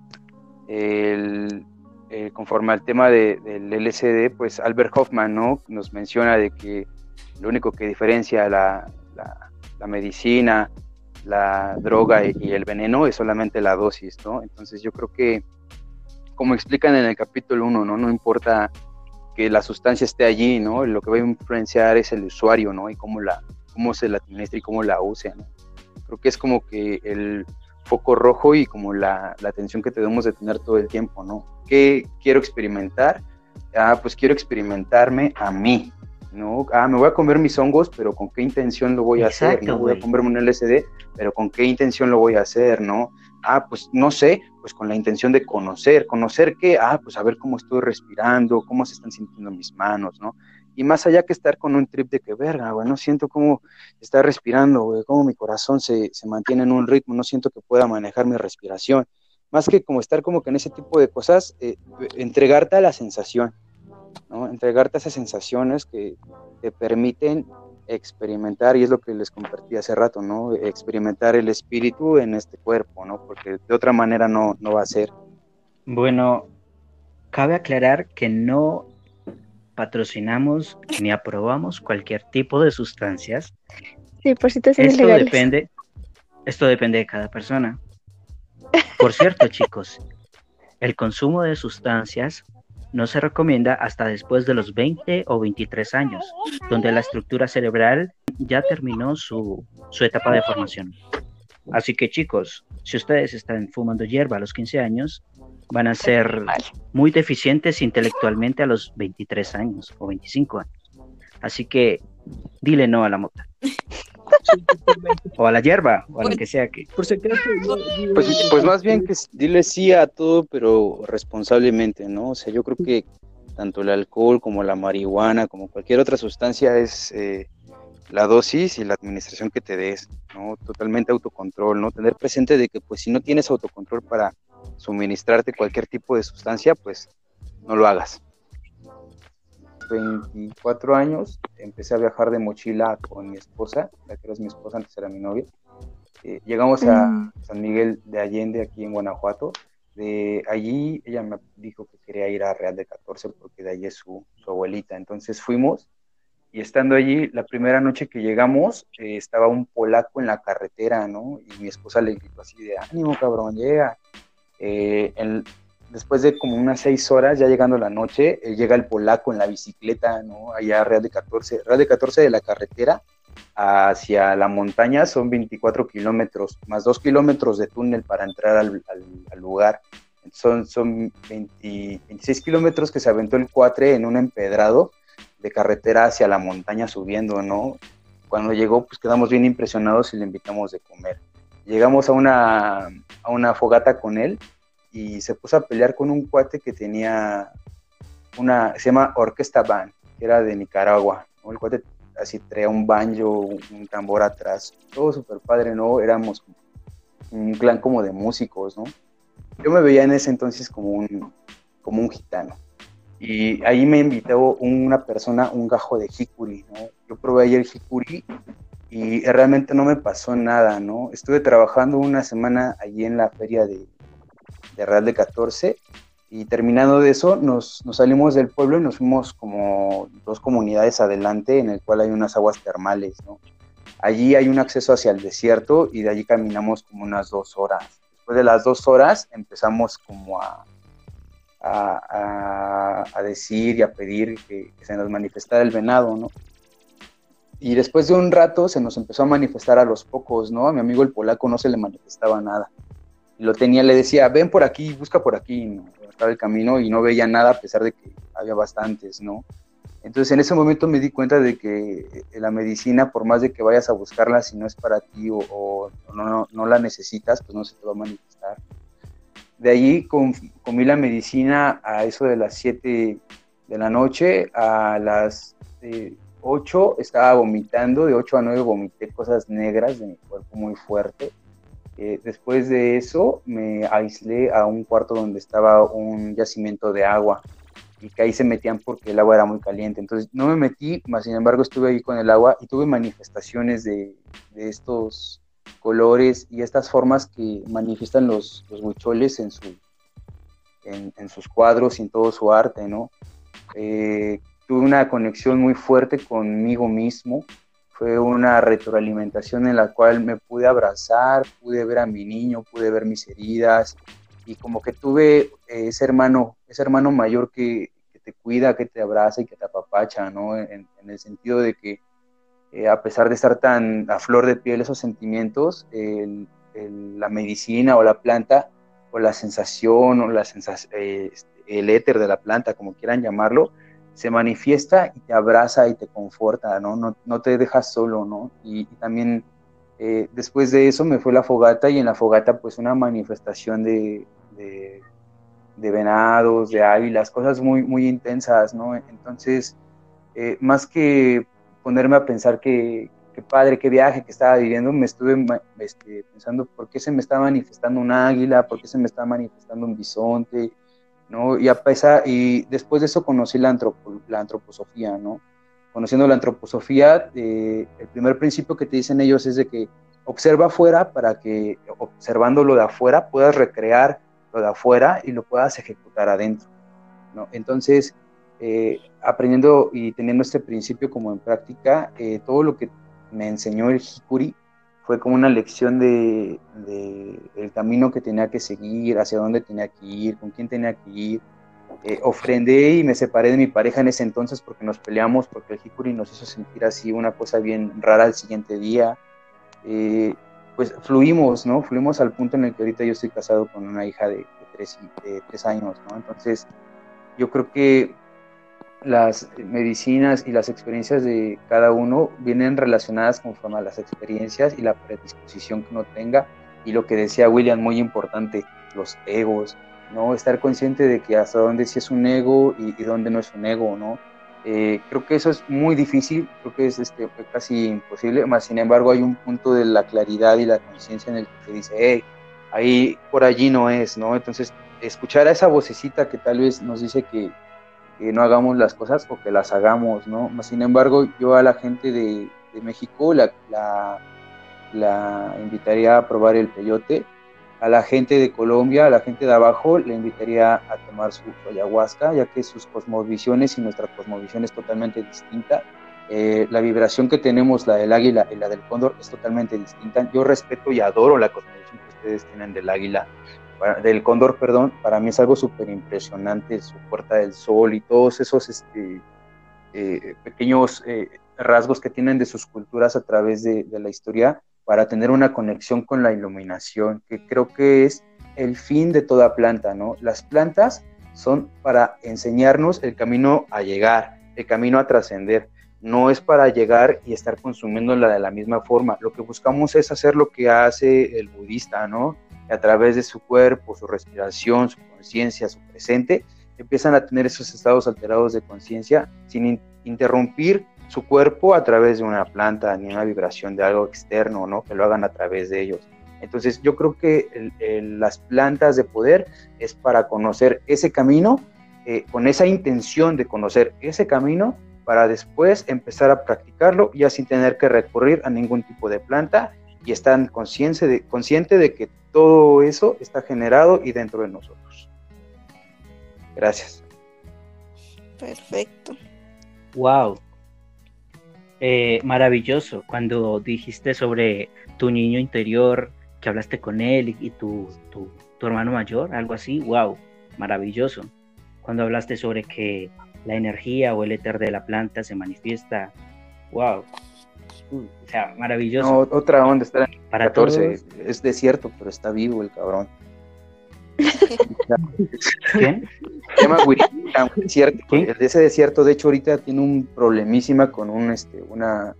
El, eh, conforme al tema del LSD, pues Albert Hoffman, ¿no? Nos menciona de que lo único que diferencia la, la, medicina, la droga y, el veneno es solamente la dosis, ¿no? Entonces yo creo que, como explican en el capítulo 1, ¿no? No importa que la sustancia esté allí, ¿no? Lo que va a influenciar es el usuario, ¿no? Y cómo, la, cómo se la administra y cómo la use, ¿no? Creo que es como que el foco rojo y como la, la atención que debemos de tener todo el tiempo, ¿no? ¿Qué quiero experimentar? Ah, pues quiero experimentarme a mí, ¿no? Ah, me voy a comer mis hongos, pero ¿con qué intención lo voy a hacer? ¿no? Voy a comerme un LSD, pero ¿con qué intención lo voy a hacer, no? Ah, pues no sé, pues con la intención de conocer, conocer qué, ah, pues a ver cómo estoy respirando, cómo se están sintiendo mis manos, ¿no? Y más allá que estar con un trip de que, verga, güey, no siento cómo está respirando, güey, cómo mi corazón se, se mantiene en un ritmo, no siento que pueda manejar mi respiración. Más que como estar como que en ese tipo de cosas, eh, entregarte a la sensación, ¿no? Entregarte a esas sensaciones que te permiten experimentar, y es lo que les compartí hace rato, ¿no? Experimentar el espíritu en este cuerpo, ¿no? Porque de otra manera no, no va a ser. Bueno, cabe aclarar que no patrocinamos ni aprobamos cualquier tipo de sustancias. Sí, por si te esto depende, esto depende de cada persona. Por cierto, chicos, el consumo de sustancias no se recomienda hasta después de los 20 o 23 años, donde la estructura cerebral ya terminó su, etapa de formación. Así que chicos, si ustedes están fumando hierba a los 15 años, van a ser muy deficientes intelectualmente a los 23 años o 25 años. Así que dile no a la mota. o a la hierba, o a lo que sea que. Por si pues, pues más bien que dile sí a todo, pero responsablemente, ¿no? O sea, yo creo que tanto el alcohol como la marihuana, como cualquier otra sustancia, es eh, la dosis y la administración que te des, ¿no? Totalmente autocontrol, ¿no? Tener presente de que, pues, si no tienes autocontrol para suministrarte cualquier tipo de sustancia, pues, no lo hagas. 24 años empecé a viajar de mochila con mi esposa, la que era mi esposa, antes era mi novia. Eh, llegamos a mm. San Miguel de Allende, aquí en Guanajuato. De allí ella me dijo que quería ir a Real de 14 porque de allí es su, su abuelita. Entonces fuimos y estando allí, la primera noche que llegamos, eh, estaba un polaco en la carretera, ¿no? Y mi esposa le gritó así de, ánimo, cabrón, llega. Eh, después de como unas seis horas, ya llegando la noche, eh, llega el polaco en la bicicleta, ¿no? Allá Real de 14, Real de 14 de la carretera hacia la montaña son 24 kilómetros, más 2 kilómetros de túnel para entrar al, lugar. Son, son 26 kilómetros que se aventó el cuatre en un empedrado de carretera hacia la montaña subiendo, ¿no? Cuando llegó, pues quedamos bien impresionados y le invitamos de comer. Llegamos a una, a una fogata con él y se puso a pelear con un cuate que tenía una, se llama Orquesta Band, que era de Nicaragua. El cuate así traía un banjo, un tambor atrás, todo súper padre, ¿no? Éramos un clan como de músicos, ¿no? Yo me veía en ese entonces como un, como un gitano. Y ahí me invitó una persona, un gajo de jicuri, ¿no? Yo probé ayer jicuri y realmente no me pasó nada, ¿no? Estuve trabajando una semana allí en la feria de, de Real de 14 y terminando de eso nos, nos, salimos del pueblo y nos fuimos como dos comunidades adelante en el cual hay unas aguas termales, ¿no? Allí hay un acceso hacia el desierto y de allí caminamos como unas dos horas. Después de las dos horas empezamos como a, a, a, decir y a pedir que, se nos manifestara el venado, ¿no? Y después de un rato se nos empezó a manifestar a los pocos, ¿no? A mi amigo el polaco no se le manifestaba nada. Lo tenía, le decía, ven por aquí, busca por aquí, ¿no? Estaba el camino y no veía nada a pesar de que había bastantes, ¿no? Entonces en ese momento me di cuenta de que eh, la medicina, por más de que vayas a buscarla, si no es para ti o, no, no, la necesitas, pues no se te va a manifestar. De ahí comí la medicina a eso de las 7 de la noche, a las 8 eh, estaba vomitando, de 8 a 9 vomité cosas negras de mi cuerpo muy fuerte. Eh, después de eso me aislé a un cuarto donde estaba un yacimiento de agua y que ahí se metían porque el agua era muy caliente. Entonces no me metí, más sin embargo estuve ahí con el agua y tuve manifestaciones de, estos colores y estas formas que manifiestan los, los huicholes en, su, en, sus cuadros y en todo su arte, ¿no? Eh, tuve una conexión muy fuerte conmigo mismo, fue una retroalimentación en la cual me pude abrazar, pude ver a mi niño, pude ver mis heridas, y como que tuve ese hermano, ese hermano mayor que, te cuida, que te abraza y que te apapacha, ¿no? En, el sentido de que eh, a pesar de estar tan a flor de piel esos sentimientos, la medicina o la planta o la sensación o la eh, este, el éter de la planta, como quieran llamarlo, se manifiesta y te abraza y te conforta, ¿no? No, no te dejas solo, ¿no? Y, también eh, después de eso me fue la fogata y en la fogata pues una manifestación de, de, venados, de águilas, cosas muy, muy intensas, ¿no? Entonces, eh, más que ponerme a pensar que, padre, qué viaje que estaba viviendo, me estuve este, pensando por qué se me está manifestando un águila, por qué se me está manifestando un bisonte, ¿no? Y, a pesar, y después de eso conocí la, la antroposofía, ¿no? Conociendo la antroposofía, eh, el primer principio que te dicen ellos es de que observa afuera para que observándolo de afuera puedas recrear lo de afuera y lo puedas ejecutar adentro. ¿no? Entonces, eh, aprendiendo y teniendo este principio como en práctica, eh, todo lo que me enseñó el Hikuri fue como una lección de, el camino que tenía que seguir, hacia dónde tenía que ir, con quién tenía que ir. Eh, ofrendé y me separé de mi pareja en ese entonces porque nos peleamos, porque el Hikuri nos hizo sentir así una cosa bien rara el siguiente día pues fluimos, ¿no? Fluimos al punto en el que ahorita yo estoy casado con una hija de, tres, tres, años, ¿no? Entonces, yo creo que las medicinas y las experiencias de cada uno vienen relacionadas conforme a las experiencias y la predisposición que uno tenga. Y lo que decía William, muy importante, los egos, ¿no? Estar consciente de que hasta dónde sí es un ego y, y dónde no es un ego, ¿no? Eh, creo que eso es muy difícil, creo que es este, casi imposible, más sin embargo hay un punto de la claridad y la conciencia en el que dice, hey, ahí por allí no es, ¿no? Entonces, escuchar a esa vocecita que tal vez nos dice que, no hagamos las cosas o que las hagamos, ¿no? Sin embargo, yo a la gente de, México la, la, la invitaría a probar el peyote, a la gente de Colombia, a la gente de abajo, le invitaría a tomar su, ayahuasca, ya que sus cosmovisiones y nuestra cosmovisión es totalmente distinta. Eh, la vibración que tenemos, la del águila y la del cóndor, es totalmente distinta. Yo respeto y adoro la cosmovisión que ustedes tienen del águila, del cóndor, perdón. Para mí es algo súper impresionante, su puerta del sol y todos esos este, eh, pequeños eh, rasgos que tienen de sus culturas a través de, de la historia para tener una conexión con la iluminación, que creo que es el fin de toda planta, ¿no? Las plantas son para enseñarnos el camino a llegar, el camino a trascender. No es para llegar y estar consumiéndola de la misma forma. Lo que buscamos es hacer lo que hace el budista, ¿no? A través de su cuerpo, su respiración, su conciencia, su presente, empiezan a tener esos estados alterados de conciencia sin interrumpir su cuerpo a través de una planta ni una vibración de algo externo, ¿no? Que lo hagan a través de ellos. Entonces yo creo que las plantas de poder es para conocer ese camino, eh, con esa intención de conocer ese camino, para después empezar a practicarlo ya sin tener que recurrir a ningún tipo de planta y estar consciente de, consciente de que todo eso está generado y dentro de nosotros. Gracias. Perfecto. Wow. Eh, maravilloso. Cuando dijiste sobre tu niño interior, que hablaste con él y, tu, tu, hermano mayor, algo así, wow, maravilloso. Cuando hablaste sobre que la energía o el éter de la planta se manifiesta, wow, o sea, maravilloso. No, otra onda, está en Para 14, es desierto, pero está vivo el cabrón. ¿Quién? Se llama desierto. Ese desierto, de hecho, ahorita tiene un problemísima con un, este, una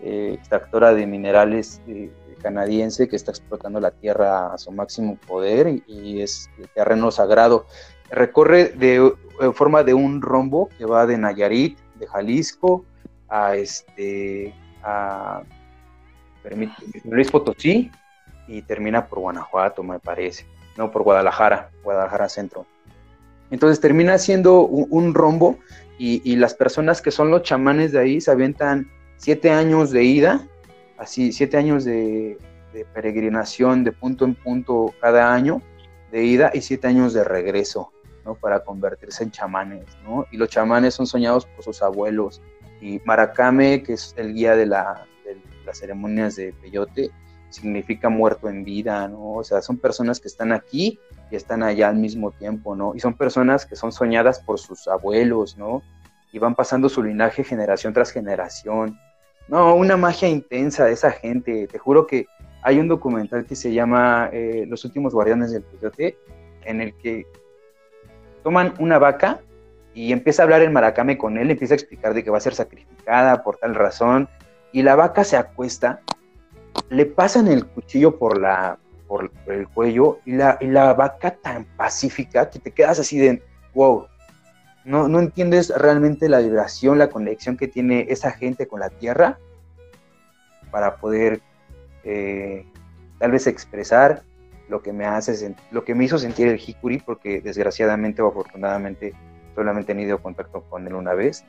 eh, extractora de minerales eh, canadiense que está explotando la tierra a su máximo poder y, es el terreno sagrado. Recorre de en forma de un rombo que va de Nayarit, de Jalisco, a este Luis Potosí y termina por Guanajuato, me parece, no por Guadalajara, Guadalajara Centro. Entonces termina siendo un, rombo y, las personas que son los chamanes de ahí se avientan siete años de ida, así siete años de, peregrinación de punto en punto cada año de ida y siete años de regreso, ¿no? Para convertirse en chamanes, ¿no? Y los chamanes son soñados por sus abuelos. Y Maracame, que es el guía de, la, de las ceremonias de peyote, significa muerto en vida, ¿no? O sea, son personas que están aquí y están allá al mismo tiempo, ¿no? Y son personas que son soñadas por sus abuelos, ¿no? Y van pasando su linaje generación tras generación. No, una magia intensa de esa gente. Te juro que hay un documental que se llama eh, Los últimos guardianes del peyote, en el que toman una vaca y empieza a hablar el maracame con él, empieza a explicar de que va a ser sacrificada por tal razón, y la vaca se acuesta, le pasan el cuchillo por la, por, el cuello y la, la vaca tan pacífica que te quedas así de, wow, no, no entiendes realmente la vibración, la conexión que tiene esa gente con la tierra para poder eh, tal vez expresar lo que me hace lo que me hizo sentir el hikuri porque desgraciadamente o afortunadamente solamente he tenido contacto con él una vez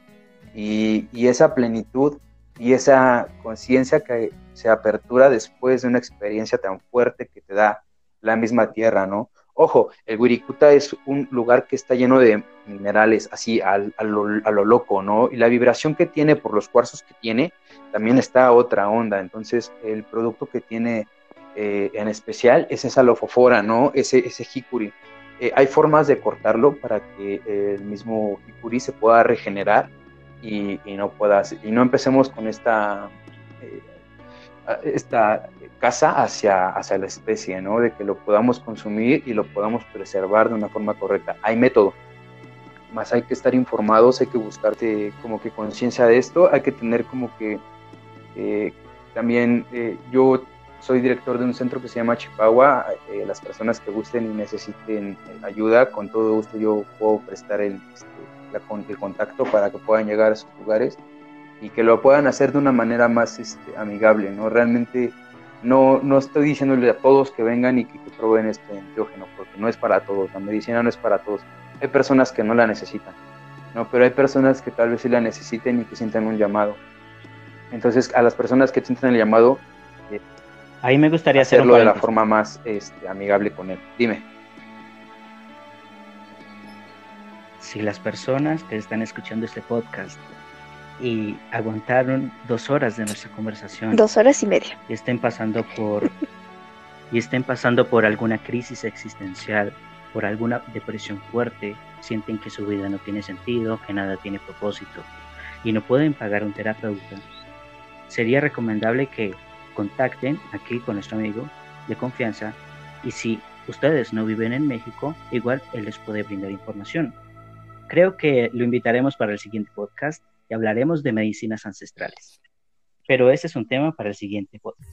y, y esa plenitud y esa conciencia que se apertura después de una experiencia tan fuerte que te da la misma tierra, ¿no? Ojo, el Wirikuta es un lugar que está lleno de minerales, así a, lo, loco, ¿no? Y la vibración que tiene por los cuarzos que tiene, también está a otra onda. Entonces, el producto que tiene eh, en especial es esa lofofora, ¿no? Ese, ese hikuri. Eh, hay formas de cortarlo para que el mismo hikuri se pueda regenerar y, no puedas, y no empecemos con esta, eh, esta casa hacia, hacia la especie, ¿no? De que lo podamos consumir y lo podamos preservar de una forma correcta. Hay método, más hay que estar informados, hay que buscarte como que conciencia de esto, hay que tener como que eh, también eh, yo soy director de un centro que se llama Chipagua, las personas que gusten y necesiten ayuda, con todo gusto yo puedo prestar el, este, el contacto para que puedan llegar a sus lugares y que lo puedan hacer de una manera más este, amigable, ¿no? Realmente no, no estoy diciéndole a todos que vengan y que, prueben este enteógeno, porque no es para todos, la medicina no es para todos. Hay personas que no la necesitan, ¿no? Pero hay personas que tal vez sí la necesiten y que sientan un llamado. Entonces, a las personas que sientan el llamado, eh, ahí me gustaría hacerlo de la forma más este, amigable con él. Dime. si las personas que están escuchando este podcast y aguantaron dos horas de nuestra conversación. Dos horas y media. Y estén pasando por y estén pasando por alguna crisis existencial, por alguna depresión fuerte, sienten que su vida no tiene sentido, que nada tiene propósito y no pueden pagar un terapeuta. Sería recomendable que contacten aquí con nuestro amigo de confianza y si ustedes no viven en México, igual él les puede brindar información. Creo que lo invitaremos para el siguiente podcast y hablaremos de medicinas ancestrales. Pero ese es un tema para el siguiente podcast.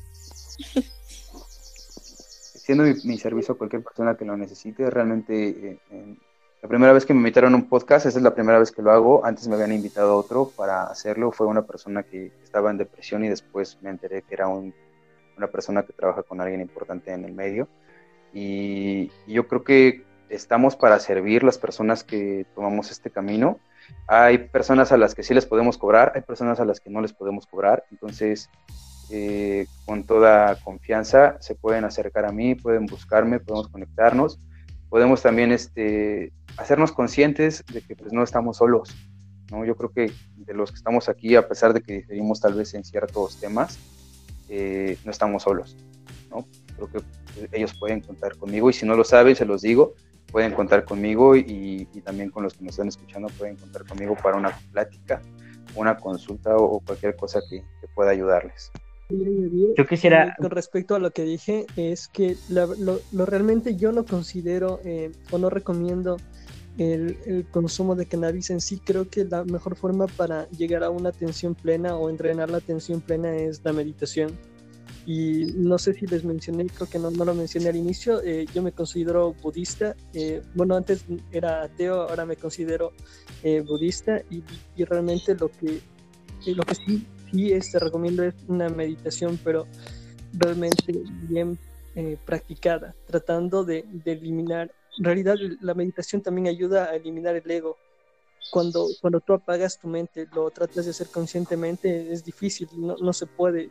Siendo mi, servicio a cualquier persona que lo necesite, realmente eh, la primera vez que me invitaron a un podcast, esa es la primera vez que lo hago. Antes me habían invitado a otro para hacerlo. Fue una persona que estaba en depresión y después me enteré que era un una persona que trabaja con alguien importante en el medio. Y, yo creo que estamos para servir las personas que tomamos este camino. Hay personas a las que sí les podemos cobrar, hay personas a las que no les podemos cobrar. Entonces, eh, con toda confianza se pueden acercar a mí, pueden buscarme, podemos conectarnos. Podemos también este, hacernos conscientes de que pues, no estamos solos. ¿no? Yo creo que de los que estamos aquí, a pesar de que diferimos tal vez en ciertos temas, eh, no estamos solos. ¿no? Creo que ellos pueden contar conmigo y si no lo saben, se los digo, pueden contar conmigo y, también con los que nos están escuchando pueden contar conmigo para una plática, una consulta o, cualquier cosa que, pueda ayudarles. Yo quisiera... Eh, con respecto a lo que dije, es que lo, lo, realmente yo no considero eh, o no recomiendo el, consumo de cannabis en sí. Creo que la mejor forma para llegar a una atención plena o entrenar la atención plena es la meditación y no sé si les mencioné, creo que no, no lo mencioné al inicio, eh, yo me considero budista, eh, bueno, antes era ateo, ahora me considero eh, budista y, y, realmente lo que, lo que sí, sí es, te recomiendo es una meditación, pero realmente bien practicada, tratando de, de, eliminar, en realidad la meditación también ayuda a eliminar el ego. Cuando, cuando tú apagas tu mente, lo tratas de hacer conscientemente, es difícil, no, no se puede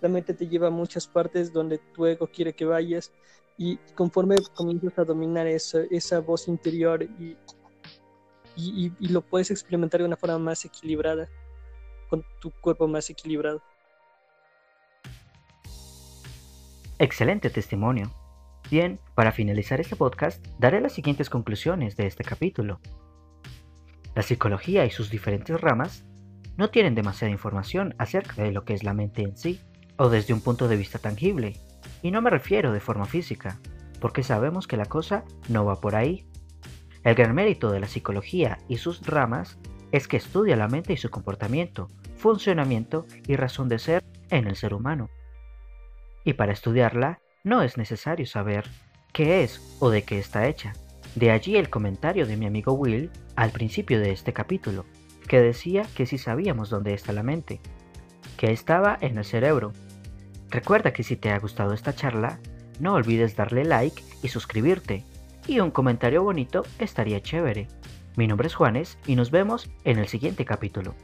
la mente te lleva a muchas partes donde tu ego quiere que vayas y conforme comienzas a dominar esa, esa voz interior y, y, y, lo puedes experimentar de una forma más equilibrada, con tu cuerpo más equilibrado. Excelente testimonio. Bien, para finalizar este podcast, daré las siguientes conclusiones de este capítulo. La psicología y sus diferentes ramas no tienen demasiada información acerca de lo que es la mente en sí, o desde un punto de vista tangible. Y no me refiero de forma física, porque sabemos que la cosa no va por ahí. El gran mérito de la psicología y sus ramas es que estudia la mente y su comportamiento, funcionamiento y razón de ser en el ser humano. Y para estudiarla no es necesario saber qué es o de qué está hecha. De allí el comentario de mi amigo Will al principio de este capítulo, que decía que si sabíamos dónde está la mente, que estaba en el cerebro, Recuerda que si te ha gustado esta charla, no olvides darle like y suscribirte. Y un comentario bonito estaría chévere. Mi nombre es Juanes y nos vemos en el siguiente capítulo.